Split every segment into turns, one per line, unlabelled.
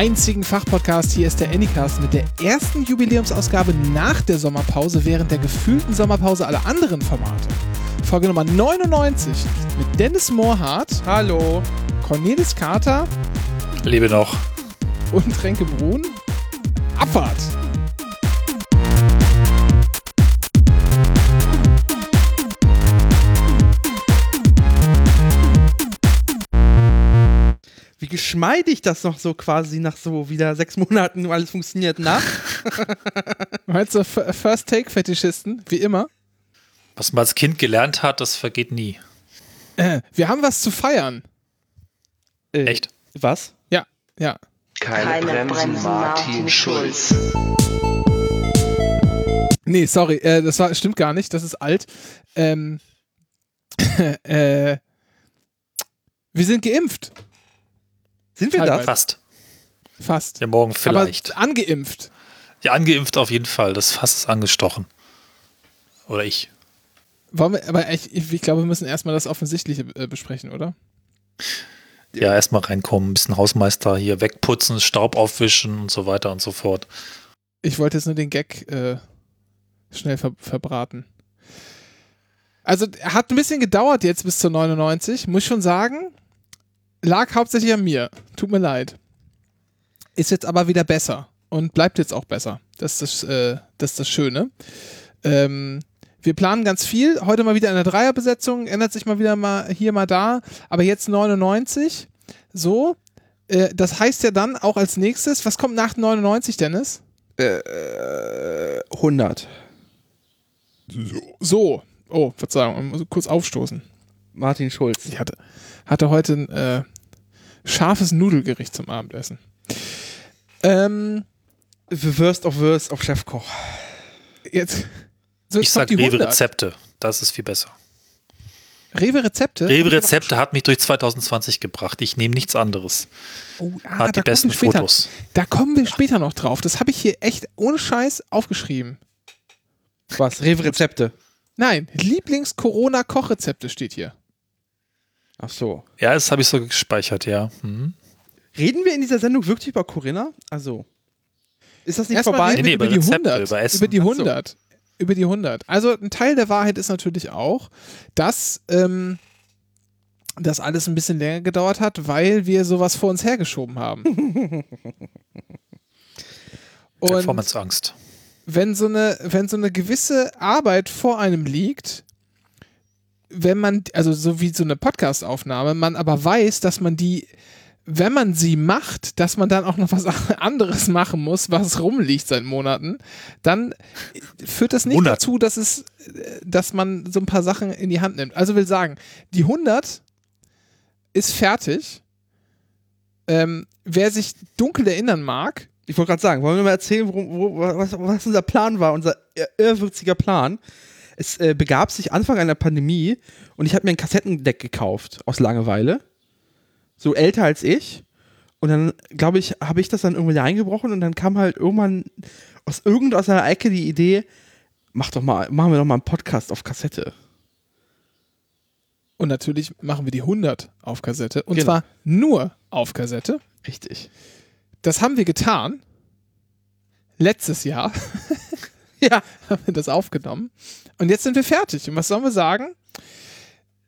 einzigen Fachpodcast. Hier ist der Anycast mit der ersten Jubiläumsausgabe nach der Sommerpause, während der gefühlten Sommerpause aller anderen Formate. Folge Nummer 99 mit Dennis Mohrhardt.
Hallo.
Cornelis Carter.
Lebe noch.
Und Tränke Brun.
Wie geschmeidig das noch so quasi nach so wieder sechs Monaten alles funktioniert nach.
Meinst du First Take-Fetischisten, wie immer?
Was man als Kind gelernt hat, das vergeht nie.
Äh, wir haben was zu feiern.
Äh,
Echt?
Was?
Ja, ja.
Keine, Keine Bremsen, Bremsen, Martin Schulz.
Nee, sorry, äh, das war, stimmt gar nicht, das ist alt. Ähm, äh, wir sind geimpft.
Sind wir
da? Fast.
Fast.
Ja, morgen vielleicht.
Aber angeimpft.
Ja, angeimpft auf jeden Fall. Das Fass ist angestochen. Oder ich.
Wollen wir, aber ich, ich glaube, wir müssen erstmal das Offensichtliche äh, besprechen, oder?
Ja, erstmal reinkommen, ein bisschen Hausmeister hier wegputzen, Staub aufwischen und so weiter und so fort.
Ich wollte jetzt nur den Gag äh, schnell ver verbraten. Also, hat ein bisschen gedauert jetzt bis zur 99, muss ich schon sagen lag hauptsächlich an mir. Tut mir leid. Ist jetzt aber wieder besser und bleibt jetzt auch besser. Das ist das, äh, das, ist das Schöne. Ähm, wir planen ganz viel. Heute mal wieder eine Dreierbesetzung. Ändert sich mal wieder mal hier, mal da. Aber jetzt 99. So. Äh, das heißt ja dann auch als nächstes, was kommt nach 99, Dennis?
Äh, 100.
So. Oh, Verzeihung, kurz aufstoßen.
Martin Schulz.
Ich hatte, hatte heute ein äh, scharfes Nudelgericht zum Abendessen. Ähm,
The Worst of Worst auf Chefkoch.
Jetzt.
So, ich sag Rewe-Rezepte. Das ist viel besser.
Rewe-Rezepte?
Rewe-Rezepte hat mich durch 2020 gebracht. Ich nehme nichts anderes. Oh, ah, hat die besten Fotos.
Da kommen wir später noch drauf. Das habe ich hier echt ohne Scheiß aufgeschrieben.
Was? Rewe-Rezepte?
Nein, Lieblings-Corona-Kochrezepte steht hier.
Ach so.
Ja, das habe ich so gespeichert, ja. Mhm.
Reden wir in dieser Sendung wirklich über Corinna? Also. Ist das nicht
Erstmal
vorbei?
Nee, nee, über, über, die 100, über, über die 100. So. Über die 100. Also ein Teil der Wahrheit ist natürlich auch, dass ähm, das alles ein bisschen länger gedauert hat, weil wir sowas vor uns hergeschoben haben.
Performanceangst.
Wenn so, eine, wenn so eine gewisse Arbeit vor einem liegt, wenn man, also so wie so eine Podcast-Aufnahme, man aber weiß, dass man die, wenn man sie macht, dass man dann auch noch was anderes machen muss, was rumliegt seit Monaten, dann führt das nicht Monat. dazu, dass es, dass man so ein paar Sachen in die Hand nimmt. Also will sagen, die 100 ist fertig. Ähm, wer sich dunkel erinnern mag,
ich wollte gerade sagen, wollen wir mal erzählen, wo, wo, was, was, unser Plan war, unser irrwitziger Plan es äh, begab sich Anfang einer Pandemie und ich habe mir ein Kassettendeck gekauft aus Langeweile. So älter als ich. Und dann, glaube ich, habe ich das dann irgendwie eingebrochen und dann kam halt irgendwann aus irgendeiner Ecke die Idee, mach doch mal, machen wir doch mal einen Podcast auf Kassette.
Und natürlich machen wir die 100 auf Kassette. Und genau. zwar nur auf Kassette.
Richtig.
Das haben wir getan. Letztes Jahr. ja, haben wir das aufgenommen. Und jetzt sind wir fertig. Und was sollen wir sagen?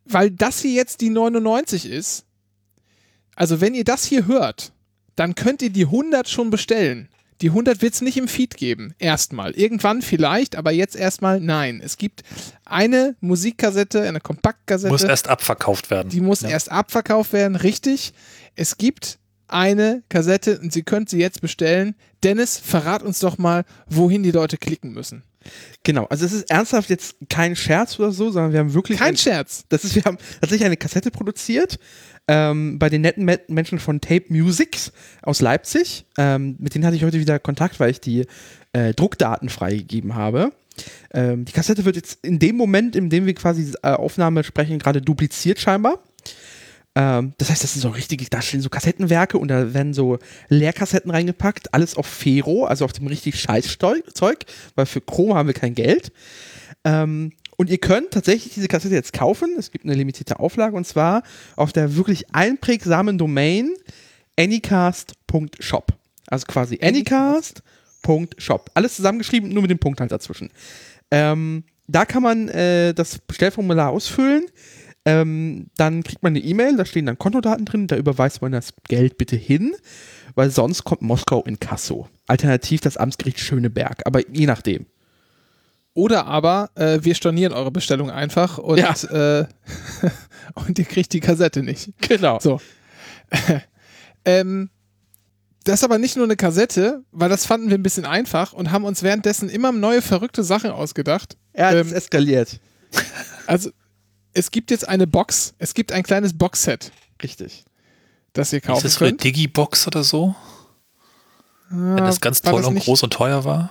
Weil das hier jetzt die 99 ist. Also, wenn ihr das hier hört, dann könnt ihr die 100 schon bestellen. Die 100 wird es nicht im Feed geben. Erstmal. Irgendwann vielleicht, aber jetzt erstmal nein. Es gibt eine Musikkassette, eine Kompaktkassette.
Muss erst abverkauft werden.
Die muss ja. erst abverkauft werden, richtig. Es gibt eine Kassette und Sie können sie jetzt bestellen. Dennis, verrat uns doch mal, wohin die Leute klicken müssen.
Genau, also es ist ernsthaft jetzt kein Scherz oder so, sondern wir haben wirklich.
Kein ein, Scherz.
Das ist, wir haben tatsächlich eine Kassette produziert ähm, bei den netten Menschen von Tape Musics aus Leipzig. Ähm, mit denen hatte ich heute wieder Kontakt, weil ich die äh, Druckdaten freigegeben habe. Ähm, die Kassette wird jetzt in dem Moment, in dem wir quasi äh, Aufnahme sprechen, gerade dupliziert scheinbar. Ähm, das heißt, das sind so richtige, da stehen so Kassettenwerke und da werden so Leerkassetten reingepackt, alles auf Fero, also auf dem richtig Scheißzeug, weil für Chrom haben wir kein Geld. Ähm, und ihr könnt tatsächlich diese Kassette jetzt kaufen. Es gibt eine limitierte Auflage und zwar auf der wirklich einprägsamen Domain anycast.shop. Also quasi anycast.shop. Alles zusammengeschrieben, nur mit dem Punkt halt dazwischen. Ähm, da kann man äh, das Bestellformular ausfüllen. Ähm, dann kriegt man eine E-Mail, da stehen dann Kontodaten drin, da überweist man das Geld bitte hin, weil sonst kommt Moskau in Kasso. Alternativ das Amtsgericht Schöneberg, aber je nachdem.
Oder aber äh, wir stornieren eure Bestellung einfach und,
Ja.
äh, und ihr kriegt die Kassette nicht.
Genau.
So. ähm, das ist aber nicht nur eine Kassette, weil das fanden wir ein bisschen einfach und haben uns währenddessen immer neue verrückte Sachen ausgedacht.
Hat
Ähm,
es eskaliert.
Also, es gibt jetzt eine Box, es gibt ein kleines Boxset,
Richtig.
das ihr
Ist
kaufen
das so eine. Digibox oder so? Wenn das ganz toll
das
und
nicht?
groß und teuer war?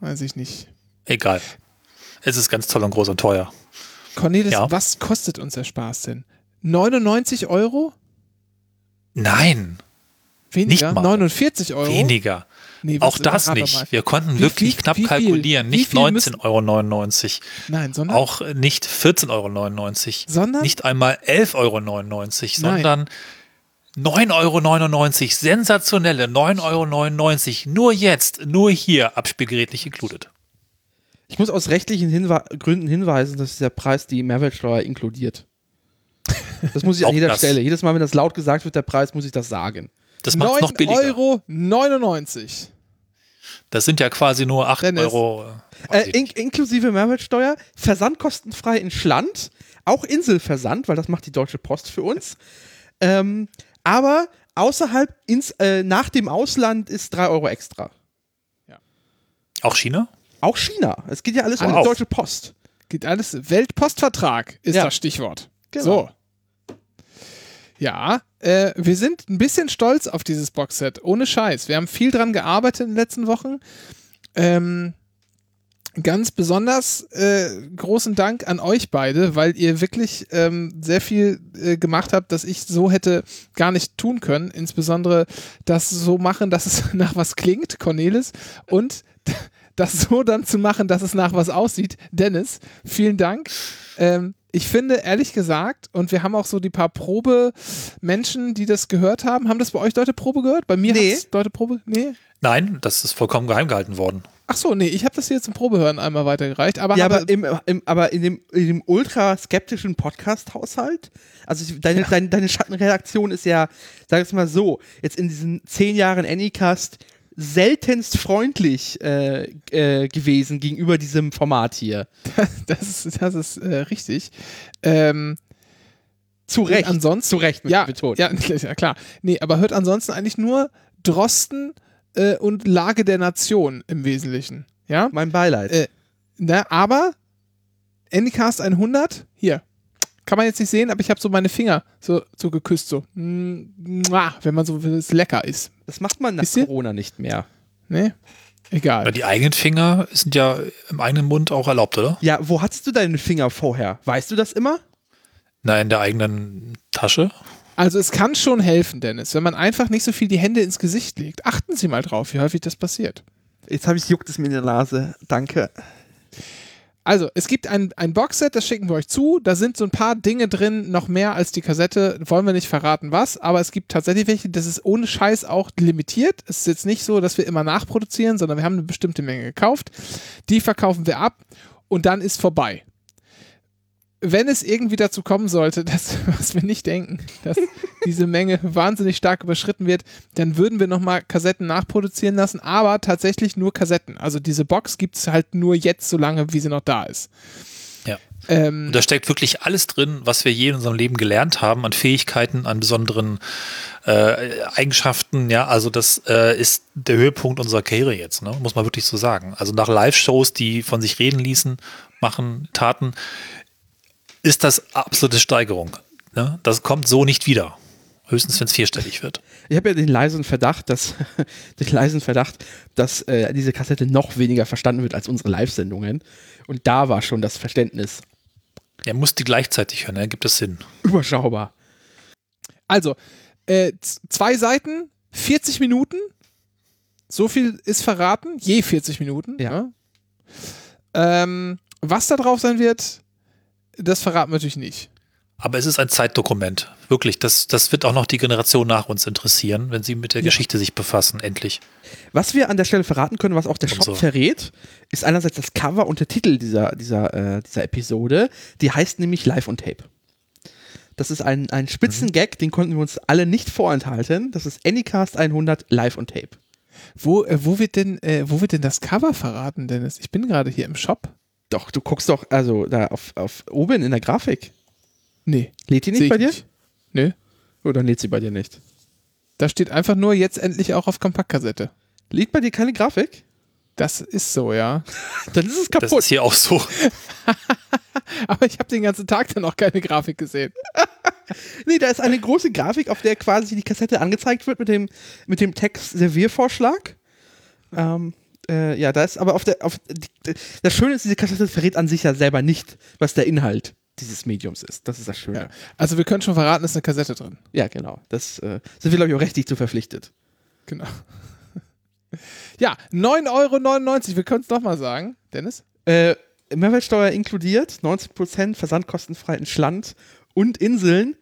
Weiß ich nicht.
Egal. Es ist ganz toll und groß und teuer.
Cornelis,
Ja.
was kostet uns der Spaß denn? 99 Euro?
Nein,
Weniger?
Nicht mal.
49 Euro?
weniger.
Nee,
Auch das nicht.
mal.
Wir konnten
Wie
wirklich
viel-
knapp
wie
kalkulieren.
wie
Nicht
viel müssen-
19,99 Euro.
Nein, sondern
Auch nicht 14,99 Euro.
Sondern?
Nicht einmal 11,99 Euro,
Nein.
sondern 9,99 Euro. Sensationelle 9,99 Euro. Nur jetzt, nur hier, Abspielgerät nicht included.
Ich muss aus rechtlichen Hinwe Gründen hinweisen, dass der Preis die Mehrwertsteuer inkludiert. Das muss ich an jeder
das.
Stelle. Jedes Mal, wenn das laut gesagt wird, der Preis, muss ich das sagen.
Das macht noch
9
billiger.
Euro 99.
Das sind ja quasi nur 8
Dennis.
Euro. äh,
Äh, in inklusive Mehrwertsteuer, versandkostenfrei in Schland, auch Inselversand, weil das macht die Deutsche Post für uns. Ähm, aber außerhalb, ins, äh, nach dem Ausland ist 3 Euro extra.
auch China?
Auch China. Es geht ja alles um die Deutsche Post.
Geht alles. Weltpostvertrag ist
Ja.
das Stichwort.
Genau.
So. Ja, äh, wir sind ein bisschen stolz auf dieses Boxset. Ohne Scheiß. Wir haben viel dran gearbeitet in den letzten Wochen. Ähm, ganz besonders äh, großen Dank an euch beide, weil ihr wirklich ähm, sehr viel äh, gemacht habt, das ich so hätte gar nicht tun können. Insbesondere das so machen, dass es nach was klingt, Cornelis, und das so dann zu machen, dass es nach was aussieht. Dennis, vielen Dank. Ähm, ich finde, ehrlich gesagt, und wir haben auch so die paar Probe-Menschen, die das gehört haben. Haben das bei euch Leute Probe gehört? Bei mir
Nee.
hat's Leute Probe? Nee.
Nein, das ist vollkommen geheim gehalten worden.
Ach so, nee, ich habe das hier zum Probehören einmal weitergereicht. Aber,
Ja, aber, im, im, aber in dem, in dem ultra skeptischen Podcast-Haushalt, also deine, deine, deine Schattenreaktion ist ja, sag ich mal so, jetzt in diesen zehn Jahren Anycast seltenst freundlich äh, äh, gewesen gegenüber diesem Format hier.
das ist, das ist äh, richtig. Ähm,
Zu Recht.
ansonsten-
Zu Recht,
ja,
ich betonen.
ja, ja, klar. Nee, aber hört ansonsten eigentlich nur Drosten äh, und Lage der Nation im Wesentlichen. Ja?
Mein Beileid.
Äh, Na, aber Anycast 100, hier. Kann man jetzt nicht sehen, aber ich habe so meine Finger so, so geküsst, so. Mua, Wenn man so, wenn es lecker ist.
Das macht man nach
wisst ihr?
Corona nicht mehr.
Ne? Egal.
Weil die eigenen Finger sind ja im eigenen Mund auch erlaubt, oder?
Ja, wo hattest du deine Finger vorher? Weißt du das immer?
Na, in der eigenen Tasche.
Also es kann schon helfen, Dennis, wenn man einfach nicht so viel die Hände ins Gesicht legt. Achten Sie mal drauf, wie häufig das passiert.
Jetzt habe ich juckt es mir in der Nase. Danke.
Also, es gibt ein, ein Boxset, das schicken wir euch zu. Da sind so ein paar Dinge drin, noch mehr als die Kassette. Wollen wir nicht verraten, was. Aber es gibt tatsächlich welche, das ist ohne Scheiß auch limitiert. Es ist jetzt nicht so, dass wir immer nachproduzieren, sondern wir haben eine bestimmte Menge gekauft. Die verkaufen wir ab und dann ist vorbei. Wenn es irgendwie dazu kommen sollte, dass, was wir nicht denken, dass diese Menge wahnsinnig stark überschritten wird, dann würden wir nochmal Kassetten nachproduzieren lassen, aber tatsächlich nur Kassetten. Also diese Box gibt es halt nur jetzt, so lange, wie sie noch da ist.
Ja.
Ähm,
Und da steckt wirklich alles drin, was wir je in unserem Leben gelernt haben, an Fähigkeiten, an besonderen äh, Eigenschaften. Ja, also das äh, ist der Höhepunkt unserer Karriere jetzt, ne? muss man wirklich so sagen. Also nach Live-Shows, die von sich reden ließen, machen, taten, ist das absolute Steigerung. Ne? Das kommt so nicht wieder. Höchstens, wenn es vierstellig wird.
Ich habe ja den leisen Verdacht, dass den leisen Verdacht, dass äh, diese Kassette noch weniger verstanden wird als unsere Live-Sendungen. Und da war schon das Verständnis
Er muss die gleichzeitig hören, ne? gibt es Sinn.
überschaubar.
also, äh, zwei Seiten, 40 Minuten. So viel ist verraten, je 40 Minuten.
Ja.
ne? Ähm, was da drauf sein wird, das verraten wir natürlich nicht.
Aber es ist ein Zeitdokument. Wirklich, das, das wird auch noch die Generation nach uns interessieren, wenn sie mit der Geschichte sich befassen, endlich.
Was wir an der Stelle verraten können, was auch der Shop
so.
verrät, ist einerseits das Cover und der Titel dieser, dieser, äh, dieser Episode. Die heißt nämlich Live on Tape. Das ist ein, ein Spitzengag, den konnten wir uns alle nicht vorenthalten. Das ist Anycast 100 Live on Tape.
Wo, äh, wo, wird denn, äh, wo wird denn das Cover verraten, Dennis? Ich bin gerade hier im Shop.
Doch, du guckst doch, also da auf, auf oben in der Grafik.
Nee.
Lädt die nicht
ich
bei dir?
Nö.
Oder lädt sie bei dir nicht?
Da steht einfach nur jetzt endlich auch auf Kompaktkassette.
Liegt bei dir keine Grafik?
Das ist so, ja.
Dann ist es
Das
kaputt.
ist hier auch so.
Aber ich habe den ganzen Tag dann auch keine Grafik gesehen.
Nee, da ist eine große Grafik, auf der quasi die Kassette angezeigt wird mit dem, mit dem Text Serviervorschlag. Ähm, äh, ja, da ist aber auf der, auf die, das Schöne ist, diese Kassette verrät an sich ja selber nicht, was der Inhalt dieses Mediums ist. Das ist das Schöne.
Ja. Also wir können schon verraten, es ist eine Kassette drin.
Ja, genau. Das äh, sind wir, glaube ich, auch rechtlich zu verpflichtet.
Genau. Ja, 9,99 Euro. Wir können es nochmal sagen, Dennis.
Äh, Mehrwertsteuer inkludiert, 19% versandkostenfrei in Schland und Inseln.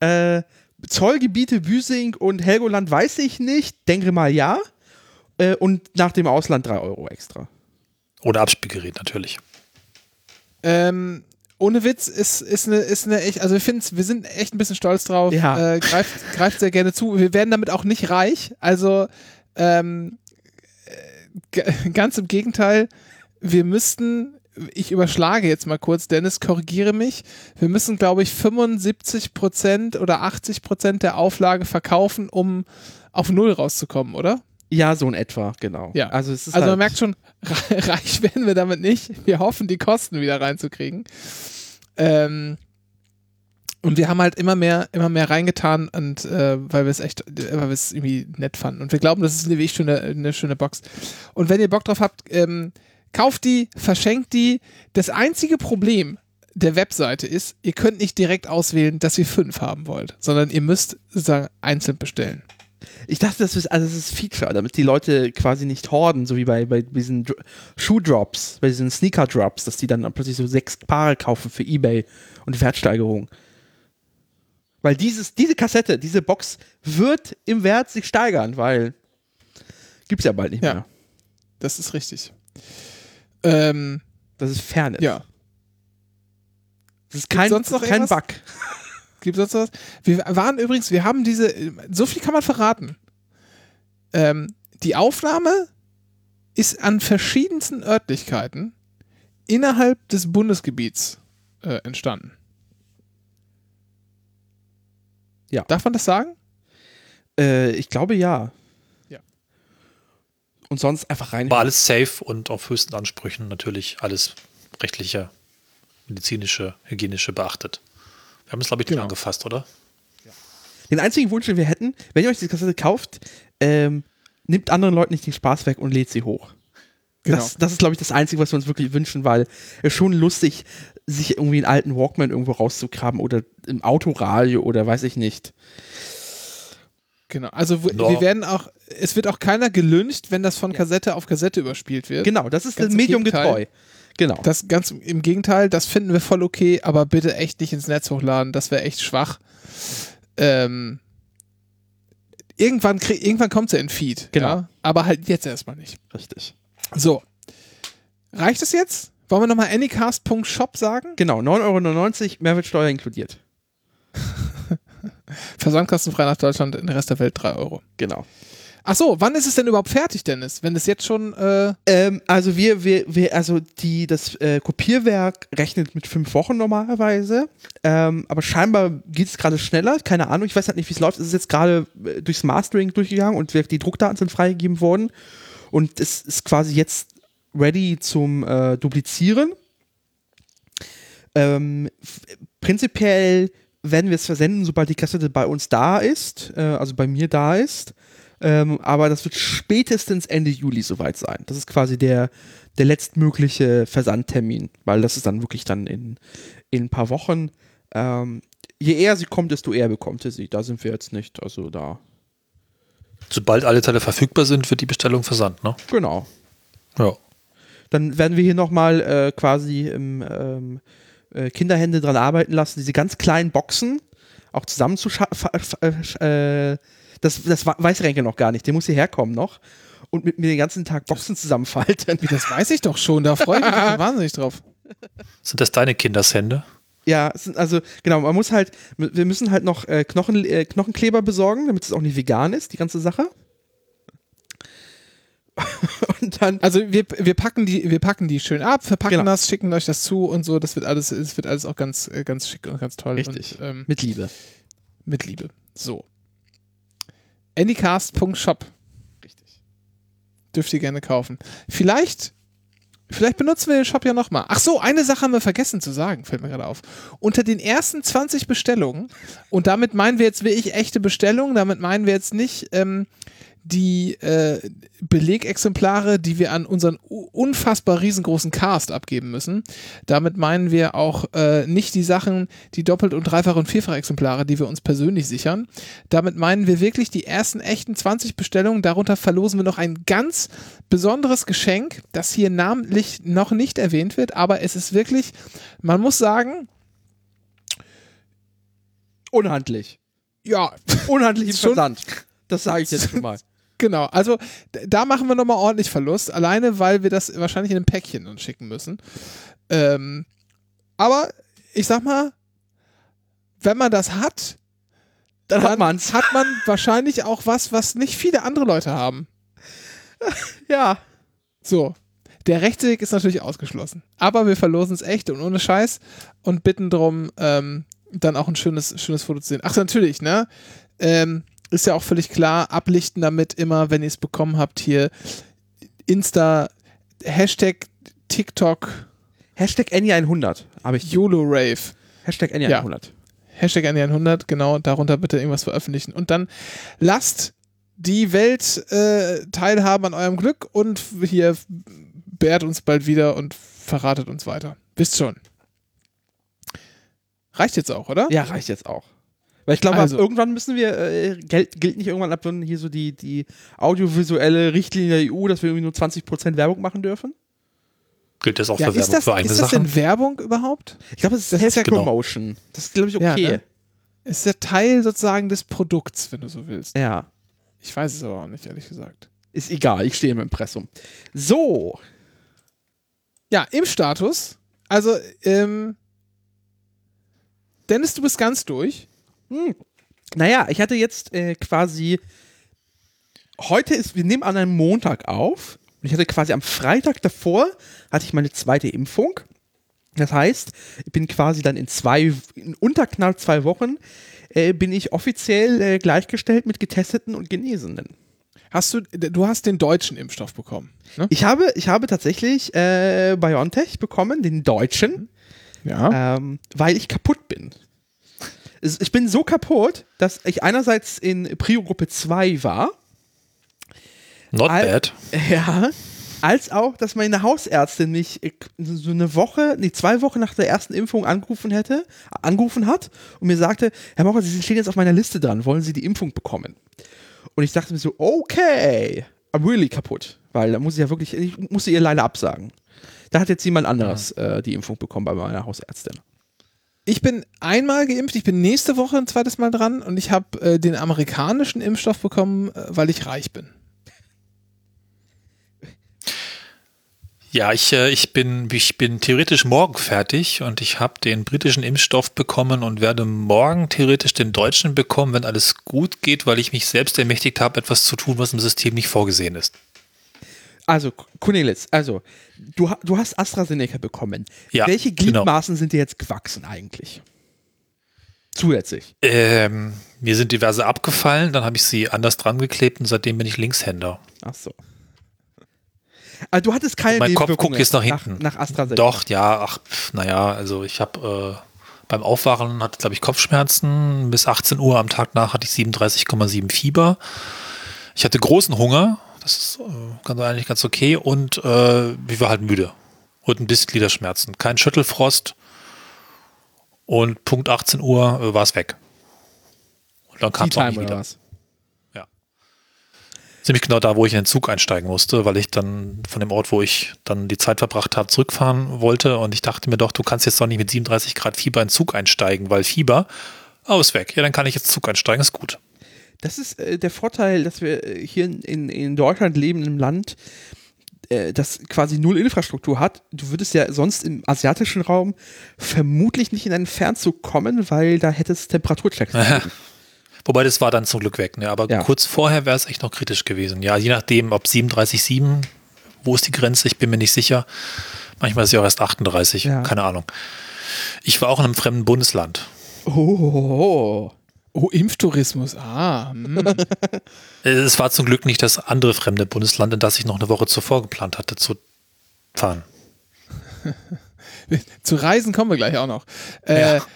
Äh, Zollgebiete Büsing und Helgoland weiß ich nicht, denke mal ja. Äh, und nach dem Ausland 3 Euro extra.
Ohne Abspielgerät natürlich.
Ähm, ohne Witz ist, ist eine, ist eine echt, also wir finden wir sind echt ein bisschen stolz drauf.
Ja.
Äh, greift, greift sehr gerne zu. Wir werden damit auch nicht reich. Also ähm, äh, ganz im Gegenteil, wir müssten, ich überschlage jetzt mal kurz, Dennis, korrigiere mich, wir müssen, glaube ich, 75% oder 80% der Auflage verkaufen, um auf Null rauszukommen, oder?
Ja, so in etwa, genau.
Ja.
Also, es ist
Also
halt,
man merkt schon, reich werden wir damit nicht. Wir hoffen, die Kosten wieder reinzukriegen. Ähm, und wir haben halt immer mehr, immer mehr reingetan und äh, weil wir es echt, weil wir es irgendwie nett fanden. Und wir glauben, das ist eine wirklich schöne, eine schöne Box. Und wenn ihr Bock drauf habt, ähm, kauft die, verschenkt die. Das einzige Problem der Webseite ist, ihr könnt nicht direkt auswählen, dass ihr fünf haben wollt, sondern ihr müsst sozusagen einzeln bestellen.
Ich dachte, das ist, also das ist Feature, damit die Leute quasi nicht horden, so wie bei, bei diesen Dr- Schuh-Drops, bei diesen Sneaker-Drops, dass die dann plötzlich so sechs Paare kaufen für Ebay und Wertsteigerung. Weil dieses, diese Kassette, diese Box wird im Wert sich steigern, weil gibt's ja bald nicht
Ja.
mehr.
Das ist richtig. Ähm,
Das ist Fairness.
ja.
Das ist kein,
sonst noch
kein
irgendwas?
Bug.
Gibt sonst was? Wir waren übrigens, wir haben diese, so viel kann man verraten. Ähm, die Aufnahme ist an verschiedensten Örtlichkeiten innerhalb des Bundesgebiets äh, entstanden.
Ja.
Darf man das sagen?
Äh, ich glaube ja.
Ja.
Und sonst einfach rein.
War alles safe und auf höchsten Ansprüchen natürlich alles rechtliche, medizinische, hygienische beachtet. Wir haben es, glaube ich, nicht
Genau.
angefasst, oder?
Den einzigen Wunsch, den wir hätten, wenn ihr euch diese Kassette kauft, ähm, nimmt anderen Leuten nicht den Spaß weg und lädt sie hoch.
Genau.
Das, das ist, glaube ich, das Einzige, was wir uns wirklich wünschen, weil es schon lustig, sich irgendwie einen alten Walkman irgendwo rauszugraben oder im Autoradio oder weiß ich nicht.
Genau. Also
No.
wir werden auch, es wird auch keiner gelüncht, wenn das von Kassette auf Kassette überspielt wird.
Genau, das ist
Ganz
das Genau.
Das ganz im Gegenteil, das finden wir voll okay, aber bitte echt nicht ins Netz hochladen, das wäre echt schwach. Ähm, irgendwann krieg, irgendwann kommt ja in Feed,
Genau.
ja? aber halt jetzt erstmal nicht.
Richtig.
So. Reicht es jetzt? Wollen wir nochmal anycast.shop sagen?
Genau, 9,99 Euro, Mehrwertsteuer inkludiert.
Versandkostenfrei nach Deutschland, in der Rest der Welt 3 Euro.
Genau.
Ach so, wann ist es denn überhaupt fertig, Dennis? Wenn es jetzt schon, äh,
Ähm, also wir, wir, wir, also die, das äh, Kopierwerk rechnet mit fünf Wochen normalerweise. Ähm, aber scheinbar geht es gerade schneller. Keine Ahnung, ich weiß halt nicht, wie es läuft. Es ist jetzt gerade äh, durchs Mastering durchgegangen und die Druckdaten sind freigegeben worden. Und es ist quasi jetzt ready zum äh, Duplizieren. Ähm, prinzipiell werden wir es versenden, sobald die Kassette bei uns da ist, äh, also bei mir da ist. Ähm, aber das wird spätestens Ende Juli soweit sein. Das ist quasi der, der letztmögliche Versandtermin, weil das ist dann wirklich dann in, in ein paar Wochen. Ähm, je eher sie kommt, desto eher bekommt ihr sie. Da sind wir jetzt nicht. Also da.
Sobald alle Teile verfügbar sind, wird die Bestellung versandt, ne?
Genau.
Ja.
Dann werden wir hier nochmal äh, quasi im, ähm, äh, Kinderhände dran arbeiten lassen, diese ganz kleinen Boxen auch zusammen zu äh, das, das weiß Renke noch gar nicht, der muss hierher kommen noch und mit mir den ganzen Tag Boxen zusammenfalten.
Das weiß ich doch schon, da freue ich mich wahnsinnig drauf.
Sind das deine Kindershände?
Ja, also genau, man muss halt, wir müssen halt noch äh, Knochen, äh, Knochenkleber besorgen, damit es auch nicht vegan ist, die ganze Sache.
und dann. Also wir, wir packen die, wir packen die schön ab, verpacken genau. das, schicken euch das zu und so. Das wird alles, es wird alles auch ganz, äh, ganz schick und ganz toll.
Richtig.
Und, ähm,
mit Liebe.
Mit Liebe. So. Anycast.shop.
Richtig.
Dürft ihr gerne kaufen. Vielleicht Vielleicht benutzen wir den Shop ja nochmal. Ach so, eine Sache haben wir vergessen zu sagen, fällt mir gerade auf. Unter den ersten 20 Bestellungen, und damit meinen wir jetzt wirklich echte Bestellungen, damit meinen wir jetzt nicht ähm, die äh, Belegexemplare, die wir an unseren unfassbar riesengroßen Cast abgeben müssen. Damit meinen wir auch äh, nicht die Sachen, die doppelt und dreifach und vierfach Exemplare, die wir uns persönlich sichern. Damit meinen wir wirklich die ersten echten 20 Bestellungen. Darunter verlosen wir noch ein ganz besonderes Geschenk, das hier namentlich noch nicht erwähnt wird, aber es ist wirklich, man muss sagen,
unhandlich.
Ja,
unhandlich im Versand. Das sage ich jetzt schon mal.
Genau, also da machen wir nochmal ordentlich Verlust, alleine weil wir das wahrscheinlich in einem Päckchen dann schicken müssen. Ähm, aber ich sag mal, wenn man das hat, dann, dann hat, man's. hat man wahrscheinlich auch was, was nicht viele andere Leute haben.
ja.
So. Der Rechtsweg ist natürlich ausgeschlossen. Aber wir verlosen es echt und ohne Scheiß und bitten darum, ähm, dann auch ein schönes, schönes Foto zu sehen. Ach, natürlich, ne? Ähm, ist ja auch völlig klar, ablichten damit immer, wenn ihr es bekommen habt, hier Insta, Hashtag TikTok.
Hashtag Enya100 habe ich.
YOLO Rave.
Hashtag Enya100. Ja.
Hashtag Enya100, genau, darunter bitte irgendwas veröffentlichen. Und dann lasst die Welt äh, teilhaben an eurem Glück und hier bärt uns bald wieder und verratet uns weiter. Wisst schon. Reicht jetzt auch, oder?
Ja, reicht jetzt auch. Weil ich glaube, also. irgendwann müssen wir, äh, gilt, gilt nicht irgendwann ab, wenn hier so die, die audiovisuelle Richtlinie der EU, dass wir irgendwie nur 20% Werbung machen dürfen?
Gilt das auch
ja,
für Werbung
das,
für eigene
Ist das denn Werbung überhaupt?
Ich glaube, es ist Hashtag genau. Promotion. Das ist, glaube ich, okay. Ja, ne?
Es ist ja Teil sozusagen des Produkts, wenn du so willst.
Ja.
Ich weiß es aber auch nicht, ehrlich gesagt.
Ist egal, ich stehe im Impressum. So.
Ja, im Status. Also, ähm, Dennis, du bist ganz durch.
Hm. Naja, ich hatte jetzt äh, quasi. Heute ist, wir nehmen an einem Montag auf. Und ich hatte quasi am Freitag davor, hatte ich meine zweite Impfung. Das heißt, ich bin quasi dann in zwei, in unter knapp zwei Wochen, äh, bin ich offiziell äh, gleichgestellt mit Getesteten und Genesenen.
Hast du, du hast den deutschen Impfstoff bekommen?
Ne? Ich habe, ich habe tatsächlich äh, BioNTech bekommen, den deutschen,
ja.
ähm, weil ich kaputt bin ich bin so kaputt, dass ich einerseits in Prio-Gruppe 2 war.
Not bad.
Ja. Als auch, dass meine Hausärztin mich äh, so eine Woche, nee, zwei Wochen nach der ersten Impfung angerufen hätte, angerufen hat und mir sagte, Herr Mocher, Sie stehen jetzt auf meiner Liste dran, wollen Sie die Impfung bekommen? Und ich dachte mir so, okay, I'm really kaputt, weil da muss ich ja wirklich, ich musste ihr leider absagen. Da hat jetzt jemand anderes äh, die Impfung bekommen bei meiner Hausärztin.
Ich bin einmal geimpft, ich bin nächste Woche ein zweites Mal dran und ich habe äh, den amerikanischen Impfstoff bekommen, äh, weil ich reich bin.
Ja, ich, äh, ich, bin, ich bin theoretisch morgen fertig und ich habe den britischen Impfstoff bekommen und werde morgen theoretisch den deutschen bekommen, wenn alles gut geht, weil ich mich selbst ermächtigt habe, etwas zu tun, was im System nicht vorgesehen ist.
Also, Cornelis, also, du, du hast AstraZeneca bekommen.
Ja,
Welche genau. Gliedmaßen genau. sind dir jetzt gewachsen eigentlich? Zusätzlich?
Ähm, mir sind diverse abgefallen, dann habe ich sie anders dran geklebt und seitdem bin ich Linkshänder.
Ach so. Also du hattest keine
Mein Kopf guckt jetzt nach hinten.
Nach, nach AstraZeneca.
Doch, ja, ach, naja, also ich habe äh, beim Aufwachen hatte, glaube ich, Kopfschmerzen. Bis 18 Uhr am Tag nach hatte ich 37,7 Fieber. Ich hatte großen Hunger, das ist äh, ganz, eigentlich ganz okay. Und äh, ich war halt müde. Und ein bisschen Gliederschmerzen. Kein Schüttelfrost. Und Punkt 18 Uhr äh, war es weg. Und dann kam es auch nicht wieder. Ja. Ziemlich genau da, wo ich in den Zug einsteigen musste, weil ich dann von dem Ort, wo ich dann die Zeit verbracht habe, zurückfahren wollte. Und ich dachte mir doch, du kannst jetzt doch nicht mit 37 Grad Fieber in den Zug einsteigen, weil Fieber, oh, ist weg. Ja, dann kann ich jetzt Zug einsteigen, ist gut.
Das ist äh, der Vorteil, dass wir äh, hier in, in Deutschland leben, im Land, äh, das quasi null Infrastruktur hat. Du würdest ja sonst im asiatischen Raum vermutlich nicht in einen Fernzug kommen, weil da hätte es Temperaturchecks.
Wobei das war dann zum Glück weg, ne? Aber
Ja.
kurz vorher wäre es echt noch kritisch gewesen. Ja, je nachdem, ob 37,7, wo ist die Grenze? Ich bin mir nicht sicher. Manchmal ist es ja auch erst 38,
Ja.
keine Ahnung. Ich war auch in einem fremden Bundesland.
Oh, oh,
Impftourismus. Ah. hm.
Es war zum Glück nicht das andere fremde Bundesland, in das ich noch eine Woche zuvor geplant hatte zu fahren.
Zu Reisen kommen wir gleich auch noch. Äh,
Ja.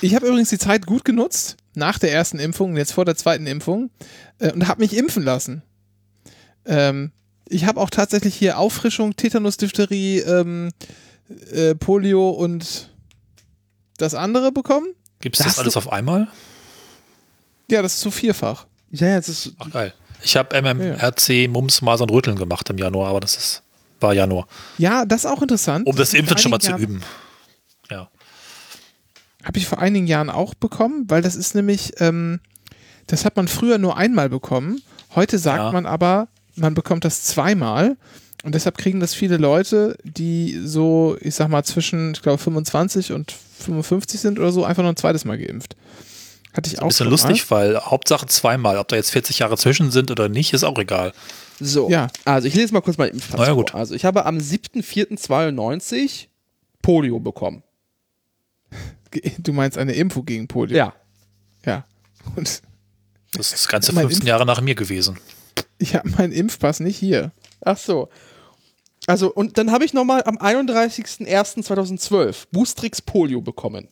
Ich habe übrigens die Zeit gut genutzt, nach der ersten Impfung, jetzt vor der zweiten Impfung, äh, und habe mich impfen lassen. Ähm, ich habe auch tatsächlich hier Auffrischung, Tetanus, Diphtherie, ähm, äh, Polio und das andere bekommen.
Gibt es
Da
das alles auf einmal?
Ja, das ist zu vierfach.
Ja, ja, es ist.
Ach geil. Ich habe MMRC, Mumps, Masern, Rütteln gemacht im Januar, aber das ist, war Januar.
Ja, das ist auch interessant.
Um das
Vor
Impfen schon mal zu
Jahren-
üben. Ja.
Habe ich vor einigen Jahren auch bekommen, weil das ist nämlich, ähm, das hat man früher nur einmal bekommen. Heute sagt
Ja.
man aber, man bekommt das zweimal. Und deshalb kriegen das viele Leute, die so, ich sag mal, zwischen, ich glaube, 25 und 55 sind oder so, einfach noch ein zweites Mal geimpft. Hatte ich auch
Ein bisschen lustig, weil Hauptsache zweimal. Ob da jetzt 40 Jahre zwischen sind oder nicht, ist auch egal.
So.
Ja.
Also, ich lese mal kurz mal Impfpass
Na ja, gut.
Also, ich habe am 7.4.92 Polio bekommen.
Du meinst eine Info gegen Polio?
Ja.
Ja. Und
Das ist das ganze
Mein
15
Impf-
Jahre nach mir gewesen.
ich habe meinen Impfpass nicht hier.
Ach so. Also, und dann habe ich nochmal am 31.01.2012 Boostrix Polio bekommen.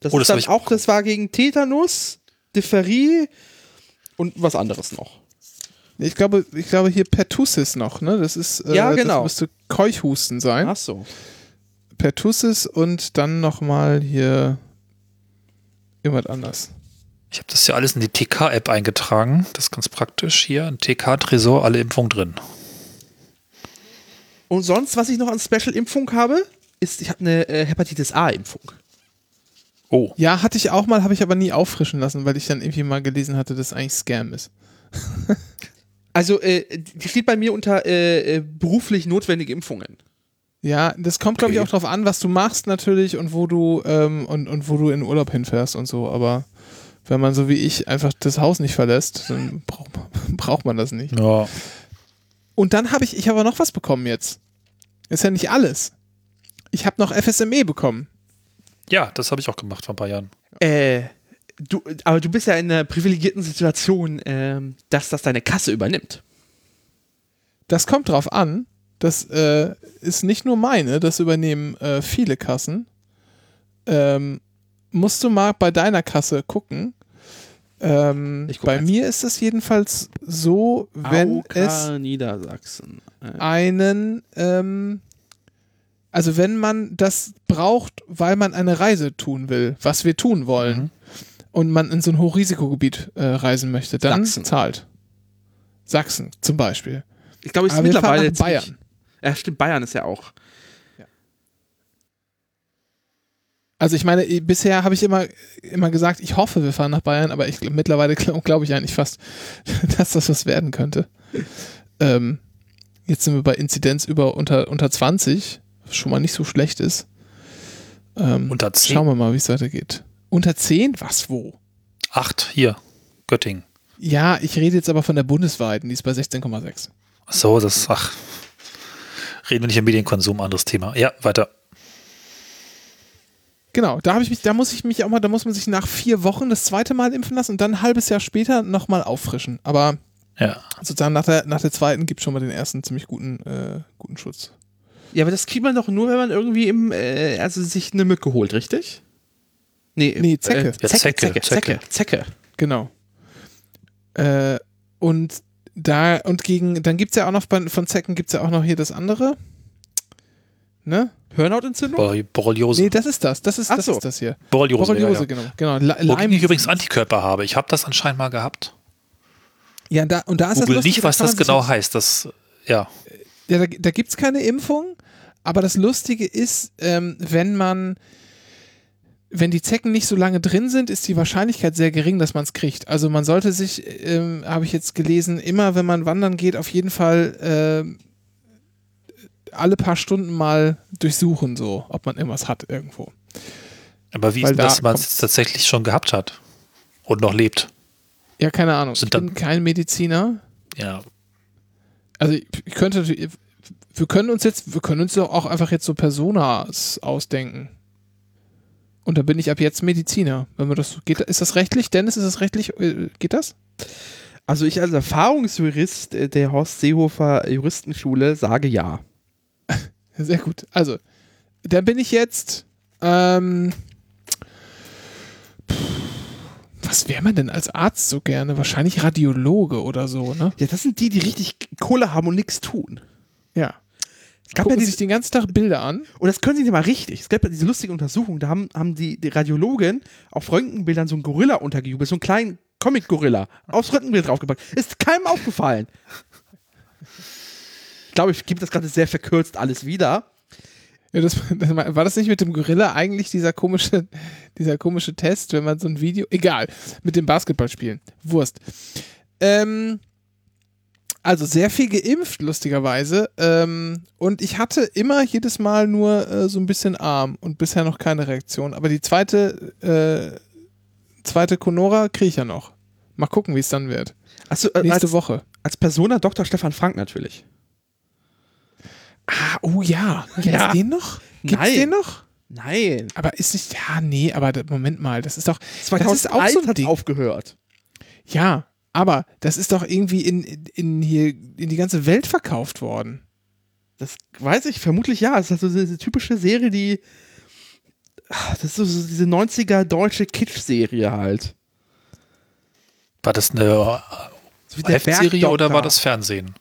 Das
Oh,
ist
das
dann
ich
auch, das war gegen Tetanus, Diphtherie und was anderes noch.
Ich glaube, ich glaube hier Pertussis noch, ne? Das ist, äh,
Ja, genau.
das müsste Keuchhusten sein.
Ach so.
Pertussis und dann nochmal hier irgendwas anders.
Ich habe das ja alles in die TK-App eingetragen. Das ist ganz praktisch hier. Ein TK-Tresor, alle Impfungen drin.
Und sonst, was ich noch an Special-Impfung habe, ist, ich habe eine äh, Hepatitis A-Impfung.
Oh,
Ja, hatte ich auch mal, habe ich aber nie auffrischen lassen, weil ich dann irgendwie mal gelesen hatte, dass es eigentlich Scam ist.
Also, äh, die steht bei mir unter äh, äh, beruflich notwendige Impfungen.
Ja, das kommt, glaube ich,
Okay.
auch drauf an, was du machst natürlich und wo du ähm, und, und wo du in Urlaub hinfährst und so, aber wenn man so wie ich einfach das Haus nicht verlässt, dann braucht man, braucht man das nicht.
ja.
Und dann habe ich, ich habe noch was bekommen jetzt. Ist ja nicht alles. Ich habe noch FSME bekommen.
Ja, das habe ich auch gemacht vor ein paar Jahren.
Äh, du, aber du bist ja in einer privilegierten Situation, ähm, dass das deine Kasse übernimmt.
Das kommt drauf an. Das äh, ist nicht nur meine, das übernehmen äh, viele Kassen. Ähm, musst du mal bei deiner Kasse gucken. Ähm,
Ich guck
bei
jetzt.
mir ist es jedenfalls so, wenn
AOK
es
Niedersachsen. Äh,
einen, ähm, also wenn man das braucht, weil man eine Reise tun will, was wir tun wollen,
Mhm.
und man in so ein Hochrisikogebiet äh, reisen möchte, dann
Sachsen.
zahlt. Sachsen zum Beispiel.
ich glaube, es ist mittlerweile
Bayern.
ziemlich- Ja, stimmt, Bayern ist ja auch.
Also ich meine, bisher habe ich immer, immer gesagt, ich hoffe, wir fahren nach Bayern, aber ich, mittlerweile glaube glaub ich eigentlich fast, dass das was werden könnte. Ähm, jetzt sind wir bei Inzidenz über unter, unter 20, was schon mal nicht so schlecht ist. Ähm,
Unter 10?
Schauen wir mal, wie es weitergeht. Unter 10? Was, wo?
Acht, hier, Göttingen.
Ja, ich rede jetzt aber von der bundesweiten, die ist bei 16,6.
Ach so, das, ach. Reden wir nicht im Medienkonsum, anderes Thema. Ja, weiter.
Genau, da habe ich mich, da muss ich mich auch mal, da muss man sich nach vier Wochen das zweite Mal impfen lassen und dann ein halbes Jahr später nochmal auffrischen. Aber
Ja.
sozusagen nach der, nach der zweiten gibt schon mal den ersten ziemlich guten, äh, guten Schutz.
Ja, aber das kriegt man doch nur, wenn man irgendwie im, äh, also sich eine Mücke holt, richtig? Nee,
Nee, Zecke.
Äh,
Ja,
Zecke,
Zecke,
Zecke, Zecke, Zecke.
Genau. Äh, und da, und gegen, dann gibt es ja auch noch von Zecken gibt es ja auch noch hier das andere. Ne?
Hirnhautentzündung?
Bor- Borreliose.
Nee, das ist das. Das ist,
Ach
das,
so.
ist das hier.
Borreliose,
Borreliose,
ja, ja.
genau. genau.
Wogegen
Lyme-
ich übrigens Antikörper habe. Ich habe das anscheinend mal gehabt.
Ja, da, und da ist
Google
das
nicht, was
da kann
das genau heißt. Das, ja.
Ja, da, da gibt es keine Impfung, aber das Lustige ist, ähm, wenn man, wenn die Zecken nicht so lange drin sind, ist die Wahrscheinlichkeit sehr gering, dass man es kriegt. Also man sollte sich, ähm, habe ich jetzt gelesen, immer wenn man wandern geht, auf jeden Fall ähm, alle paar Stunden mal durchsuchen, so, ob man irgendwas hat irgendwo.
Aber wie
Weil
ist dass
da
man es tatsächlich schon gehabt hat und noch lebt?
Ja, keine Ahnung.
Sind
ich bin kein Mediziner.
Ja.
Also ich, ich könnte, natürlich- wir können uns jetzt, wir können uns auch einfach jetzt so Personas ausdenken. Und da bin ich ab jetzt Mediziner. Wenn wir das, geht, ist das rechtlich? Dennis, ist das rechtlich? Äh, Geht das?
Also ich als Erfahrungsjurist äh, der Horst Seehofer Juristenschule sage ja.
Sehr gut. Also, da bin ich jetzt. Ähm, was wäre man denn als Arzt so gerne? Wahrscheinlich Radiologe oder so, ne?
Ja, das sind die, die richtig Kohle haben und nichts tun.
Ja.
Es gab
Gucken
ja
sich
diese,
den ganzen Tag Bilder an.
und das können sie nicht mal richtig. Es gab ja diese lustige Untersuchung, da haben, haben die, die Radiologen auf Röntgenbildern so einen Gorilla untergejubelt, so einen kleinen Comic-Gorilla aufs Röntgenbild draufgepackt. Ist keinem aufgefallen. Ich glaube, ich gebe das gerade sehr verkürzt alles wieder.
Ja, das, das, war das nicht mit dem Gorilla eigentlich dieser komische, dieser komische Test, wenn man so ein Video, egal, mit dem Basketballspielen, Wurst. Ähm, also sehr viel geimpft, lustigerweise. Ähm, und ich hatte immer jedes Mal nur äh, so ein bisschen arm und bisher noch keine Reaktion. Aber die zweite, äh, zweite Conora kriege ich ja noch. Mal gucken, wie es dann wird.
Achso, äh,
Nächste
als,
Woche.
als Persona Dr. Stefan Frank natürlich.
Ah, oh ja. Gibt's
Ja.
den noch? Gibt's
Nein.
den noch?
Nein.
Aber ist nicht, ja, nee, aber Moment mal, das ist doch, das ist auch
2001
so ein
hat
Ding.
aufgehört.
Ja, aber das ist doch irgendwie in, in hier in die ganze Welt verkauft worden.
Das weiß ich, vermutlich ja. Es ist halt so diese typische Serie, die. Ah, Das ist so, diese 90er deutsche Kitsch-Serie halt.
War das eine Heftserie
Bergdoktor.
oder war das Fernsehen?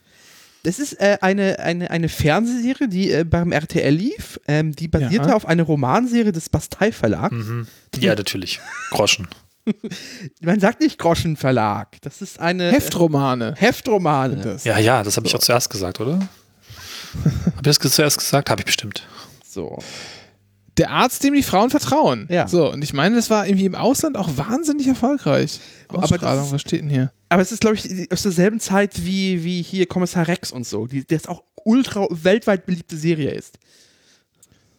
Das ist äh, eine, eine, eine Fernsehserie, die äh, beim RTL lief. Ähm, die basierte
Ja.
auf einer Romanserie des Bastei Verlags.
Mhm. Ja, natürlich. Groschen.
Man sagt nicht Groschenverlag. Das ist eine
Heftromane.
äh, Heftromane.
Das.
Ja, ja, das habe ich auch zuerst gesagt, oder? Habe ich das zuerst gesagt? Habe ich bestimmt.
So.
Der Arzt, dem die Frauen vertrauen.
Ja.
So, und ich meine, das war irgendwie im Ausland auch wahnsinnig erfolgreich.
Aber das
was steht denn hier?
Aber es ist, glaube ich, aus derselben Zeit wie, wie hier Kommissar Rex und so, die das auch ultra weltweit beliebte Serie ist.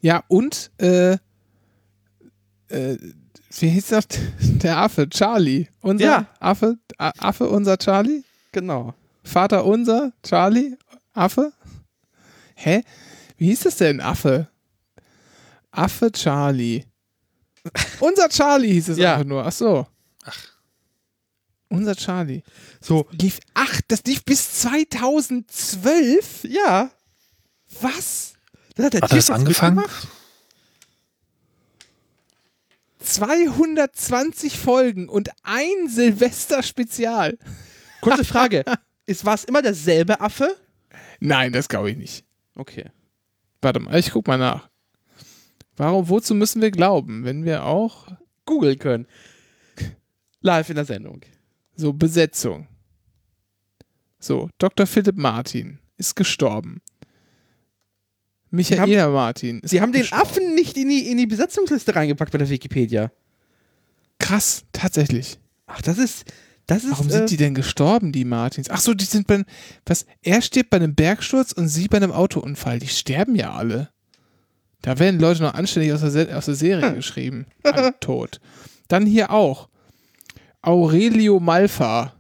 Ja, und, äh, äh, wie hieß das? Der Affe, Charlie. Unser
Ja.
Affe, Affe, unser Charlie?
Genau.
Vater unser, Charlie, Affe? Hä? Wie hieß das denn, Affe? Affe Charlie. unser Charlie hieß es
Ja.
einfach nur. Ach so. Ach. Unser Charlie.
So,
Lief, ach, das lief bis 2012?
ja.
Was?
Das hat der
er das angefangen?
mitgemacht.
220 Folgen und ein Silvester-Spezial.
Kurze Frage. ist, war es immer derselbe Affe?
Nein, das glaube ich nicht.
Okay.
Warte mal, ich guck mal nach. Warum, wozu müssen wir glauben, wenn wir auch
Googeln können. Live in der Sendung.
So, Besetzung. So, Dr. Philipp Martin ist gestorben. Michaela Martin ist
Sie haben den. Affen nicht in die, in die Besetzungsliste reingepackt bei der Wikipedia.
Krass, tatsächlich.
Ach, das ist. Das ist.
Warum
äh,
sind die denn gestorben, die Martins? Ach so, die sind bei was? Er stirbt bei einem Bergsturz und sie bei einem Autounfall. Die sterben ja alle. Da werden Leute noch anständig aus der, aus der Serie geschrieben. Alle tot. Dann hier auch. Aurelio Malfa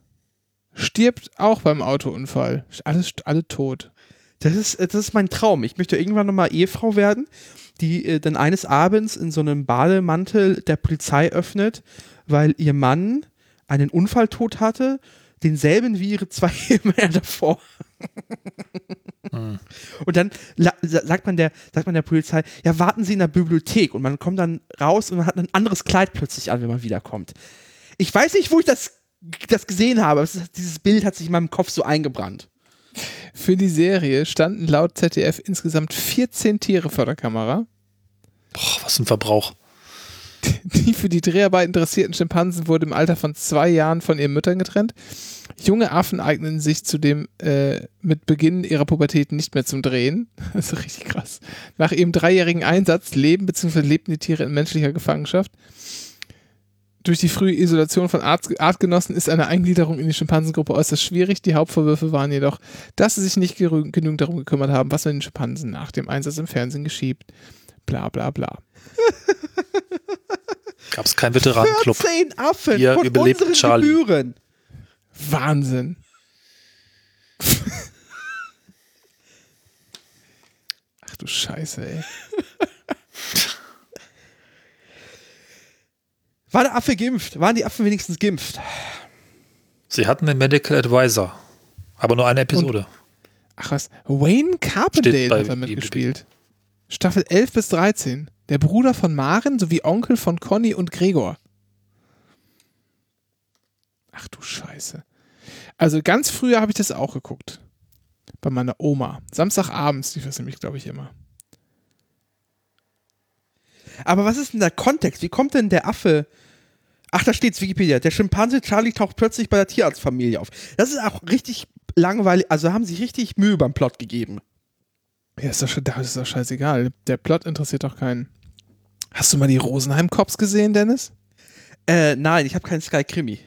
stirbt auch beim Autounfall. Alles, alle tot.
Das ist, äh, das ist mein Traum. Ich möchte irgendwann nochmal Ehefrau werden, die äh, dann eines Abends in so einem Bademantel der Polizei öffnet, weil ihr Mann einen Unfalltod hatte, denselben wie ihre zwei Ehemänner davor. Und dann sagt man, der, sagt man der Polizei, ja, warten Sie in der Bibliothek. Und man kommt dann raus und man hat ein anderes Kleid plötzlich an, wenn man wiederkommt. Ich weiß nicht, wo ich das, das gesehen habe, aber dieses Bild hat sich in meinem Kopf so eingebrannt.
Für die Serie standen laut ZDF insgesamt 14 Tiere vor der Kamera.
Boah, was ein Verbrauch.
Die für die Dreharbeit interessierten Schimpansen wurden im Alter von zwei Jahren von ihren Müttern getrennt. Junge Affen eignen sich zudem äh, mit Beginn ihrer Pubertät nicht mehr zum Drehen. Das ist richtig krass. Nach ihrem dreijährigen Einsatz leben bzw. lebten die Tiere in menschlicher Gefangenschaft. Durch die frühe Isolation von Art Artgenossen ist eine Eingliederung in die Schimpansengruppe äußerst schwierig. Die Hauptvorwürfe waren jedoch, dass sie sich nicht genug darum gekümmert haben, was mit den Schimpansen nach dem Einsatz im Fernsehen geschieht. Bla bla bla.
Gab es keinen Veteranenclub.
14 Affen
Ihr
von
überlebt
unseren
Charlie.
Gebühren.
Wahnsinn. Ach du Scheiße, ey.
War der Affe geimpft? Waren die Affen wenigstens geimpft?
Sie hatten den Medical Advisor. Aber nur eine Episode.
Ach was, Wayne Carpendale hat da mitgespielt. Staffel 11 bis 13. Der Bruder von Maren sowie Onkel von Conny und Gregor. Ach du Scheiße. Also ganz früher habe ich das auch geguckt. Bei meiner Oma. Samstagabends lief das nämlich, glaube ich, immer.
Aber was ist denn der Kontext? Wie kommt denn der Affe? Ach, da steht's Wikipedia. Der Schimpanse Charlie taucht plötzlich bei der Tierarztfamilie auf. Das ist auch richtig langweilig. Also haben sie richtig Mühe beim Plot gegeben.
Ja, ist doch, das ist doch scheißegal. Der Plot interessiert doch keinen. Hast du mal die Rosenheim-Cops gesehen, Dennis?
Äh, nein, ich habe keinen Sky Krimi.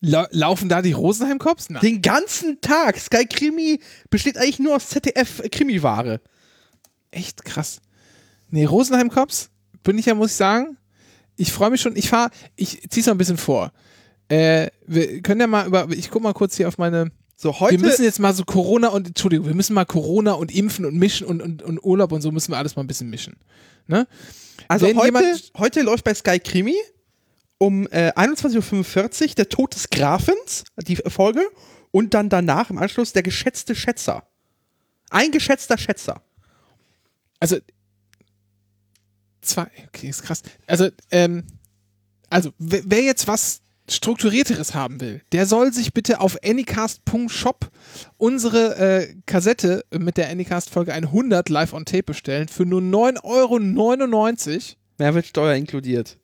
La laufen da die Rosenheim-Cops?
Den ganzen Tag. Sky Krimi besteht eigentlich nur aus ZDF Krimiware.
Echt krass. Nee, Rosenheim Cops, bin ich ja, muss ich sagen. Ich freue mich schon. Ich fahre, ich zieh's mal ein bisschen vor. Äh, wir können ja mal über, ich guck mal kurz hier auf meine.
So
Wir
heute.
müssen jetzt mal so Corona und, Entschuldigung, wir müssen mal Corona und Impfen und Mischen und, und, und Urlaub und so müssen wir alles mal ein bisschen mischen. Ne?
also
wenn
heute,
jemand-
heute läuft bei Sky Krimi um äh, 21.45 Uhr der Tod des Grafens, die Folge. Und dann danach im Anschluss der geschätzte Schätzer. Ein geschätzter Schätzer.
Also, zwei, okay, ist krass. Also, ähm, also, wer, jetzt was strukturierteres haben will, der soll sich bitte auf anycast.shop unsere äh, Kassette mit der Anycast Folge 100 live on tape bestellen für nur 9,99 Euro
Mehrwertsteuer inkludiert.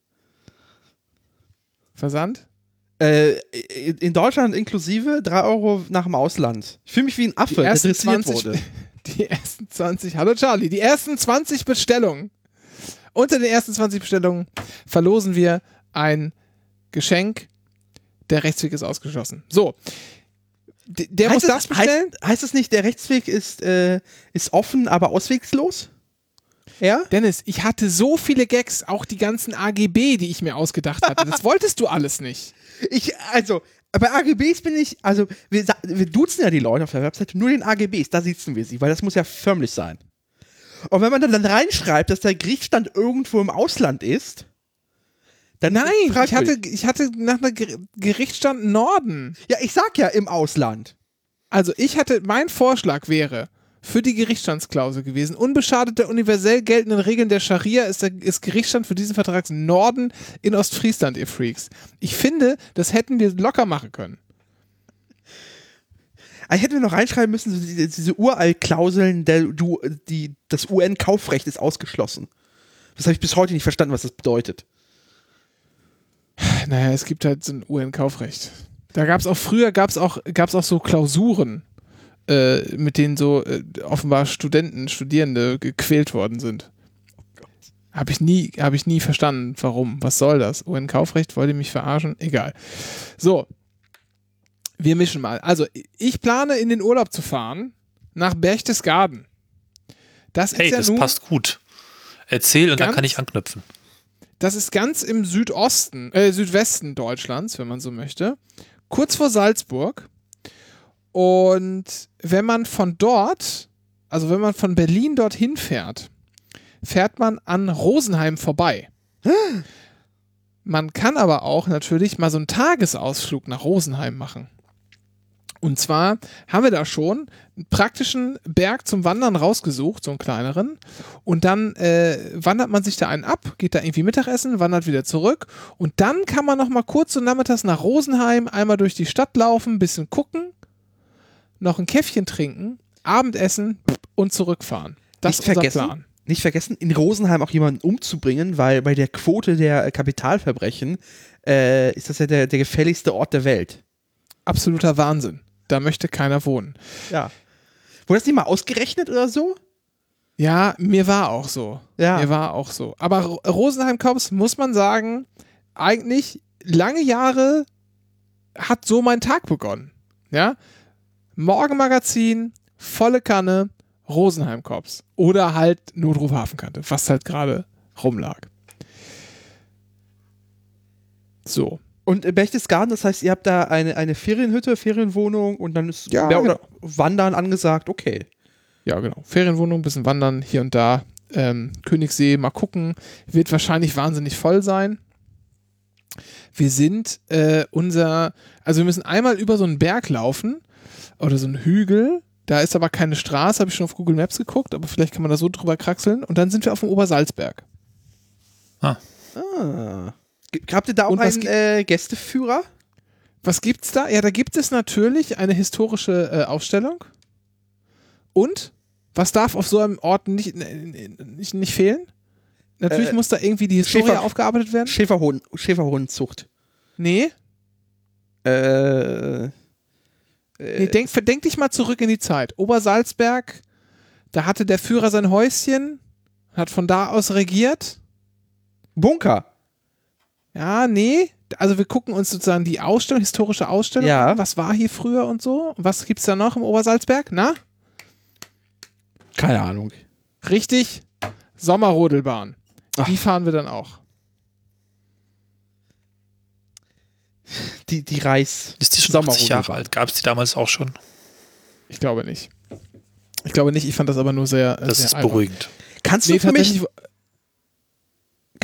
Versand.
Äh, in Deutschland inklusive 3 Euro nach dem Ausland. Ich fühle mich wie ein Affe, der dressiert
20
wurde.
Die ersten 20, hallo Charlie, die ersten 20 Bestellungen. Unter den ersten 20 Bestellungen verlosen wir ein Geschenk. Der Rechtsweg ist ausgeschlossen. So. D der muss
es-
das bestellen.
Heißt, heißt es nicht, der Rechtsweg ist, äh, ist offen, aber auswegslos? Ja?
Dennis, ich hatte so viele Gags, auch die ganzen AGB, die ich mir ausgedacht hatte. Das wolltest du alles nicht.
Ich, also, bei AGBs bin ich, also, wir, wir duzen ja die Leute auf der Webseite, nur den AGBs, da sitzen wir sie, weil das muss ja förmlich sein. Und wenn man dann, reinschreibt, dass der Gerichtsstand irgendwo im Ausland ist, dann
Nein, ich hatte, ich hatte nach einer Ger Gerichtsstand Norden.
Ja, ich sag ja im Ausland.
Also ich hatte, mein Vorschlag wäre für die Gerichtsstandsklausel gewesen, unbeschadet der universell geltenden Regeln der Scharia ist der ist Gerichtsstand für diesen Vertrag Norden in Ostfriesland, ihr Freaks. Ich finde, das hätten wir locker machen können.
Also hätten wir noch reinschreiben müssen, so diese, diese Uralt-Klauseln, der, du, die, das UN-Kaufrecht ist ausgeschlossen. Das habe ich bis heute nicht verstanden, was das bedeutet.
Naja, es gibt halt so ein UN-Kaufrecht. Da gab es auch, früher gab es auch, gab's auch so Klausuren, äh, mit denen so äh, offenbar Studenten, Studierende gequält worden sind. Habe ich nie, habe ich nie verstanden, warum. Was soll das? UN-Kaufrecht, wollt ihr mich verarschen? Egal. So. Wir mischen mal. Also, ich plane in den Urlaub zu fahren nach Berchtesgaden. Das
Hey,
ist ja
das passt gut. Erzähl und dann kann ich anknüpfen.
das ist ganz im Südosten, äh, Südwesten Deutschlands, wenn man so möchte. Kurz vor Salzburg. Und wenn man von dort, also wenn man von Berlin dorthin fährt, fährt man an Rosenheim vorbei. Man kann aber auch natürlich mal so einen Tagesausflug nach Rosenheim machen. Und zwar haben wir da schon einen praktischen Berg zum Wandern rausgesucht, so einen kleineren. Und dann äh, wandert man sich da einen ab, geht da irgendwie Mittagessen, wandert wieder zurück. Und dann kann man noch mal kurz so nachmittags nach Rosenheim einmal durch die Stadt laufen, ein bisschen gucken, noch ein Käffchen trinken, Abendessen und zurückfahren. Das
Nicht
ist unser
vergessen,
Plan.
nicht vergessen, in Rosenheim auch jemanden umzubringen, weil bei der Quote der äh, Kapitalverbrechen äh, ist das ja der, der gefährlichste Ort der Welt.
Absoluter Wahnsinn. Da möchte keiner wohnen.
Ja. Wurde das nicht mal ausgerechnet oder so?
Ja, mir war auch so.
Ja.
Mir war auch so. Aber Ro- Rosenheim Cops, muss man sagen, eigentlich lange Jahre hat so mein Tag begonnen. Ja? Morgenmagazin, volle Kanne, Rosenheim Cops. Oder halt Notruf Hafenkante, was halt gerade rumlag. So.
Und äh, Berchtesgaden, das heißt, ihr habt da eine, eine Ferienhütte, Ferienwohnung und dann ist
Ja, genau.
Wandern angesagt, okay.
Ja, genau. Ferienwohnung, bisschen wandern, hier und da. Ähm, Königssee, mal gucken. Wird wahrscheinlich wahnsinnig voll sein. Wir sind äh, unser, also wir müssen einmal über so einen Berg laufen oder so einen Hügel. Da ist aber keine Straße, habe ich schon auf Google Maps geguckt, aber vielleicht kann man da so drüber kraxeln. Und dann sind wir auf dem Obersalzberg.
Ah. G- Habt ihr da auch
Und
einen äh, Gästeführer?
Was gibt's da? Ja, da gibt es natürlich eine historische äh, Ausstellung. Und was darf auf so einem Ort nicht, nicht, nicht fehlen? Natürlich
Äh,
muss da irgendwie die Historie
Schäfer-
aufgearbeitet werden.
Schäferhund, Schäferhundzucht.
Nee,
Äh,
nee denk, verdenk dich mal zurück in die Zeit. Obersalzberg, da hatte der Führer sein Häuschen, hat von da aus regiert.
Bunker.
Ja, nee. Also wir gucken uns sozusagen die Ausstellung, historische Ausstellung
Ja.
an. Was war hier früher und so? Was gibt's da noch im Obersalzberg? Na?
Keine Ahnung.
Richtig, Sommerrodelbahn. Die fahren wir dann auch.
Die, die Reis.
Ist die schon 80
Sommerrodelbahn.
Jahre alt? Gab es die damals auch schon?
Ich glaube nicht. Ich glaube nicht, ich fand das aber nur sehr. äh,
Das
sehr
ist
albern.
beruhigend.
Kannst
Nee,
du für mich,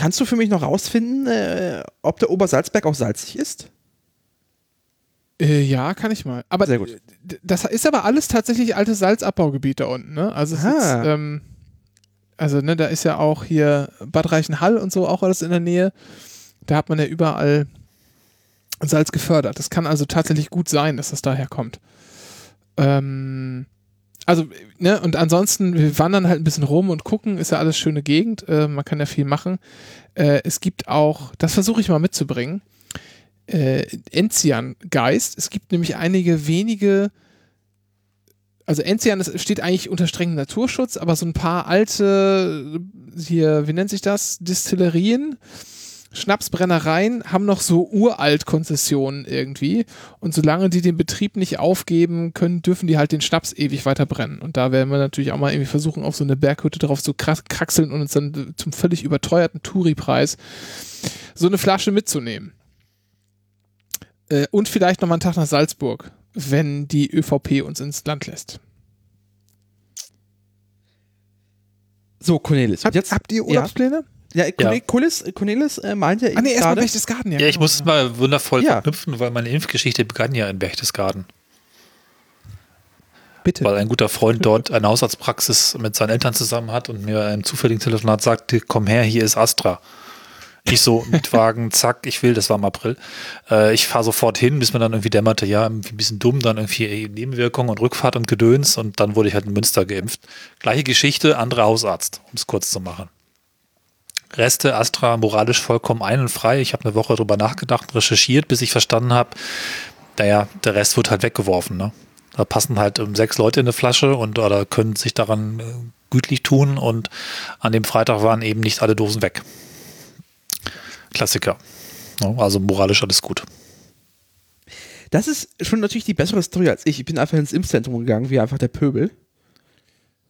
kannst du für mich noch rausfinden, äh, ob der Obersalzberg auch salzig ist?
äh, ja, kann ich mal. Aber
Sehr gut.
das ist aber alles tatsächlich altes Salzabbaugebiet da unten, ne? Also, es
Ah.
ist, ähm, also ne, da ist ja auch hier Bad Reichenhall und so auch alles in der Nähe. Da hat man ja überall Salz gefördert. Das kann also tatsächlich gut sein, dass das daher kommt. Ähm, also, ne, und ansonsten, wir wandern halt ein bisschen rum und gucken, ist ja alles schöne Gegend, äh, man kann ja viel machen. Äh, es gibt auch, das versuche ich mal mitzubringen, äh, Enzian-Geist. Es gibt nämlich einige wenige, also Enzian das steht eigentlich unter strengem Naturschutz, aber so ein paar alte, hier, wie nennt sich das, Distillerien, Schnapsbrennereien haben noch so uralt Konzessionen irgendwie und solange die den Betrieb nicht aufgeben können, dürfen die halt den Schnaps ewig weiter brennen. Und da werden wir natürlich auch mal irgendwie versuchen, auf so eine Berghütte drauf zu kraxeln und uns dann zum völlig überteuerten Touri-Preis so eine Flasche mitzunehmen. Äh, und vielleicht nochmal einen Tag nach Salzburg, wenn die ÖVP uns ins Land lässt.
So, Cornelis.
Habt,
jetzt,
habt ihr Urlaubspläne?
Ja,
Ja.
Cornelis, Cornelis äh, meinte
Ah, nee, erstmal Berchtesgaden. Ja,
Ja, ich
genau.
muss es mal wundervoll
Ja.
verknüpfen, weil meine Impfgeschichte begann ja in Berchtesgaden.
Bitte.
Weil ein guter Freund dort eine Hausarztpraxis mit seinen Eltern zusammen hat und mir im zufälligen Telefonat sagte, komm her, hier ist Astra. Ich so, Mietwagen, zack, ich will, das war im April. Äh, ich fahre sofort hin, bis man dann irgendwie dämmerte, ja, irgendwie ein bisschen dumm, dann irgendwie Nebenwirkungen und Rückfahrt und Gedöns und dann wurde ich halt in Münster geimpft. Gleiche Geschichte, anderer Hausarzt, um es kurz zu machen. Reste Astra moralisch vollkommen ein und frei. Ich habe eine Woche drüber nachgedacht und recherchiert, bis ich verstanden habe, naja, der Rest wird halt weggeworfen. Ne? Da passen halt ähm, sechs Leute in eine Flasche und oder können sich daran äh, gütlich tun und an dem Freitag waren eben nicht alle Dosen weg. Klassiker. Ne? Also moralisch alles gut.
das ist schon natürlich die bessere Story als ich. Ich bin einfach ins Impfzentrum gegangen, wie einfach der Pöbel.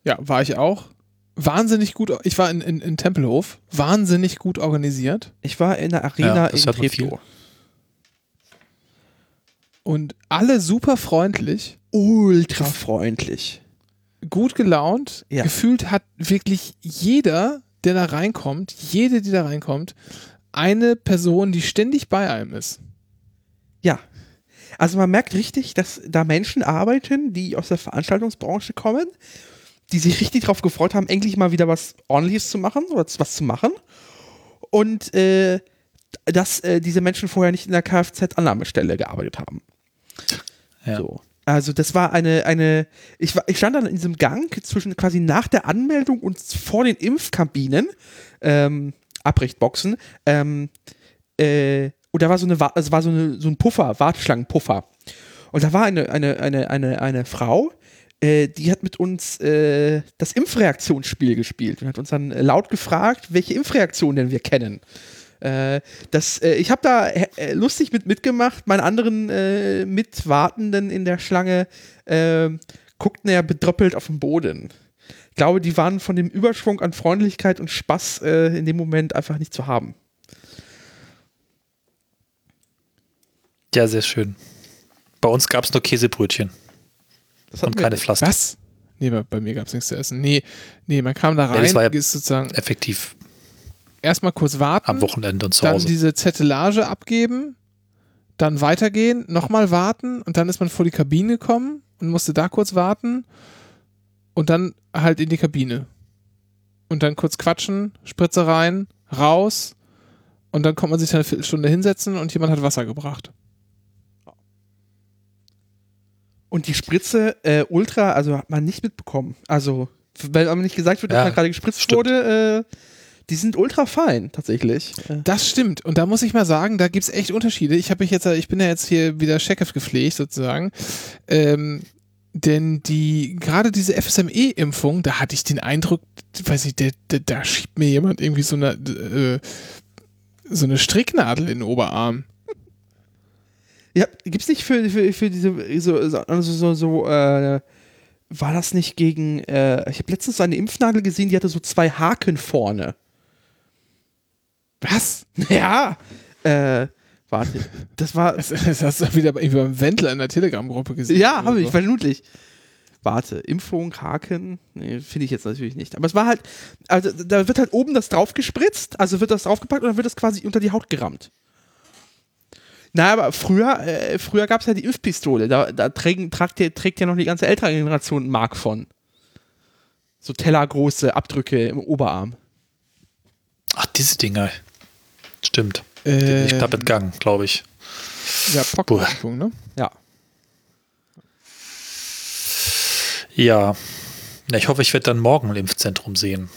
Ja, war ich auch. Wahnsinnig gut. Ich war in, in, in Tempelhof. Wahnsinnig gut organisiert.
Ich war in der Arena
Ja,
in Treptow.
Und alle super freundlich,
Ultra freundlich.
gut gelaunt.
Ja.
Gefühlt hat wirklich jeder, der da reinkommt, jede, die da reinkommt, eine Person, die ständig bei einem ist.
Ja. Also man merkt richtig, dass da Menschen arbeiten, die aus der Veranstaltungsbranche kommen, die sich richtig darauf gefreut haben, endlich mal wieder was ordentliches zu machen oder was zu machen. Und äh, dass äh, diese Menschen vorher nicht in der Kfz-Annahmestelle gearbeitet haben.
Ja.
So. Also das war eine, eine, ich, war, ich stand dann in diesem Gang zwischen quasi nach der Anmeldung und vor den Impfkabinen, ähm, Abrichtboxen, ähm, äh, und da war so eine, es war so, eine, so ein Puffer, Warteschlangenpuffer. Und da war eine, eine, eine, eine, eine Frau, äh, die hat mit uns äh, das Impfreaktionsspiel gespielt und hat uns dann äh, laut gefragt, welche Impfreaktionen denn wir kennen. Äh, das, äh, ich habe da äh, lustig mit mitgemacht. Meine anderen Mitwartenden in der Schlange äh, guckten ja bedröppelt auf den Boden. Ich glaube, die waren von dem Überschwung an Freundlichkeit und Spaß in dem Moment einfach nicht zu haben.
Ja, sehr schön. Bei uns gab es nur Käsebrötchen
Das
und
hatten wir
keine. Pflaster.
Was? Nee, bei, bei mir gab es nichts zu essen. Nee, nee, man kam da
Ja,
rein,
das war ja-
ist sozusagen
Effektiv
erstmal kurz warten,
am Wochenende und zu
dann
Hause.
diese Zettelage abgeben, dann weitergehen, nochmal warten und dann ist man vor die Kabine gekommen und musste da kurz warten und dann halt in die Kabine. Und dann kurz quatschen, Spritze rein, raus und dann kommt man sich dann eine Viertelstunde hinsetzen und jemand hat Wasser gebracht.
Und die Spritze äh, Ultra, also hat man nicht mitbekommen. Also, weil aber nicht gesagt wird, dass
Ja,
man gerade gespritzt
stimmt.
wurde, äh, die sind ultra fein, tatsächlich.
Das stimmt. Und da muss ich mal sagen, da gibt's echt Unterschiede. Ich habe mich jetzt, ich bin ja jetzt hier wieder Chekhov gepflegt sozusagen. Ähm, denn die, gerade diese FSME-Impfung, da hatte ich den Eindruck, weiß ich, der, da schiebt mir jemand irgendwie so eine, äh, so eine Stricknadel in den Oberarm.
Ja, gibt's nicht für, für, für diese, so, so, also so, äh, war das nicht gegen, äh, ich habe letztens so eine Impfnadel gesehen, die hatte so zwei Haken vorne.
Was?
Ja, äh, warte, das war,
Das, das hast du wieder irgendwie beim Wendler in der Telegram-Gruppe gesehen.
ja, habe ich, vermutlich. Warte, Impfung, Haken, nee, finde ich jetzt natürlich nicht. Aber es war halt, also da wird halt oben das drauf gespritzt, also wird das draufgepackt und dann wird das quasi unter die Haut gerammt. Na, aber früher, äh, früher gab es ja die Impfpistole. Da, da trägen, tragt, ja- trägt ja noch die ganze ältere Generation einen Mark von. So tellergroße Abdrücke im Oberarm.
Ach, diese Dinger. Stimmt.
Äh,
ich knapp entgangen, glaube ich.
ja, Pockenimpfung, ne?
Ja.
Ja. Na, ich hoffe, ich werde dann morgen im Impfzentrum sehen.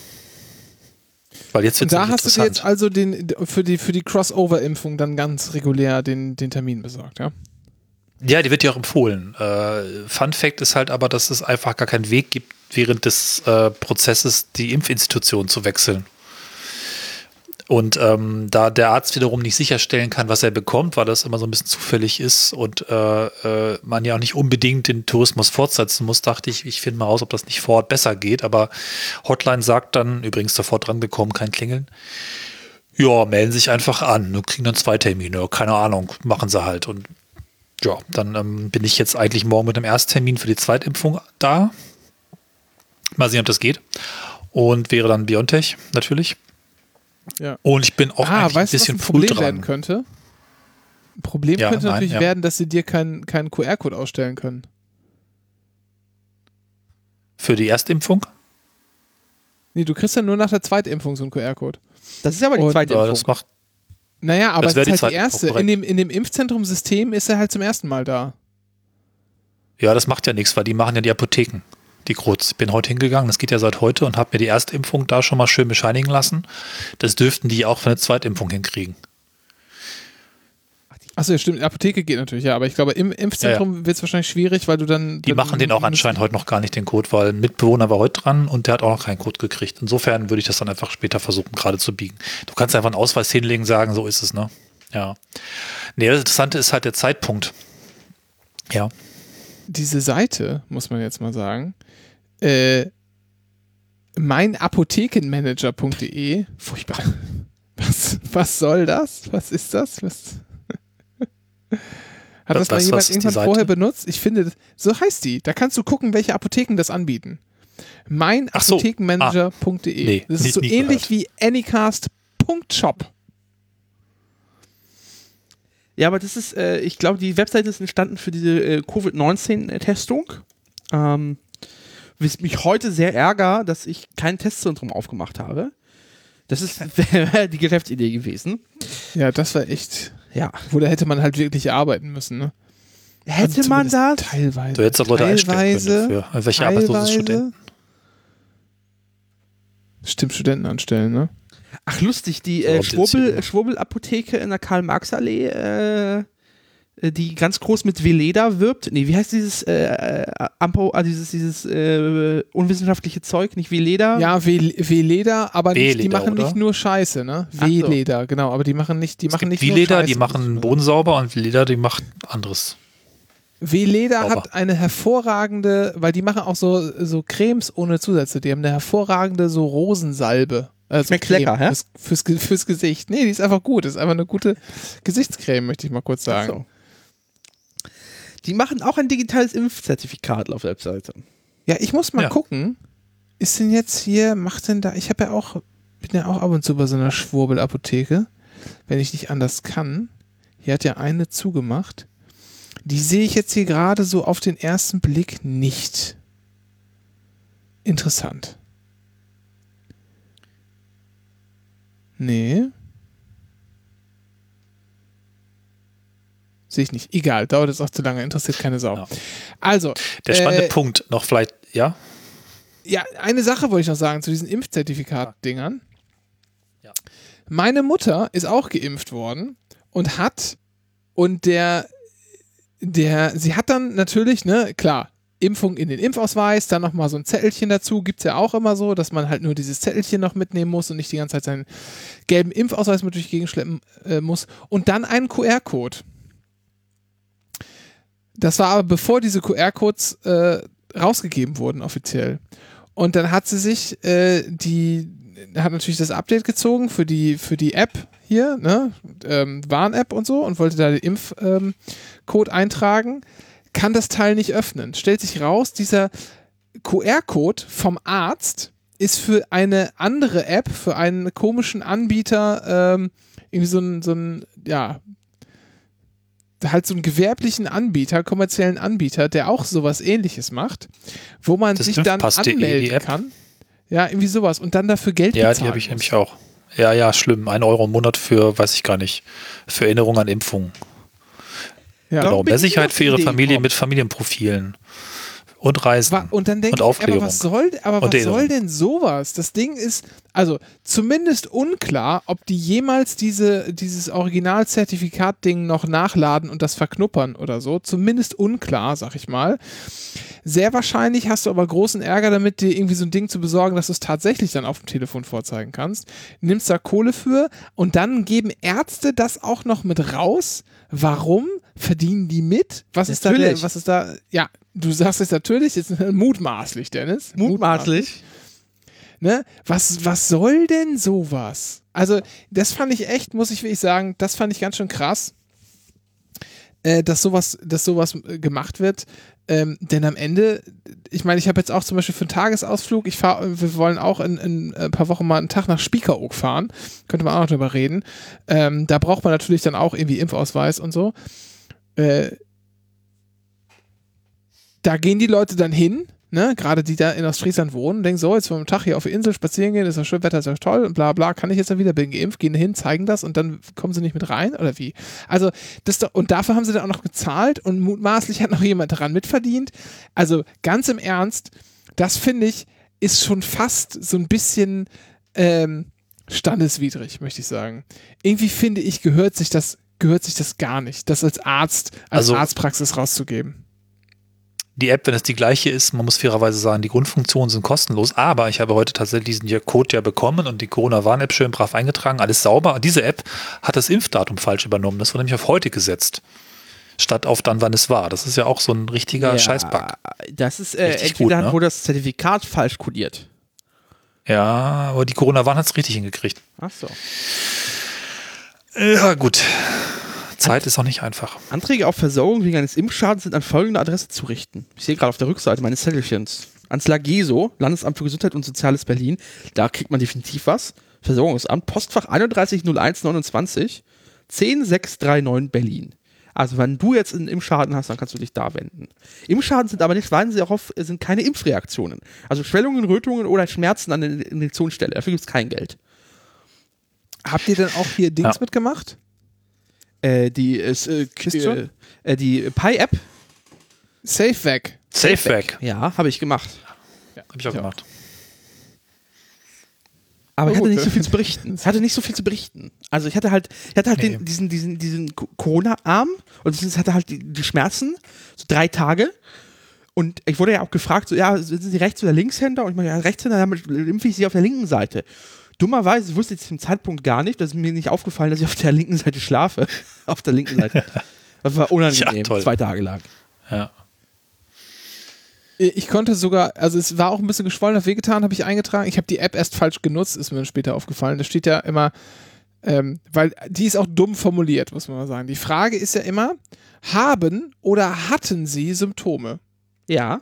Weil jetzt
da hast du dir jetzt also den, für die, für die Crossover-Impfung dann ganz regulär den, den Termin besorgt, ja?
Ja, die wird ja auch empfohlen. Äh, Fun Fact ist halt aber, dass es einfach gar keinen Weg gibt, während des äh, Prozesses die Impfinstitution zu wechseln. Und ähm, da der Arzt wiederum nicht sicherstellen kann, was er bekommt, weil das immer so ein bisschen zufällig ist und äh, äh, man ja auch nicht unbedingt den Tourismus fortsetzen muss, dachte ich, ich finde mal raus, ob das nicht vor Ort besser geht. Aber Hotline sagt dann, übrigens sofort drangekommen, kein Klingeln. Ja, melden sich einfach an, kriegen dann zwei Termine, keine Ahnung, machen sie halt. Und ja, dann ähm, bin ich jetzt eigentlich morgen mit dem Ersttermin für die Zweitimpfung da. Mal sehen, ob das geht. Und wäre dann Biontech natürlich.
Ja.
Und ich bin auch
ah,
eigentlich ein
weißt du, was
bisschen
ein
früh
Problem
dran.
werden könnte? Ein Problem
Ja,
könnte
nein,
natürlich
ja.
werden, dass sie dir keinen keinen QR-Code ausstellen können.
Für die Erstimpfung?
Nee, du kriegst ja nur nach der Zweitimpfung so einen QR-Code.
Das ist aber die
Und-
zweite
Ja,
Impfung.
das macht.
Naja, aber
Das
es
wäre
ist
die
halt die erste. In dem, in dem Impfzentrum-System ist er halt zum ersten Mal da.
Ja, das macht ja nichts, weil die machen ja die Apotheken. Die Kruz. Ich bin heute hingegangen, das geht ja seit heute und habe mir die Erstimpfung da schon mal schön bescheinigen lassen. Das dürften die auch für eine Zweitimpfung hinkriegen.
Achso, ja, stimmt. Apotheke geht natürlich, ja, aber ich glaube, im Impfzentrum wird es wahrscheinlich schwierig, weil du dann.
Die
dann
machen den auch anscheinend heute noch gar nicht, den Code, weil ein Mitbewohner war heute dran und der hat auch noch keinen Code gekriegt. Insofern würde ich das dann einfach später versuchen, gerade zu biegen. Du kannst einfach einen Ausweis hinlegen, sagen, so ist es, ne? Ja. Nee, das Interessante ist halt der Zeitpunkt. Ja.
Diese Seite, muss man jetzt mal sagen, äh, meinapothekenmanager.de, furchtbar. Was, was soll das? Was ist das? Was? Hat das
Was-
mal jemand irgendwann vorher benutzt? Ich finde, so heißt die. Da kannst du gucken, welche Apotheken das anbieten. Meinapothekenmanager.de.
Ah. Nee,
das ist so ähnlich
gehört.
wie anycast.shop.
Ja, aber das ist, äh, ich glaube, die Webseite ist entstanden für diese äh, Covid-19-Testung. Ähm, was mich heute sehr ärgert, dass ich kein Testzentrum aufgemacht habe. Das ist wäre die Geschäftsidee gewesen.
Ja, das war echt.
Ja.
Wo da hätte man halt wirklich arbeiten müssen, ne?
Hätte
Also
man das?
Teilweise.
Du hättest auch Leute einstellen können dafür. Also welche arbeitslose
teilweise.
Studenten.
Stimmt, Studenten anstellen, ne?
Ach, lustig, die
So,
äh, Schwurbel, Schwurbel-Apotheke in der Karl-Marx-Allee, äh, äh, die ganz groß mit Veleda wirbt. Nee, wie heißt dieses äh, äh, Ampo, ah, dieses, dieses äh, unwissenschaftliche Zeug? Nicht Veleda?
Ja, W- W-Leder, aber nicht, die machen
oder?
nicht nur Scheiße, ne?
Ach so.
W-Leder, genau, aber die machen nicht, die
Es
machen
gibt
nicht Scheiße.
die machen Boden sauber und Leder, die macht anderes.
W-Leder
Sauber.
hat eine hervorragende, weil die machen auch so, so Cremes ohne Zusätze, die haben eine hervorragende so Rosensalbe. Also
Schmeckt lecker, hä?
Fürs, fürs, fürs Gesicht. Nee, die ist einfach gut. ist einfach eine gute Gesichtscreme, möchte ich mal kurz sagen.
so. Die machen auch ein digitales Impfzertifikat auf der Webseite.
Ja, ich muss mal
Ja.
gucken. Ist denn jetzt hier, macht denn da, ich habe ja auch, bin ja auch ab und zu bei so einer Schwurbelapotheke, wenn ich nicht anders kann. Hier hat ja eine zugemacht. Die sehe ich jetzt hier gerade so auf den ersten Blick nicht. Interessant. Nee. Sehe ich nicht. Egal, dauert jetzt auch zu lange, interessiert keine Sau.
Ja.
Also,
Der spannende
äh,
Punkt noch vielleicht, ja?
ja, eine Sache wollte ich noch sagen zu diesen Impfzertifikat-Dingern.
Ja.
Meine Mutter ist auch geimpft worden und hat, und der, der, sie hat dann natürlich, ne, klar, Impfung in den Impfausweis, dann nochmal so ein Zettelchen dazu, gibt es ja auch immer so, dass man halt nur dieses Zettelchen noch mitnehmen muss und nicht die ganze Zeit seinen gelben Impfausweis mit durch die Gegend schleppen äh, muss. Und dann einen QR-Code. Das war aber bevor diese QR-Codes äh, rausgegeben wurden offiziell. Und dann hat sie sich äh, die, hat natürlich das Update gezogen für die, für die App hier, ne, ähm, Warn-App und so und wollte da den Impfcode ähm, eintragen, kann das Teil nicht öffnen. Stellt sich raus, dieser QR-Code vom Arzt ist für eine andere App, für einen komischen Anbieter, ähm, irgendwie so ein, so ein, ja, halt so einen gewerblichen Anbieter, kommerziellen Anbieter, der auch sowas ähnliches macht, wo man
Das
sich dann
die
anmelden kann. Ja, irgendwie sowas. Und dann dafür Geld
Ja,
bezahlen
die habe ich nämlich auch. Ja, ja, schlimm. Ein Euro im Monat für, weiß ich gar nicht, für Erinnerung an Impfungen.
Ja.
Genau, mehr
ich
Sicherheit für ihre Familie
gekommen.
mit Familienprofilen und Reisen.
Und dann denke
Und
ich, aber
Aufklärung.
was soll, aber
Und
was soll denn sowas? Das Ding ist, also zumindest unklar, ob die jemals diese, dieses Originalzertifikat-Ding noch nachladen und das verknuppern oder so. Zumindest unklar, sag ich mal. Sehr wahrscheinlich hast du aber großen Ärger damit, dir irgendwie so ein Ding zu besorgen, dass du es tatsächlich dann auf dem Telefon vorzeigen kannst. Nimmst da Kohle für und dann geben Ärzte das auch noch mit raus. Warum? Verdienen die mit? Was ist da der,
Natürlich.
was ist da, ja, du sagst es natürlich, jetzt mutmaßlich, Dennis.
Mutmaßlich.
Ne? Was, was soll denn sowas? Also, das fand ich echt, muss ich wirklich sagen, das fand ich ganz schön krass, äh, dass sowas, dass sowas äh, gemacht wird. Ähm, denn am Ende, ich meine, ich habe jetzt auch zum Beispiel für einen Tagesausflug, ich fahre, wir wollen auch in, in ein paar Wochen mal einen Tag nach Spiekeroog fahren, könnte man auch noch drüber reden. Ähm, da braucht man natürlich dann auch irgendwie Impfausweis und so. Äh, da gehen die Leute dann hin, ne, gerade die da in Ostfriesland wohnen, denken so, jetzt einen Tag hier auf die Insel spazieren gehen, ist ja schön, Wetter ist ja toll und bla bla, kann ich jetzt dann wieder, bin geimpft, gehen hin, zeigen das und dann kommen sie nicht mit rein oder wie? Also, das doch, und dafür haben sie dann auch noch gezahlt und mutmaßlich hat noch jemand daran mitverdient. Also, ganz im Ernst, das finde ich, ist schon fast so ein bisschen ähm, standeswidrig, möchte ich sagen. Irgendwie finde ich, gehört sich das, gehört sich das gar nicht, das als Arzt, als
Also-
Arztpraxis rauszugeben.
Die App, wenn es die gleiche ist, man muss fairerweise sagen, die Grundfunktionen sind kostenlos, aber ich habe heute tatsächlich diesen Code ja bekommen und die Corona-Warn-App schön brav eingetragen, alles sauber. Diese App hat das Impfdatum falsch übernommen. Das wurde nämlich auf heute gesetzt, statt auf dann, wann es war. Das ist ja auch so ein richtiger Scheißbug.
Das ist äh,
Richtig
entweder
gut, ne?
wurde das Zertifikat falsch kodiert.
Ja, aber die Corona-Warn hat es richtig hingekriegt.
Ach so.
Ja, gut. Zeit ist auch nicht einfach.
Anträge auf Versorgung wegen eines Impfschadens sind an folgende Adresse zu richten. Ich sehe gerade auf der Rückseite meines Zettelchens. Ans LAGESO, Landesamt für Gesundheit und Soziales Berlin. Da kriegt man definitiv was. Versorgungsamt, Postfach 310129, 10639 Berlin. Also wenn du jetzt einen Impfschaden hast, dann kannst du dich da wenden. Impfschaden sind aber nicht, weisen sie darauf, sind keine Impfreaktionen. Also Schwellungen, Rötungen oder Schmerzen an der Injektionsstelle. Dafür gibt es kein Geld.
Habt ihr denn auch hier Dings
Ja.
mitgemacht?
Äh, die ist, äh, äh, äh, die Pi-App,
Safe weg.
Safe weg.
Ja, habe ich gemacht.
Hab ich auch
Ja.
gemacht.
Aber ich hatte nicht so viel zu berichten. Ich hatte nicht so viel zu berichten. Also ich hatte halt, ich hatte halt
Nee.
den, diesen, diesen, diesen Co- Corona-Arm und ich hatte halt die, die Schmerzen, so drei Tage. Und ich wurde ja auch gefragt, so, ja, sind Sie Rechts- oder Linkshänder? Und ich meine, ja, Rechtshänder, damit impfe ich Sie auf der linken Seite. Dummerweise wusste ich zu dem Zeitpunkt gar nicht, das ist mir nicht aufgefallen, dass ich auf der linken Seite schlafe. auf der linken Seite. Das war unangenehm,
Ja, toll.
zwei Tage lang.
Ja.
Ich konnte sogar, also es war auch ein bisschen geschwollen, hat wehgetan, habe ich eingetragen. Ich habe die App erst falsch genutzt, ist mir dann später aufgefallen. Da steht ja immer, ähm, weil die ist auch dumm formuliert, muss man mal sagen. Die Frage ist ja immer, haben oder hatten sie Symptome?
Ja.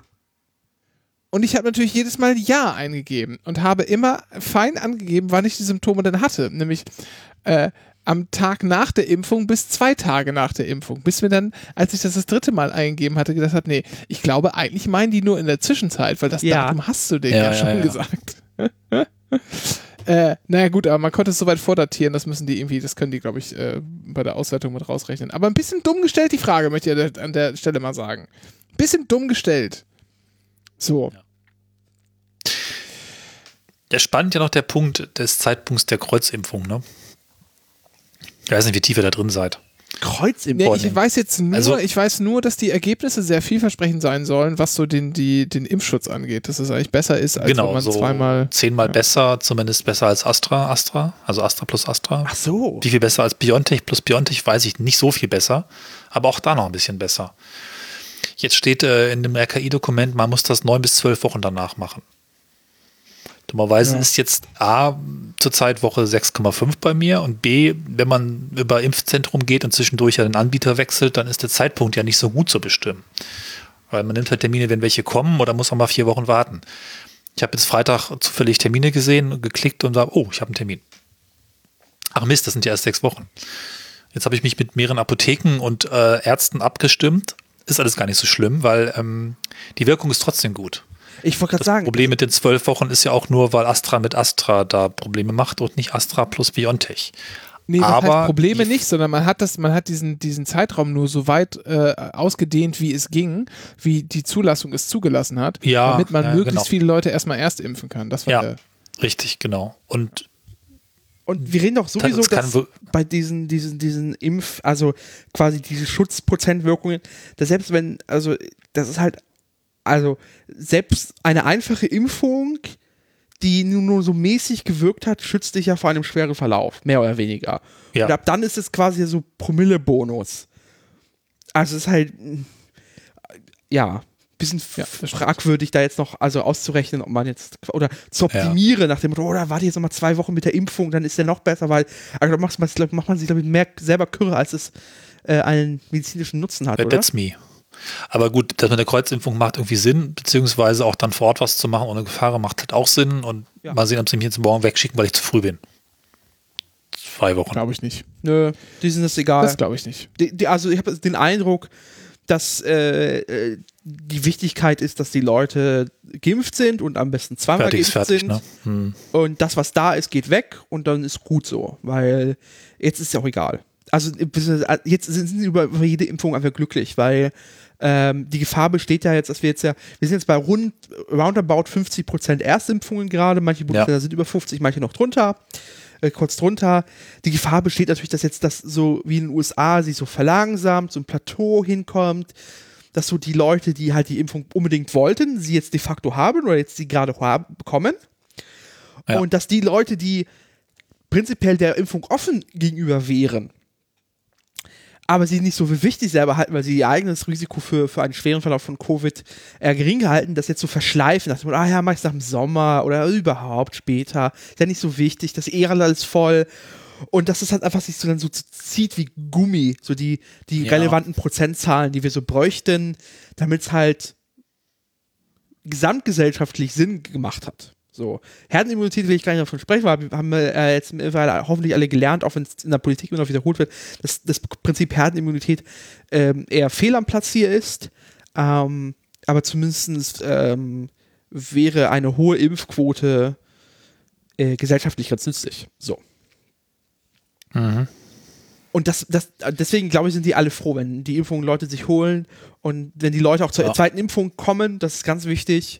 Und ich habe natürlich jedes Mal Ja eingegeben und habe immer fein angegeben, wann ich die Symptome denn hatte. Nämlich äh, am Tag nach der Impfung bis zwei Tage nach der Impfung. Bis mir dann, als ich das das dritte Mal eingegeben hatte, gedacht hat, nee, ich glaube, eigentlich meinen die nur in der Zwischenzeit, weil das
Ja.
Datum hast du denen ja,
Ja, ja,
schon
ja.
gesagt. äh, naja gut, aber man konnte es soweit vordatieren, das müssen die irgendwie, das können die, glaube ich, äh, bei der Auswertung mit rausrechnen. Aber ein bisschen dumm gestellt, die Frage, möchte ich an der- an der Stelle mal sagen. Bisschen dumm gestellt. So.
Der spannend ja noch der Punkt des Zeitpunkts der Kreuzimpfung, ne? Ich weiß nicht, wie tief ihr da drin seid.
Kreuzimpfung.
Nee, ich weiß jetzt nur,
Also-
ich weiß nur, dass die Ergebnisse sehr vielversprechend sein sollen, was so den, die, den Impfschutz angeht. Dass es eigentlich besser ist, als wenn
genau,
man
so
zweimal.
zehnmal besser, zumindest besser als Astra, Astra, also Astra plus Astra.
Ach so.
Wie viel besser als BioNTech plus BioNTech, weiß ich nicht so viel besser, aber auch da noch ein bisschen besser. Jetzt steht äh, in dem RKI-Dokument, man muss das neun bis zwölf Wochen danach machen. Dummerweise
Ja.
ist jetzt A zurzeit Woche 6,5 bei mir und B, wenn man über Impfzentrum geht und zwischendurch ja den Anbieter wechselt, dann ist der Zeitpunkt ja nicht so gut zu bestimmen. Weil man nimmt halt Termine, wenn welche kommen oder muss auch mal vier Wochen warten. Ich habe jetzt Freitag zufällig Termine gesehen, geklickt und war, oh, ich habe einen Termin. Ach Mist, das sind ja erst sechs Wochen. Jetzt habe ich mich mit mehreren Apotheken und äh, Ärzten abgestimmt. Ist alles gar nicht so schlimm, weil ähm, die Wirkung ist trotzdem gut.
Ich wollte gerade
Das
sagen,
Problem mit den zwölf Wochen ist ja auch nur, weil Astra mit Astra da Probleme macht und nicht Astra plus Biontech.
Nee, das
Aber
heißt Probleme nicht, sondern man hat das, man hat diesen, diesen Zeitraum nur so weit äh, ausgedehnt, wie es ging, wie die Zulassung es zugelassen hat,
Ja,
damit man
ja,
möglichst
genau.
viele Leute erstmal erst impfen kann. Das war
Ja.
der,
Richtig, genau. Und
Und wir reden doch sowieso,
Das
dass bei diesen, diesen, diesen Impf, also quasi diese Schutzprozentwirkungen, dass selbst wenn, also das ist halt, also selbst eine einfache Impfung, die nur, nur so mäßig gewirkt hat, schützt dich ja vor einem schweren Verlauf, mehr oder weniger.
Ja.
Und ab dann ist es quasi so Promille-Bonus. Also es ist halt, mm, ja, bisschen
Ja,
fragwürdig, da jetzt noch also auszurechnen, ob man jetzt oder zu optimieren nach dem Motto, oder warte jetzt noch mal zwei Wochen mit der Impfung, dann ist der noch besser, weil also da macht man, macht man sich glaube ich mehr selber Kürre, als es äh, einen medizinischen Nutzen hat, oder?
that's me. Aber gut, dass man eine Kreuzimpfung macht irgendwie Sinn, beziehungsweise auch dann vor Ort was zu machen ohne Gefahr macht halt auch Sinn. Und
Ja.
mal sehen, ob sie mich jetzt morgen wegschicken, weil ich zu früh bin. Zwei Wochen.
glaube ich nicht.
Nö, die sind es egal.
Das glaube ich nicht.
Die, die, also ich habe den Eindruck, dass äh, äh, die Wichtigkeit ist, dass die Leute geimpft sind und am besten zweimal
Fertig ist
geimpft
fertig,
sind.
ne? Hm.
Und das, was da ist, geht weg und dann ist gut so, weil jetzt ist ja auch egal. Also äh, jetzt sind sie über, über jede Impfung einfach glücklich, weil ähm, die Gefahr besteht ja jetzt, dass wir jetzt ja, wir sind jetzt bei rund roundabout 50 Prozent Erstimpfungen gerade, manche Bundesländer sind über 50, manche noch drunter, äh, kurz drunter. Die Gefahr besteht natürlich, dass jetzt das so wie in den USA sich so verlangsamt, so ein Plateau hinkommt, dass so die Leute, die halt die Impfung unbedingt wollten, sie jetzt de facto haben oder jetzt sie gerade haben, bekommen.
Ja.
Und dass die Leute, die prinzipiell der Impfung offen gegenüber wären, aber sie nicht so für wichtig selber halten, weil sie ihr eigenes Risiko für, für einen schweren Verlauf von Covid eher gering halten, das jetzt so verschleifen, dass man, ah ja, mach ich nach dem Sommer oder überhaupt später, ist ja nicht so wichtig, das eh alles voll. Und dass es halt einfach sich so dann so zieht wie Gummi, so die, die
Ja.
relevanten Prozentzahlen, die wir so bräuchten, damit es halt gesamtgesellschaftlich Sinn gemacht hat. So, Herdenimmunität will ich gar nicht davon sprechen, weil wir haben äh, jetzt mittlerweile hoffentlich alle gelernt, auch wenn es in der Politik immer noch wiederholt wird, dass das Prinzip Herdenimmunität ähm, eher fehl am Platz hier ist. Ähm, aber zumindest ähm, wäre eine hohe Impfquote äh, gesellschaftlich ganz nützlich. So.
Mhm.
und das, das, deswegen glaube ich, sind die alle froh, wenn die Impfungen Leute sich holen und wenn die Leute auch zur
Ja.
zweiten Impfung kommen, das ist ganz wichtig,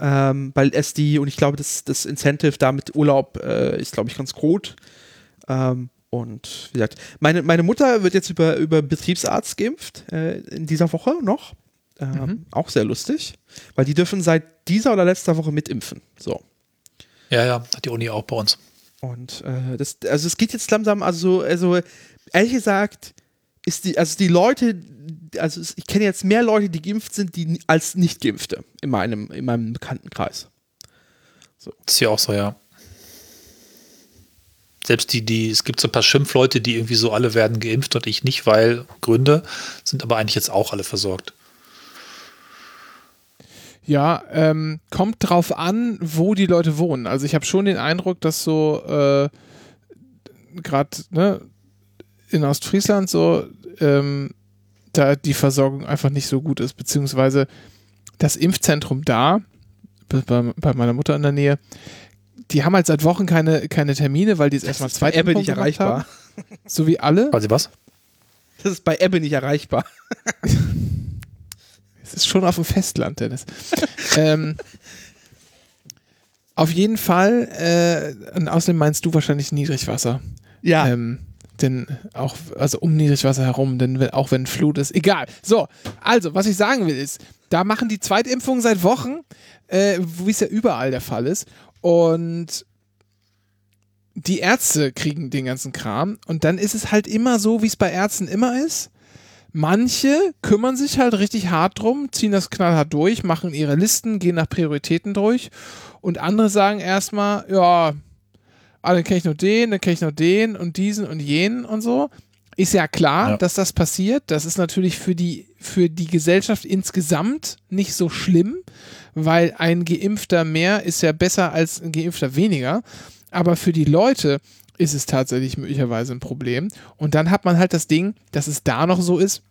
ähm, weil es die, und ich glaube, das, das Incentive da mit Urlaub äh, ist, glaube ich, ganz gut. Ähm, und wie gesagt, meine, meine Mutter wird jetzt über, über Betriebsarzt geimpft, äh, in dieser Woche noch. Ähm, Auch sehr lustig, weil die dürfen seit dieser oder letzter Woche mitimpfen. So.
Ja, ja, hat die Uni auch bei uns.
Und äh, das, also es geht jetzt langsam, also, also ehrlich gesagt, ist die, also die Leute, also ich kenne jetzt mehr Leute, die geimpft sind, die als nicht geimpfte in meinem, in meinem Bekanntenkreis.
ist ja auch so, ja. Selbst die, die, es gibt so ein paar Schimpfleute, die irgendwie so alle werden geimpft und ich nicht, weil Gründe, sind aber eigentlich jetzt auch alle versorgt.
Ja, ähm, kommt drauf an, wo die Leute wohnen. Also ich habe schon den Eindruck, dass so äh, gerade ne, in Ostfriesland so ähm, da die Versorgung einfach nicht so gut ist, beziehungsweise das Impfzentrum da, bei, bei meiner Mutter in der Nähe, die haben halt seit Wochen keine, keine Termine, weil die jetzt erstmal zwei
Ebbe nicht erreichbar.
So wie alle.
Quasi was?
Das ist bei Ebbe nicht erreichbar.
Es ist schon auf dem Festland, Dennis. ähm, auf jeden Fall, äh, und außerdem meinst du wahrscheinlich Niedrigwasser.
Ja,
Ähm, denn auch, also um Niedrigwasser herum, denn auch wenn Flut ist, egal. So, also, was ich sagen will ist, da machen die Zweitimpfungen seit Wochen, äh, wie es ja überall der Fall ist. Und die Ärzte kriegen den ganzen Kram. Und dann ist es halt immer so, wie es bei Ärzten immer ist. Manche kümmern sich halt richtig hart drum, ziehen das knallhart durch, machen ihre Listen, gehen nach Prioritäten durch. Und andere sagen erstmal, ja, ah, dann kenne ich nur den, dann kenne ich nur den und diesen und jenen und so. Ist ja klar,
Ja.
dass das passiert. Das ist natürlich für die, für die Gesellschaft insgesamt nicht so schlimm, weil ein Geimpfter mehr ist ja besser als ein Geimpfter weniger. Aber für die Leute ist es tatsächlich möglicherweise ein Problem. Und dann hat man halt das Ding, dass es da noch so ist,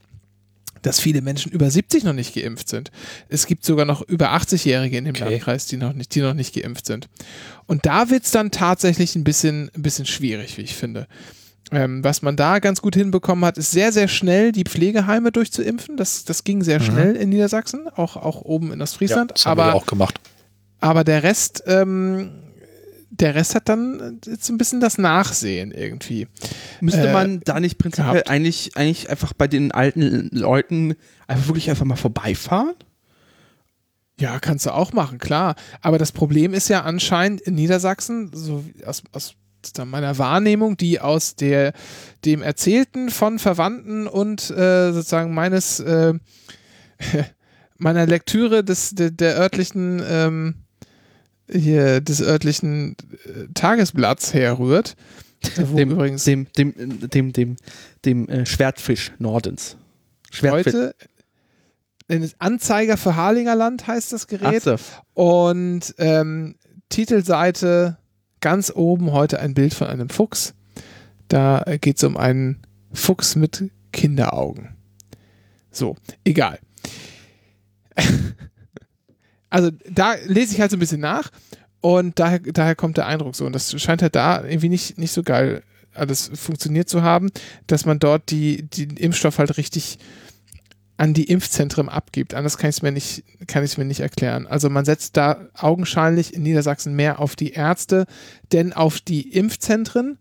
dass viele Menschen über 70 noch nicht geimpft sind. Es gibt sogar noch über 80-Jährige in dem
Okay.
Landkreis, die noch nicht, die noch nicht geimpft sind. Und da wird es dann tatsächlich ein bisschen, ein bisschen schwierig, wie ich finde. Ähm, was man da ganz gut hinbekommen hat, ist sehr, sehr schnell die Pflegeheime durchzuimpfen. Das, das ging sehr schnell in Niedersachsen, auch, auch oben in Ostfriesland.
das haben wir
aber,
auch gemacht.
aber der Rest, ähm, der Rest hat dann jetzt ein bisschen das Nachsehen irgendwie.
müsste
äh,
man da nicht prinzipiell
gehabt.
eigentlich, eigentlich einfach bei den alten Leuten einfach wirklich einfach mal vorbeifahren?
Ja, kannst du auch machen, klar. Aber das Problem ist ja anscheinend in Niedersachsen, so aus, aus meiner Wahrnehmung, die aus der, dem Erzählten von Verwandten und äh, sozusagen meines, äh, meiner Lektüre des, der, der örtlichen, ähm, hier, des örtlichen äh, Tagesblatts herrührt.
Dem,
übrigens
dem, dem, dem, dem, dem äh, Schwertfisch Nordens. Schwertfisch.
heute Anzeiger für Harlingerland heißt das Gerät.
So.
Und ähm, Titelseite ganz oben heute ein Bild von einem Fuchs. Da geht es um einen Fuchs mit Kinderaugen. So, egal. also da lese ich halt so ein bisschen nach und daher, daher kommt der Eindruck so. Und das scheint halt da irgendwie nicht, nicht so geil alles funktioniert zu haben, dass man dort die, den Impfstoff halt richtig an die Impfzentren abgibt. Anders kann ich es mir nicht, kann ich mir nicht erklären. Also man setzt da augenscheinlich in Niedersachsen mehr auf die Ärzte, denn auf die Impfzentren,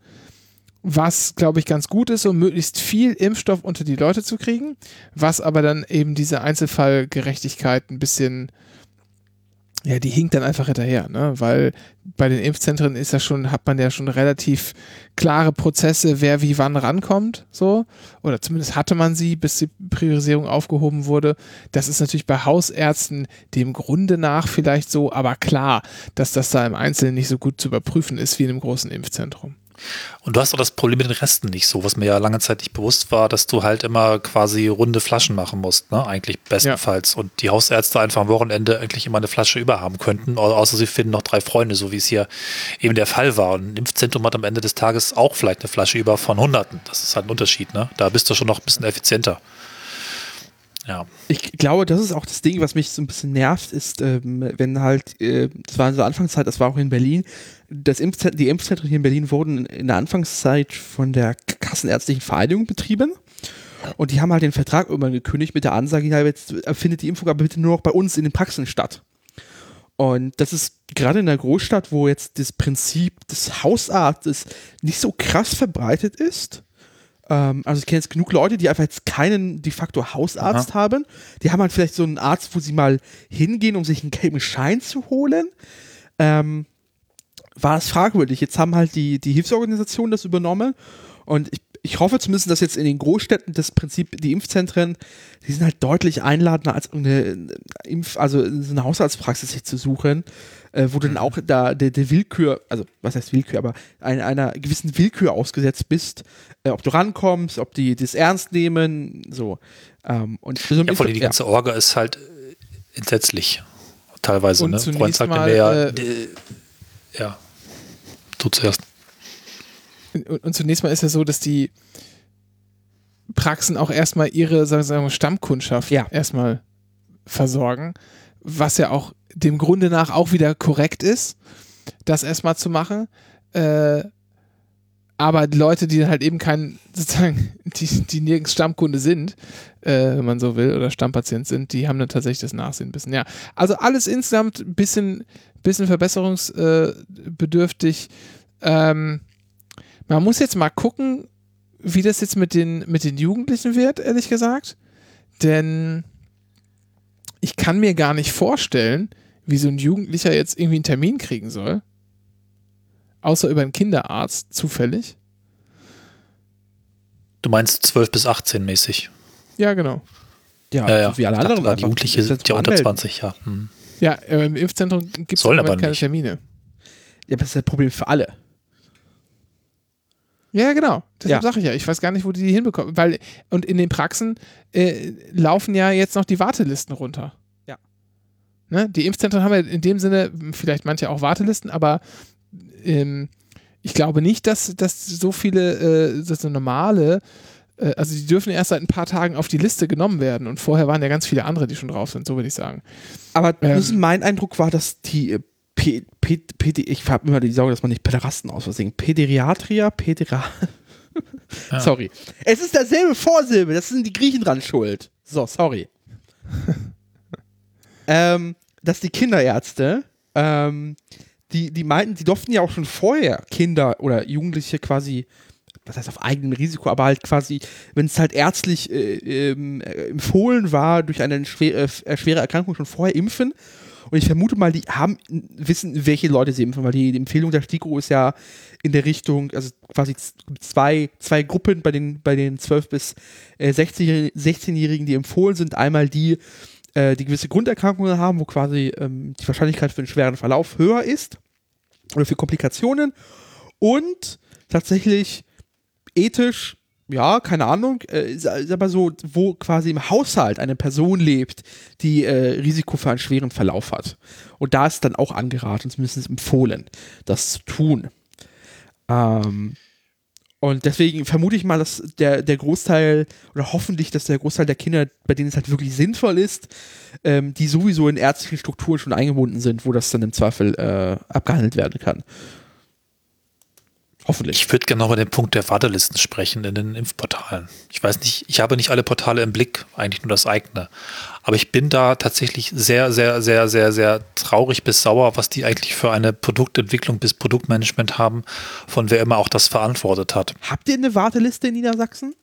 was glaube ich ganz gut ist, um möglichst viel Impfstoff unter die Leute zu kriegen, was aber dann eben diese Einzelfallgerechtigkeit ein bisschen ja, die hinkt dann einfach hinterher, ne? Weil bei den Impfzentren ist ja schon, hat man ja schon relativ klare Prozesse, wer wie wann rankommt, so. Oder zumindest hatte man sie, bis die Priorisierung aufgehoben wurde. Das ist natürlich bei Hausärzten dem Grunde nach vielleicht so, aber klar, dass das da im Einzelnen nicht so gut zu überprüfen ist wie in einem großen Impfzentrum.
Und du hast auch das Problem mit den Resten nicht so, was mir ja lange Zeit nicht bewusst war, dass du halt immer quasi runde Flaschen machen musst, ne? Eigentlich bestenfalls. Und die Hausärzte einfach am Wochenende eigentlich immer eine Flasche über haben könnten, au- außer sie finden noch drei Freunde, so wie es hier eben der Fall war. Und ein Impfzentrum hat am Ende des Tages auch vielleicht eine Flasche über von Hunderten. Das ist halt ein Unterschied, ne? Da bist du schon noch ein bisschen effizienter. Ja.
Ich glaube, das ist auch das Ding, was mich so ein bisschen nervt, ist, ähm, wenn halt, äh, das war in der Anfangszeit, das war auch in Berlin, das Impfzentren, die Impfzentren hier in Berlin wurden in der Anfangszeit von der Kassenärztlichen Vereinigung betrieben. Und die haben halt den Vertrag irgendwann gekündigt mit der Ansage, ja, jetzt findet die Impfung aber bitte nur noch bei uns in den Praxen statt. Und das ist gerade in der Großstadt, wo jetzt das Prinzip des Hausarztes nicht so krass verbreitet ist. Ähm, also ich kenne jetzt genug Leute, die einfach jetzt keinen de facto Hausarzt
Aha.
haben. Die haben halt vielleicht so einen Arzt, wo sie mal hingehen, um sich einen gelben Schein zu holen. Ähm, war es fragwürdig. Jetzt haben halt die, die Hilfsorganisationen das übernommen und ich, ich hoffe zumindest, dass jetzt in den Großstädten das Prinzip, die Impfzentren, die sind halt deutlich einladender als eine Impf-, also so eine Hausarztpraxis sich zu suchen, äh, wo du dann auch da der, der Willkür, also was heißt Willkür, aber ein, einer gewissen Willkür ausgesetzt bist, äh, ob du rankommst, ob die das ernst nehmen, so. Ähm, und so
Ja, vor allem die
ja.
ganze Orga ist halt äh, entsetzlich. Teilweise,
Und
ne?
zunächst
Freund sagte
mal,
mir ja,
äh,
äh, ja. Du zuerst.
Und, und zunächst mal ist ja so, dass die Praxen auch erstmal ihre sagen wir, mal, Stammkundschaft
Ja.
erstmal versorgen, was ja auch dem Grunde nach auch wieder korrekt ist, das erstmal zu machen. Äh, aber Leute, die halt eben kein, sozusagen, die, die nirgends Stammkunde sind, äh, wenn man so will, oder Stammpatient sind, die haben dann tatsächlich das Nachsehen ein bisschen. Ja, also alles insgesamt ein bisschen, bisschen verbesserungsbedürftig. Ähm, man muss jetzt mal gucken, wie das jetzt mit den, mit den Jugendlichen wird, ehrlich gesagt. Denn ich kann mir gar nicht vorstellen, wie so ein Jugendlicher jetzt irgendwie einen Termin kriegen soll. Außer über einen Kinderarzt, zufällig.
Du meinst 12 bis 18 mäßig.
Ja, genau.
ja,
Ja, ja.
wie alle
dachte
anderen.
die Jugendliche sind ja unter
anmelden.
20, ja. Hm.
Ja, im Impfzentrum gibt es
Sollen aber
keine
nicht.
Termine.
Ja, aber das ist das Problem für alle.
Ja, genau. Deshalb
Ja.
sage ich ja, ich weiß gar nicht, wo die die hinbekommen. Weil, und in den Praxen äh, laufen ja jetzt noch die Wartelisten runter. Ne? Die Impfzentren haben ja in dem Sinne, vielleicht manche auch Wartelisten, aber ähm, ich glaube nicht, dass, dass so viele, äh, so normale, äh, also die dürfen erst seit ein paar Tagen auf die Liste genommen werden und vorher waren ja ganz viele andere, die schon drauf sind, so würde ich sagen.
Aber
Ähm.
mein Eindruck war, dass die äh, P, P, P, ich habe immer die Sorge, dass man nicht Päderasten aus Versehen. Päderiatria, Pädera.
Ja.
Sorry. Es ist derselbe Vorsilbe, das sind die Griechen dran schuld. So, sorry. ähm, dass die Kinderärzte, ähm, die, die meinten, die durften ja auch schon vorher Kinder oder Jugendliche quasi, was heißt auf eigenem Risiko, aber halt quasi, wenn es halt ärztlich äh, äh, empfohlen war, durch eine schwere, äh, schwere Erkrankung schon vorher impfen. Und ich vermute mal, die haben wissen, welche Leute sie impfen, weil die, die Empfehlung der STIKO ist ja in der Richtung, also quasi zwei, zwei Gruppen bei den, bei den 12- bis äh, 16 16-Jährigen, die empfohlen sind. Einmal die, äh, die gewisse Grunderkrankungen haben, wo quasi ähm, die Wahrscheinlichkeit für einen schweren Verlauf höher ist oder für Komplikationen. Und tatsächlich ethisch, ja, keine Ahnung, äh, ist, aber so, wo quasi im Haushalt eine Person lebt, die äh, Risiko für einen schweren Verlauf hat. Und da ist dann auch angeraten, zumindest empfohlen, das zu tun. Ähm, und deswegen vermute ich mal, dass der, der Großteil, oder hoffentlich, dass der Großteil der Kinder, bei denen es halt wirklich sinnvoll ist, ähm, die sowieso in ärztlichen Strukturen schon eingebunden sind, wo das dann im Zweifel äh, abgehandelt werden kann. Hoffentlich.
Ich würde gerne noch über den Punkt der Wartelisten sprechen in den Impfportalen. Ich weiß nicht, ich habe nicht alle Portale im Blick, eigentlich nur das eigene. Aber ich bin da tatsächlich sehr, sehr, sehr, sehr, sehr traurig bis sauer, was die eigentlich für eine Produktentwicklung bis Produktmanagement haben, von wer immer auch das verantwortet hat.
Habt ihr eine Warteliste in Niedersachsen?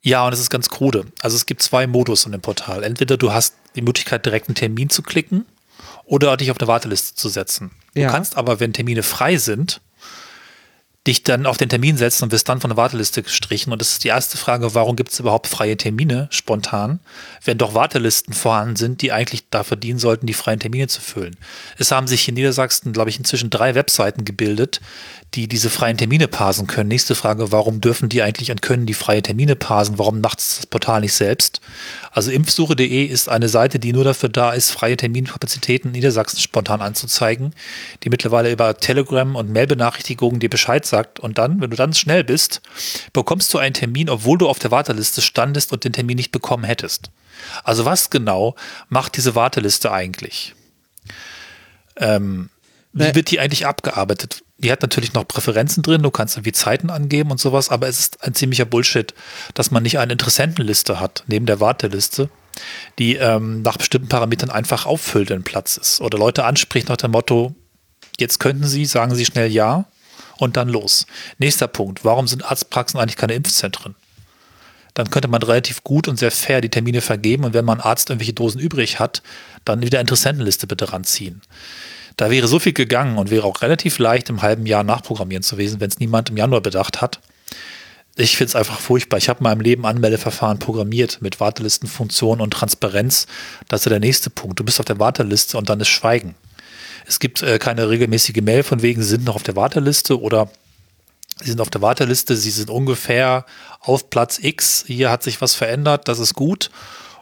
Ja, und es ist ganz krude. Also es gibt zwei Modus in dem Portal. Entweder du hast die Möglichkeit, direkt einen Termin zu klicken oder dich auf eine Warteliste zu setzen.
Ja.
Du kannst aber, wenn Termine frei sind, dich dann auf den Termin setzen und wirst dann von der Warteliste gestrichen. Und das ist die erste Frage, warum gibt es überhaupt freie Termine spontan, wenn doch Wartelisten vorhanden sind, die eigentlich dafür dienen sollten, die freien Termine zu füllen. Es haben sich in Niedersachsen, glaube ich, inzwischen drei Webseiten gebildet, die diese freien Termine parsen können. Nächste Frage, warum dürfen die eigentlich und können die freie Termine parsen? Warum macht es das Portal nicht selbst? Also impfsuche.de ist eine Seite, die nur dafür da ist, freie Terminkapazitäten in Niedersachsen spontan anzuzeigen, die mittlerweile über Telegram und Mailbenachrichtigungen dir Bescheid sagt, und dann, wenn du dann schnell bist, bekommst du einen Termin, obwohl du auf der Warteliste standest und den Termin nicht bekommen hättest. Also was genau macht diese Warteliste eigentlich? Ähm, wie wird die eigentlich abgearbeitet? Die hat natürlich noch Präferenzen drin, du kannst irgendwie Zeiten angeben und sowas, aber es ist ein ziemlicher Bullshit, dass man nicht eine Interessentenliste hat, neben der Warteliste, die ähm, nach bestimmten Parametern einfach auffüllt, wenn Platz ist. Oder Leute anspricht nach dem Motto, jetzt könnten Sie, sagen Sie schnell ja und dann los. Nächster Punkt, warum sind Arztpraxen eigentlich keine Impfzentren? Dann könnte man relativ gut und sehr fair die Termine vergeben und wenn man Arzt irgendwelche Dosen übrig hat, dann wieder Interessentenliste bitte ranziehen. Da wäre so viel gegangen und wäre auch relativ leicht im halben Jahr nachprogrammieren zu gewesen, wenn es niemand im Januar bedacht hat. Ich finde es einfach furchtbar. Ich habe in meinem Leben Anmeldeverfahren programmiert mit Wartelistenfunktion und Transparenz. Das ist der nächste Punkt. Du bist auf der Warteliste und dann ist Schweigen. Es gibt äh, keine regelmäßige Mail von wegen, Sie sind noch auf der Warteliste oder Sie sind auf der Warteliste, Sie sind ungefähr auf Platz X, hier hat sich was verändert, das ist gut.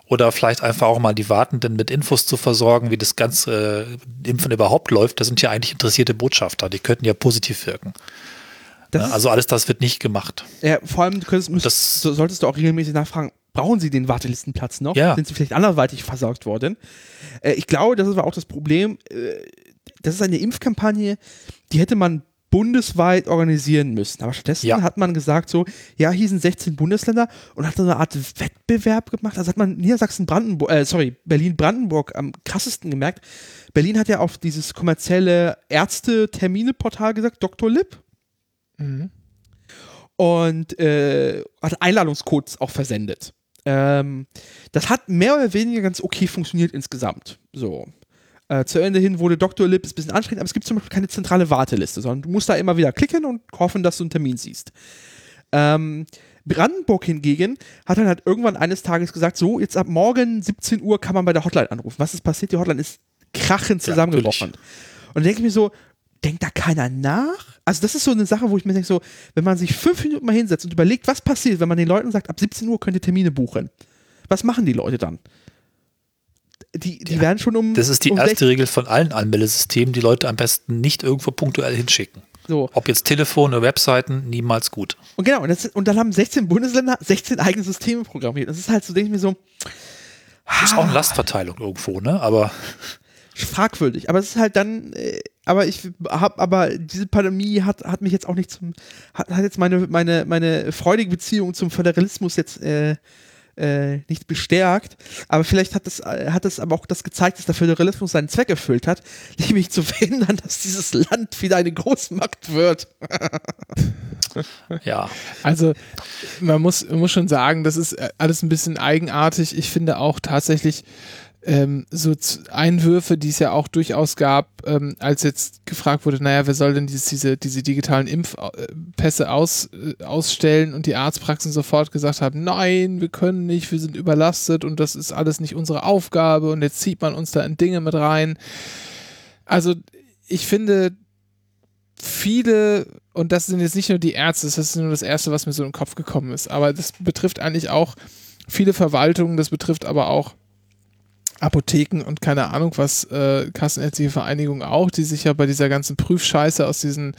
Oder vielleicht einfach auch mal die Wartenden mit Infos zu versorgen, wie das ganze äh, Impfen überhaupt läuft. Das sind ja eigentlich interessierte Botschafter, die könnten ja positiv wirken.
Das ist-
also alles das wird nicht gemacht.
Ja, vor allem du könntest, müsst,
Das-
so, solltest du auch regelmäßig nachfragen, brauchen sie den Wartelistenplatz noch?
Ja.
Sind sie vielleicht anderweitig versorgt worden? Äh, ich glaube, das ist aber auch das Problem. Äh, das ist eine Impfkampagne, die hätte man bundesweit organisieren müssen. Aber stattdessen
Ja.
hat man gesagt so, ja, hier sind 16 Bundesländer und hat so eine Art Wettbewerb gemacht. Also hat man Niedersachsen-Brandenburg, äh, sorry, Berlin-Brandenburg am krassesten gemerkt. Berlin hat ja auf dieses kommerzielle Ärzte-Termine-Portal gesagt, Dr. Lipp
Mhm.
und äh, hat Einladungscodes auch versendet. Ähm, das hat mehr oder weniger ganz okay funktioniert insgesamt. So. Äh, zu Ende hin wurde Dr. Lip ein bisschen anstrengend, aber es gibt zum Beispiel keine zentrale Warteliste, sondern du musst da immer wieder klicken und hoffen, dass du einen Termin siehst. Ähm, Brandenburg hingegen hat dann halt irgendwann eines Tages gesagt, so, jetzt ab morgen 17 Uhr kann man bei der Hotline anrufen. Was ist passiert? Die Hotline ist krachend
Ja,
zusammengebrochen. und dann denke ich mir so, denkt da keiner nach? Also das ist so eine Sache, wo ich mir denke, so, wenn man sich fünf Minuten mal hinsetzt und überlegt, was passiert, wenn man den Leuten sagt, ab 17 Uhr könnt ihr Termine buchen. Was machen die Leute dann? Die, die werden schon um.
Das ist die
um
erste
16
Regel von allen Anmeldesystemen, die Leute am besten nicht irgendwo punktuell hinschicken.
So.
Ob jetzt Telefon oder Webseiten, niemals gut.
Und genau, und, das, und dann haben 16 Bundesländer 16 eigene Systeme programmiert. Das ist halt so, denke ich mir so,
Das ist auch eine Lastverteilung irgendwo, ne? Aber
fragwürdig. Aber es ist halt dann, äh, aber ich habe, aber diese Pandemie hat, hat mich jetzt auch nicht zum, hat, hat jetzt meine, meine, meine freudige Beziehung zum Föderalismus jetzt äh, äh, nicht bestärkt. Aber vielleicht hat das, äh, hat das aber auch das gezeigt, dass der Föderalismus seinen Zweck erfüllt hat, nämlich zu verhindern, dass dieses Land wieder eine Großmacht wird.
ja,
Also man muss, man muss schon sagen, das ist äh, alles ein bisschen eigenartig. Ich finde auch tatsächlich ähm, so Einwürfe, die es ja auch durchaus gab, ähm, als jetzt gefragt wurde, naja, wer soll denn dieses, diese, diese digitalen Impfpässe aus, äh, ausstellen und die Arztpraxen sofort gesagt haben, nein, wir können nicht, wir sind überlastet und das ist alles nicht unsere Aufgabe und jetzt zieht man uns da in Dinge mit rein. Also ich finde, viele, und das sind jetzt nicht nur die Ärzte, das ist nur das Erste, was mir so in den Kopf gekommen ist, aber das betrifft eigentlich auch viele Verwaltungen, das betrifft aber auch Apotheken und keine Ahnung was, äh, Kassenärztliche Vereinigung auch, die sich ja bei dieser ganzen Prüfscheiße aus diesen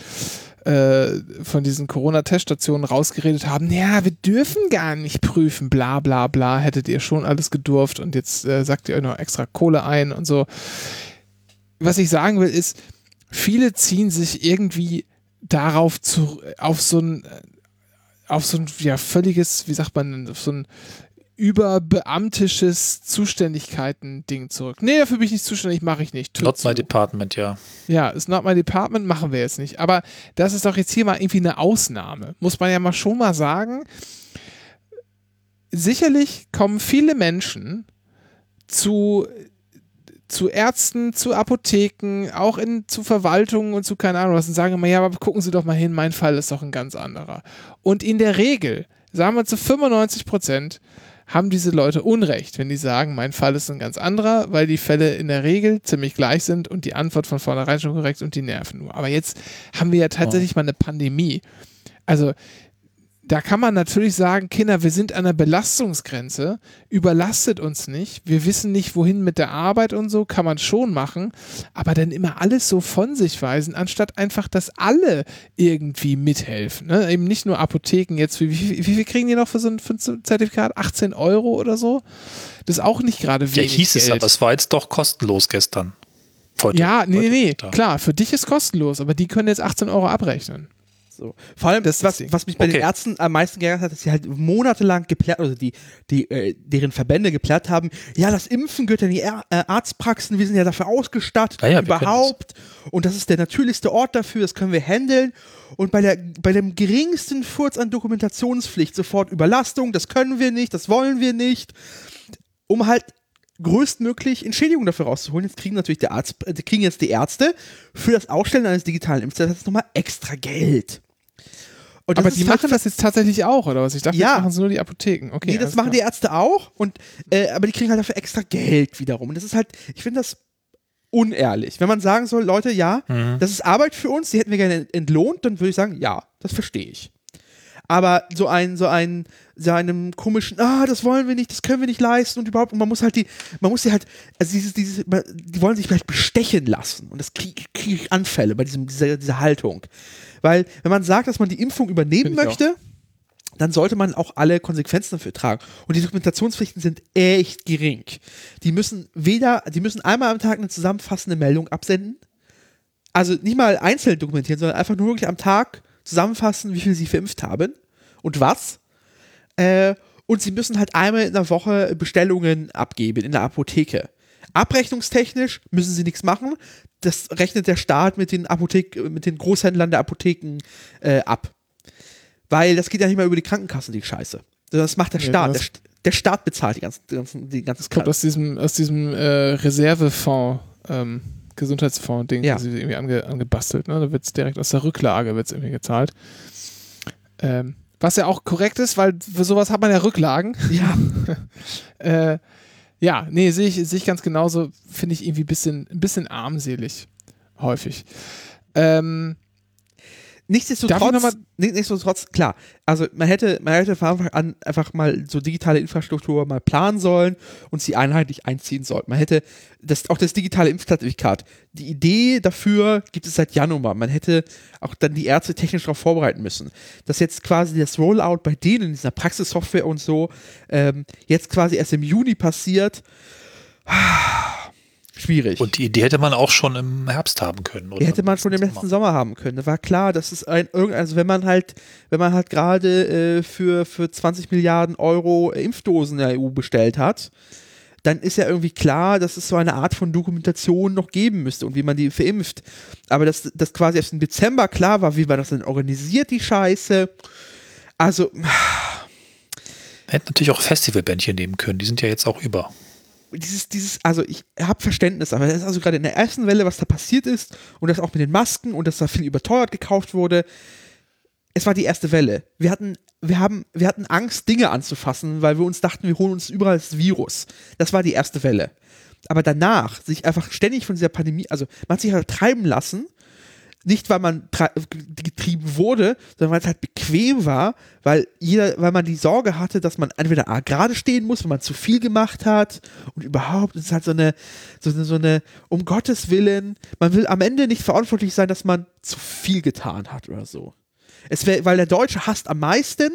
äh, von diesen Corona-Teststationen rausgeredet haben, ja, wir dürfen gar nicht prüfen, bla bla bla, hättet ihr schon alles gedurft und jetzt äh, sagt ihr euch noch extra Kohle ein und so. Was ich sagen will, ist, viele ziehen sich irgendwie darauf zu, auf so ein, auf so ein, ja, völliges, wie sagt man, auf so ein überbeamtisches Zuständigkeiten-Ding zurück. Nee, dafür bin ich nicht zuständig, mache ich nicht. Tür
not
zu.
my department, ja.
Ja, ist not my department, machen wir jetzt nicht. Aber das ist doch jetzt hier mal irgendwie eine Ausnahme. Muss man ja mal schon mal sagen. Sicherlich kommen viele Menschen zu, zu Ärzten, zu Apotheken, auch in, zu Verwaltungen und zu keine Ahnung was und sagen immer, ja, aber gucken Sie doch mal hin, mein Fall ist doch ein ganz anderer. Und in der Regel, sagen wir zu 95 Prozent, haben diese Leute Unrecht, wenn die sagen, mein Fall ist ein ganz anderer, weil die Fälle in der Regel ziemlich gleich sind und die Antwort von vornherein schon korrekt und die nerven nur. Aber jetzt haben wir ja tatsächlich mal eine Pandemie. Also da kann man natürlich sagen, Kinder, wir sind an der Belastungsgrenze, überlastet uns nicht, wir wissen nicht, wohin mit der Arbeit und so, kann man schon machen, aber dann immer alles so von sich weisen, anstatt einfach, dass alle irgendwie mithelfen. Ne? Eben nicht nur Apotheken jetzt, wie, wie, wie viel kriegen die noch für so ein, für ein Zertifikat? 18 Euro oder so? Das ist auch nicht gerade wenig.
Ja, hieß
Geld.
es, aber es war jetzt doch kostenlos gestern. Heute,
Ja, nee,
heute
nee, klar, für dich ist kostenlos, aber die können jetzt 18 Euro abrechnen.
So. Vor allem,
Das
was, was mich bei den
Okay.
Ärzten am meisten geärgert hat, dass sie halt monatelang geplärt, also die, die, äh, deren Verbände geplärt haben, ja, das Impfen gehört in die Ä äh, Arztpraxen, wir sind ja dafür ausgestattet,
Ja, ja,
überhaupt. Und das ist der natürlichste Ort dafür, das können wir handeln. Und bei, der, bei dem geringsten Furz an Dokumentationspflicht sofort Überlastung, das können wir nicht, das wollen wir nicht. Um halt größtmöglich Entschädigung dafür rauszuholen. Jetzt kriegen natürlich der Arzt, äh, kriegen jetzt die Ärzte für das Ausstellen eines digitalen Impftests nochmal extra Geld. Und
aber die machen das jetzt tatsächlich auch, oder was? Ich dachte,
Ja.
das machen es nur die Apotheken. Okay,
Nee, das machen die
klar.
Ärzte auch, und, äh, aber die kriegen halt dafür extra Geld wiederum. Und das ist halt, ich finde das unehrlich. Wenn man sagen soll, Leute, ja,
Mhm.
das ist Arbeit für uns, die hätten wir gerne entlohnt, dann würde ich sagen, ja, das verstehe ich. Aber so ein, so ein, so einem komischen, ah, das wollen wir nicht, das können wir nicht leisten und überhaupt, und man muss halt die, man muss sie halt, also dieses, dieses, die wollen sich vielleicht bestechen lassen und das kriege krieg ich Anfälle bei diesem, dieser, dieser Haltung. Weil, wenn man sagt, dass man die Impfung übernehmen
ich auch.
möchte, dann sollte man auch alle Konsequenzen dafür tragen. Und die Dokumentationspflichten sind echt gering. Die müssen weder, die müssen einmal am Tag eine zusammenfassende Meldung absenden. Also nicht mal einzeln dokumentieren, sondern einfach nur wirklich am Tag zusammenfassen, wie viel sie verimpft haben und was. Äh, und sie müssen halt einmal in der Woche Bestellungen abgeben in der Apotheke. Abrechnungstechnisch müssen sie nichts machen. Das rechnet der Staat mit den Apothek mit den Großhändlern der Apotheken äh, ab. Weil das geht ja nicht mal über die Krankenkasse, die Scheiße. Das macht der
Nee,
Staat. Der, der Staat bezahlt die ganzen, die ganzen, die ganzen
Kommt aus diesem, aus diesem äh, Reservefonds, ähm, Gesundheitsfonds-Ding,
Ja.
das sie irgendwie ange, angebastelt. Ne? Da wird es direkt aus der Rücklage wird's irgendwie gezahlt. Ähm, was ja auch korrekt ist, weil für sowas hat man ja Rücklagen.
Ja,
Äh, ja, nee, sehe ich, sehe ich ganz genauso. Finde ich irgendwie bisschen, ein bisschen armselig. Häufig. Ähm,
Nichtsdestotrotz, nichtsdestotrotz, klar, also man hätte, man hätte an einfach mal so digitale Infrastruktur mal planen sollen und sie einheitlich einziehen sollen. Man hätte das, auch das digitale Impfzertifikat. Die Idee dafür gibt es seit Januar. Man hätte auch dann die Ärzte technisch darauf vorbereiten müssen. Dass jetzt quasi das Rollout bei denen in dieser Praxissoftware und so ähm, jetzt quasi erst im Juni passiert. Schwierig.
Und die Idee hätte man auch schon im Herbst haben können. Oder
Die hätte man schon im letzten Sommer haben können. Da war klar, das ist ein irgendein, also wenn man halt, wenn man halt gerade äh, für, für 20 Milliarden Euro Impfdosen in der EU bestellt hat, dann ist ja irgendwie klar, dass es so eine Art von Dokumentation noch geben müsste und wie man die verimpft. Aber dass das quasi erst im Dezember klar war, wie man das denn organisiert, die Scheiße. Also,
Hätten natürlich auch Festivalbändchen nehmen können. Die sind ja jetzt auch über.
Dieses, dieses, also ich habe Verständnis, aber das ist also gerade in der ersten Welle, was da passiert ist und das auch mit den Masken und dass da viel überteuert gekauft wurde. Es war die erste Welle. Wir hatten, wir haben, wir hatten Angst, Dinge anzufassen, weil wir uns dachten, wir holen uns überall das Virus. Das war die erste Welle. Aber danach, sich einfach ständig von dieser Pandemie, also man hat sich halt treiben lassen, nicht weil man getrieben wurde, sondern weil es halt bequem war, weil jeder, weil man die Sorge hatte, dass man entweder A, gerade stehen muss, wenn man zu viel gemacht hat und überhaupt ist es halt so eine, so eine, so eine, um Gottes Willen, man will am Ende nicht verantwortlich sein, dass man zu viel getan hat oder so. Es wär, weil der Deutsche hasst am meisten,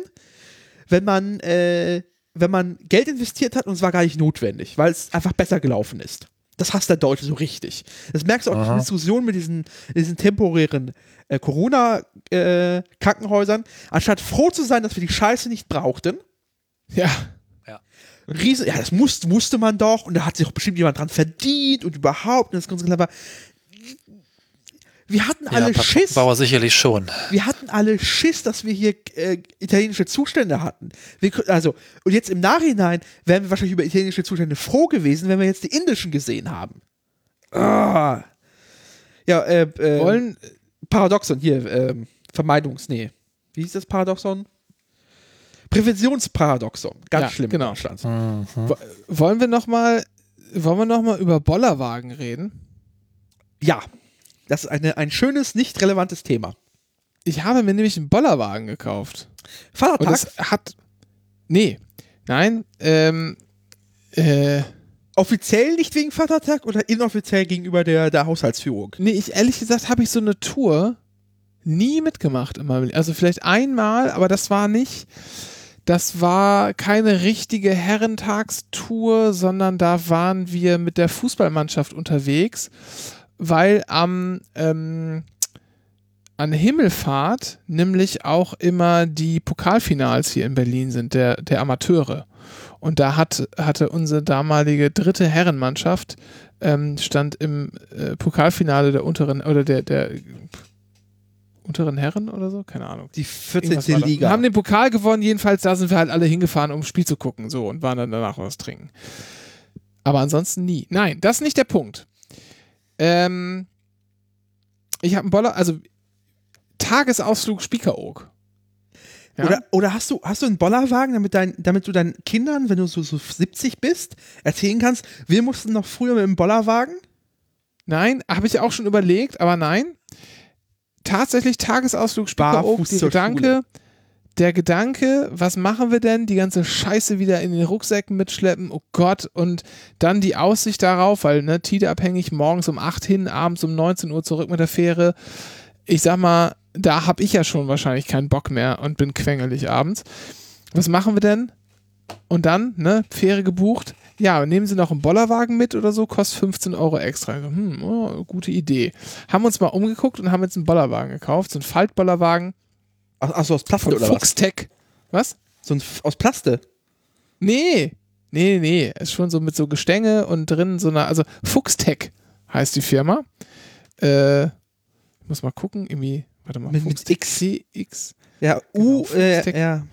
wenn man, äh, wenn man Geld investiert hat und es war gar nicht notwendig, weil es einfach besser gelaufen ist. Das hasst der Deutsche so richtig. Das merkst du auch in Diskussionen mit diesen, diesen temporären äh, Corona-Krankenhäusern. Anstatt froh zu sein, dass wir die Scheiße nicht brauchten,
ja.
Riese, ja, das muss, musste man doch und da hat sich auch bestimmt jemand dran verdient und überhaupt, und das ganz klar war. Wir hatten alle
Ja,
Schiss.
Bauer sicherlich schon.
Wir hatten alle Schiss, dass wir hier äh, italienische Zustände hatten. Wir, also, und jetzt im Nachhinein wären wir wahrscheinlich über italienische Zustände froh gewesen, wenn wir jetzt die indischen gesehen haben. Ah. Ja, äh, äh,
Wollen,
Paradoxon, hier, ähm, Vermeidungs-, nee. Wie hieß das Paradoxon? Präventionsparadoxon. Ganz
Ja,
schlimm
genau.
in Deutschland.
wo- wollen wir noch mal, wollen wir noch mal über Bollerwagen reden?
Ja, das ist eine, ein schönes, nicht relevantes Thema.
Ich habe mir nämlich einen Bollerwagen gekauft. Und
Vatertag?
das hat. Nee. Nein. Ähm. Äh.
Offiziell nicht wegen Vatertag oder inoffiziell gegenüber der, der Haushaltsführung?
Nee, ich ehrlich gesagt habe ich so eine Tour nie mitgemacht in meinem Leben. Also vielleicht einmal, aber das war nicht. Das war keine richtige Herrentagstour, sondern da waren wir mit der Fußballmannschaft unterwegs, weil am ähm, an Himmelfahrt nämlich auch immer die Pokalfinals hier in Berlin sind, der, der Amateure. Und da hat, hatte unsere damalige dritte Herrenmannschaft ähm, stand im äh, Pokalfinale der unteren oder der, der unteren Herren oder so, keine Ahnung.
Die
Irgendwas
14.
war das.
Liga.
Wir haben den Pokal gewonnen, jedenfalls da sind wir halt alle hingefahren, um ein Spiel zu gucken, so und waren dann danach was trinken. Aber ansonsten nie. Nein, das ist nicht der Punkt. Ähm, ich habe einen Boller, also Tagesausflug Spiekeroog. Ja?
Oder, oder hast du, hast du einen Bollerwagen, damit, dein, damit du deinen Kindern, wenn du so, so 70 bist, erzählen kannst, wir mussten noch früher mit dem Bollerwagen?
Nein, habe ich auch schon überlegt, aber nein. Tatsächlich Tagesausflug Spiekeroog, der Gedanke, der Gedanke, was machen wir denn? Die ganze Scheiße wieder in den Rucksäcken mitschleppen, oh Gott, und dann die Aussicht darauf, weil, ne, Tide-abhängig, morgens um 8 hin, abends um 19 Uhr zurück mit der Fähre. Ich sag mal, da habe ich ja schon wahrscheinlich keinen Bock mehr und bin quengelig abends. Was machen wir denn? Und dann, ne, Fähre gebucht. Ja, nehmen Sie noch einen Bollerwagen mit oder so, kostet 15 Euro extra. Hm, oh, gute Idee. Haben uns mal umgeguckt und haben jetzt einen Bollerwagen gekauft, so einen Faltbollerwagen
Ach, ach so, aus Plaste
von
oder was?
Fuchstech. Was?
So ein aus Plaste.
Nee, nee, nee. Ist schon so mit so Gestänge und drin so eine, also Fuchstech heißt die Firma. Äh, ich muss mal gucken, irgendwie, warte mal,
Mit- mit X.
CX.
Ja,
Genau,
U, äh,
Fuchstech.
ja.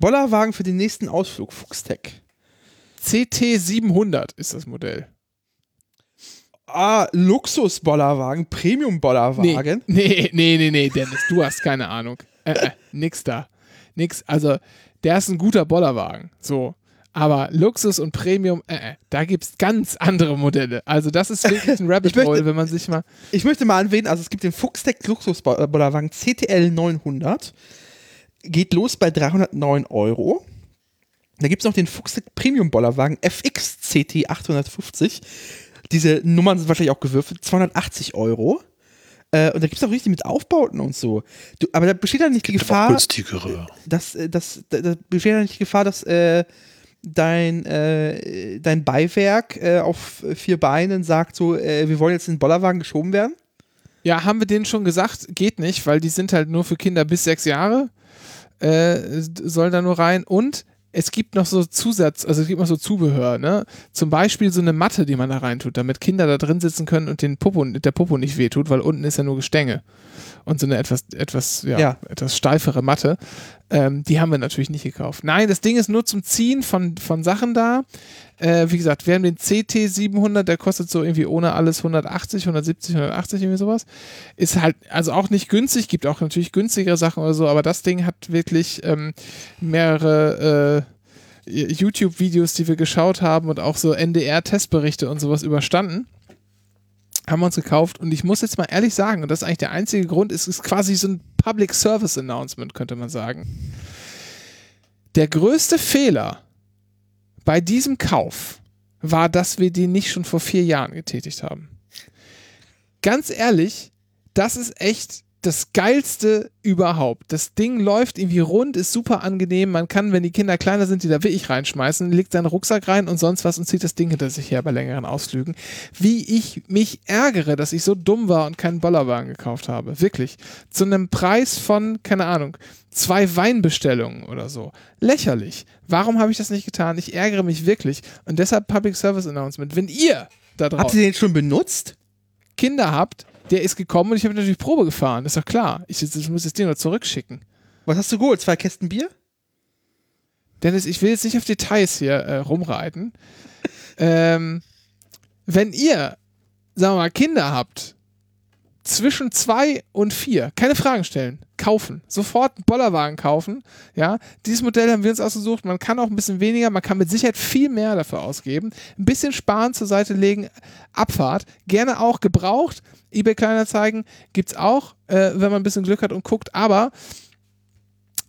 Bollerwagen für den nächsten Ausflug, Fuchstech.
CT 700 ist das Modell.
Ah, Luxus-Bollerwagen, Premium-Bollerwagen.
nee, nee, nee, nee, Dennis, du hast keine Ahnung. Äh, äh, nix da. Nix, also, der ist ein guter Bollerwagen. So. Aber Luxus und Premium, äh, äh, da gibt es ganz andere Modelle. Also, das ist wirklich ein Rabbit Hole, wenn man sich mal.
Ich möchte mal erwähnen, also es gibt den Fuchstech Luxus-Bollerwagen CTL 900. Geht los bei 309 Euro. Da gibt es noch den Fuchstech Premium-Bollerwagen FX CT 850. Diese Nummern sind wahrscheinlich auch gewürfelt. 280 Euro. Äh, und da gibt es auch richtig mit Aufbauten und so. Du, aber da besteht dann nicht die Gefahr, dass, äh, dass, da, da besteht dann nicht die Gefahr, dass äh, dein, äh, dein Beiwerk äh, auf vier Beinen sagt so, äh, wir wollen jetzt in den Bollerwagen geschoben werden.
Ja, haben wir denen schon gesagt, geht nicht, weil die sind halt nur für Kinder bis sechs Jahre. Äh, soll da nur rein. Und es gibt noch so Zusatz, also es gibt noch so Zubehör, ne? Zum Beispiel so eine Matte, die man da reintut, damit Kinder da drin sitzen können und den Popo, der Popo nicht wehtut, weil unten ist ja nur Gestänge. Und so eine etwas, etwas, ja,
Ja.
etwas steifere Matte. Ähm, die haben wir natürlich nicht gekauft. Nein, das Ding ist nur zum Ziehen von, von Sachen da. Äh, wie gesagt, wir haben den CT 700, der kostet so irgendwie ohne alles 180, 170, 180, irgendwie sowas. Ist halt, also auch nicht günstig, gibt auch natürlich günstigere Sachen oder so, aber das Ding hat wirklich ähm, mehrere äh, YouTube-Videos, die wir geschaut haben und auch so NDR-Testberichte und sowas überstanden. Haben wir uns gekauft und ich muss jetzt mal ehrlich sagen, und das ist eigentlich der einzige Grund, es ist quasi so ein Public Service Announcement, könnte man sagen. Der größte Fehler bei diesem Kauf war, dass wir den nicht schon vor vier Jahren getätigt haben. Ganz ehrlich, das ist echt das geilste überhaupt. Das Ding läuft irgendwie rund, ist super angenehm. Man kann, wenn die Kinder kleiner sind, die da wirklich reinschmeißen, legt seinen Rucksack rein und sonst was und zieht das Ding hinter sich her bei längeren Ausflügen. Wie ich mich ärgere, dass ich so dumm war und keinen Bollerwagen gekauft habe. Wirklich. Zu einem Preis von, keine Ahnung, zwei Weinbestellungen oder so. Lächerlich. Warum habe ich das nicht getan? Ich ärgere mich wirklich. Und deshalb Public Service Announcement. Wenn ihr da
Habt
draußen
ihr den schon benutzt?
Kinder habt, der ist gekommen und ich habe natürlich Probe gefahren. ist doch klar. Ich, ich muss das Ding nur zurückschicken.
Was hast du geholt? Zwei Kästen Bier?
Dennis, ich will jetzt nicht auf Details hier äh, rumreiten. ähm, wenn ihr, sagen wir mal, Kinder habt, zwischen zwei und vier. Keine Fragen stellen. Kaufen. Sofort einen Bollerwagen kaufen. Ja, dieses Modell haben wir uns ausgesucht. Man kann auch ein bisschen weniger, man kann mit Sicherheit viel mehr dafür ausgeben. Ein bisschen sparen, zur Seite legen. Abfahrt. Gerne auch gebraucht. eBay Kleinanzeigen gibt's auch, äh, wenn man ein bisschen Glück hat und guckt. Aber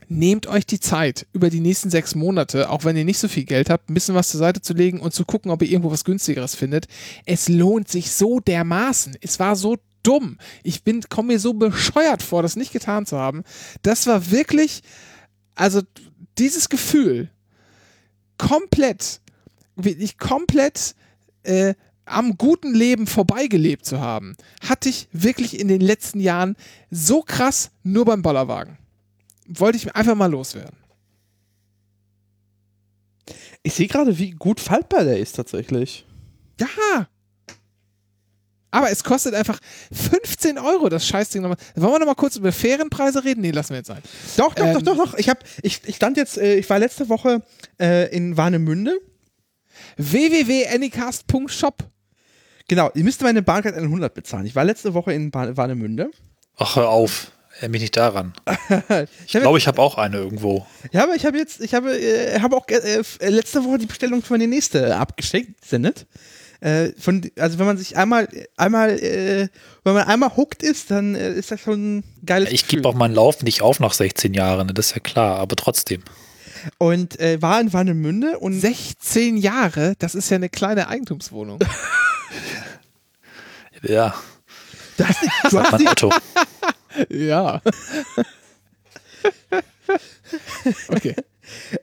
nehmt euch die Zeit, über die nächsten sechs Monate, auch wenn ihr nicht so viel Geld habt, ein bisschen was zur Seite zu legen und zu gucken, ob ihr irgendwo was günstigeres findet. Es lohnt sich so dermaßen. Es war so dumm. Ich bin, komme mir so bescheuert vor, das nicht getan zu haben. Das war wirklich, also dieses Gefühl, komplett, wirklich komplett äh, am guten Leben vorbeigelebt zu haben, hatte ich wirklich in den letzten Jahren so krass nur beim Bollerwagen. Wollte ich einfach mal loswerden.
Ich sehe gerade, wie gut faltbar der ist tatsächlich.
Ja. Aber es kostet einfach 15 Euro, das Scheißding nochmal. Wollen wir nochmal kurz über fairen Preise reden? Nee, lassen wir jetzt sein.
Doch, doch,
Ähm,
doch, doch, doch. Ich, hab, ich, ich stand jetzt, äh, ich war letzte Woche äh, in Warnemünde.
www.anycast.shop.
Genau, ihr müsst meine Bahncard 100 bezahlen. Ich war letzte Woche in Ba- Warnemünde.
Ach, hör auf. Erinnere mich nicht daran.
Ich
glaube, ich habe auch eine irgendwo.
Ja, aber ich habe jetzt, ich habe, äh, habe auch äh, äh, letzte Woche die Bestellung für meine nächste abgeschickt, sendet. Äh, von, also wenn man sich einmal, einmal, äh, wenn man einmal hooked ist, dann äh, ist das schon ein geiles
Ich gebe auch meinen Lauf nicht auf nach 16 Jahren, ne, das ist ja klar, aber trotzdem.
Und äh, war in Warnemünde und
16 Jahre, das ist ja eine kleine Eigentumswohnung.
Ja,
du hast nicht, du hast nicht,
Otto.
ja. okay.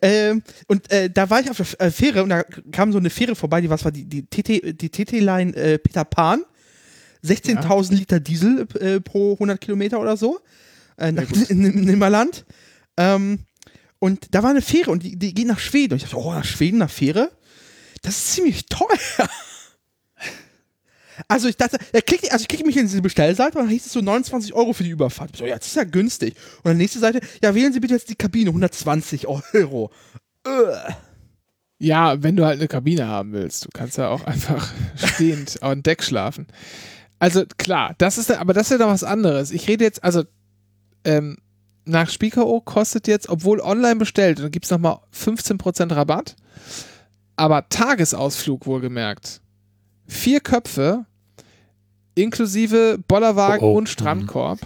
Ähm, und äh, da war ich auf der äh, Fähre und da kam so eine Fähre vorbei, die was war die die TT die TT-Line äh, Peter Pan, 16.000 Liter Diesel äh, pro 100 Kilometer oder so äh, nach in, in Nimmerland. Ähm, und da war eine Fähre und die, die geht nach Schweden. Und ich dachte, oh, nach Schweden, nach Fähre? Das ist ziemlich teuer. Also ich dachte, er klickt, also ich klicke mich in diese Bestellseite und dann hieß es so 29 Euro für die Überfahrt. Ich so, ja, das ist ja günstig. Und dann nächste Seite, ja, wählen Sie bitte jetzt die Kabine, 120 Euro. Ugh.
Ja, wenn du halt eine Kabine haben willst. Du kannst ja auch einfach stehend auf dem Deck schlafen. Also klar, das ist, aber das ist ja noch was anderes. Ich rede jetzt, also ähm, nach Spiekeroog kostet jetzt, obwohl online bestellt, dann gibt es nochmal 15% Rabatt. Aber Tagesausflug wohlgemerkt. Vier Köpfe, inklusive Bollerwagen
Oh, oh.
und Strandkorb,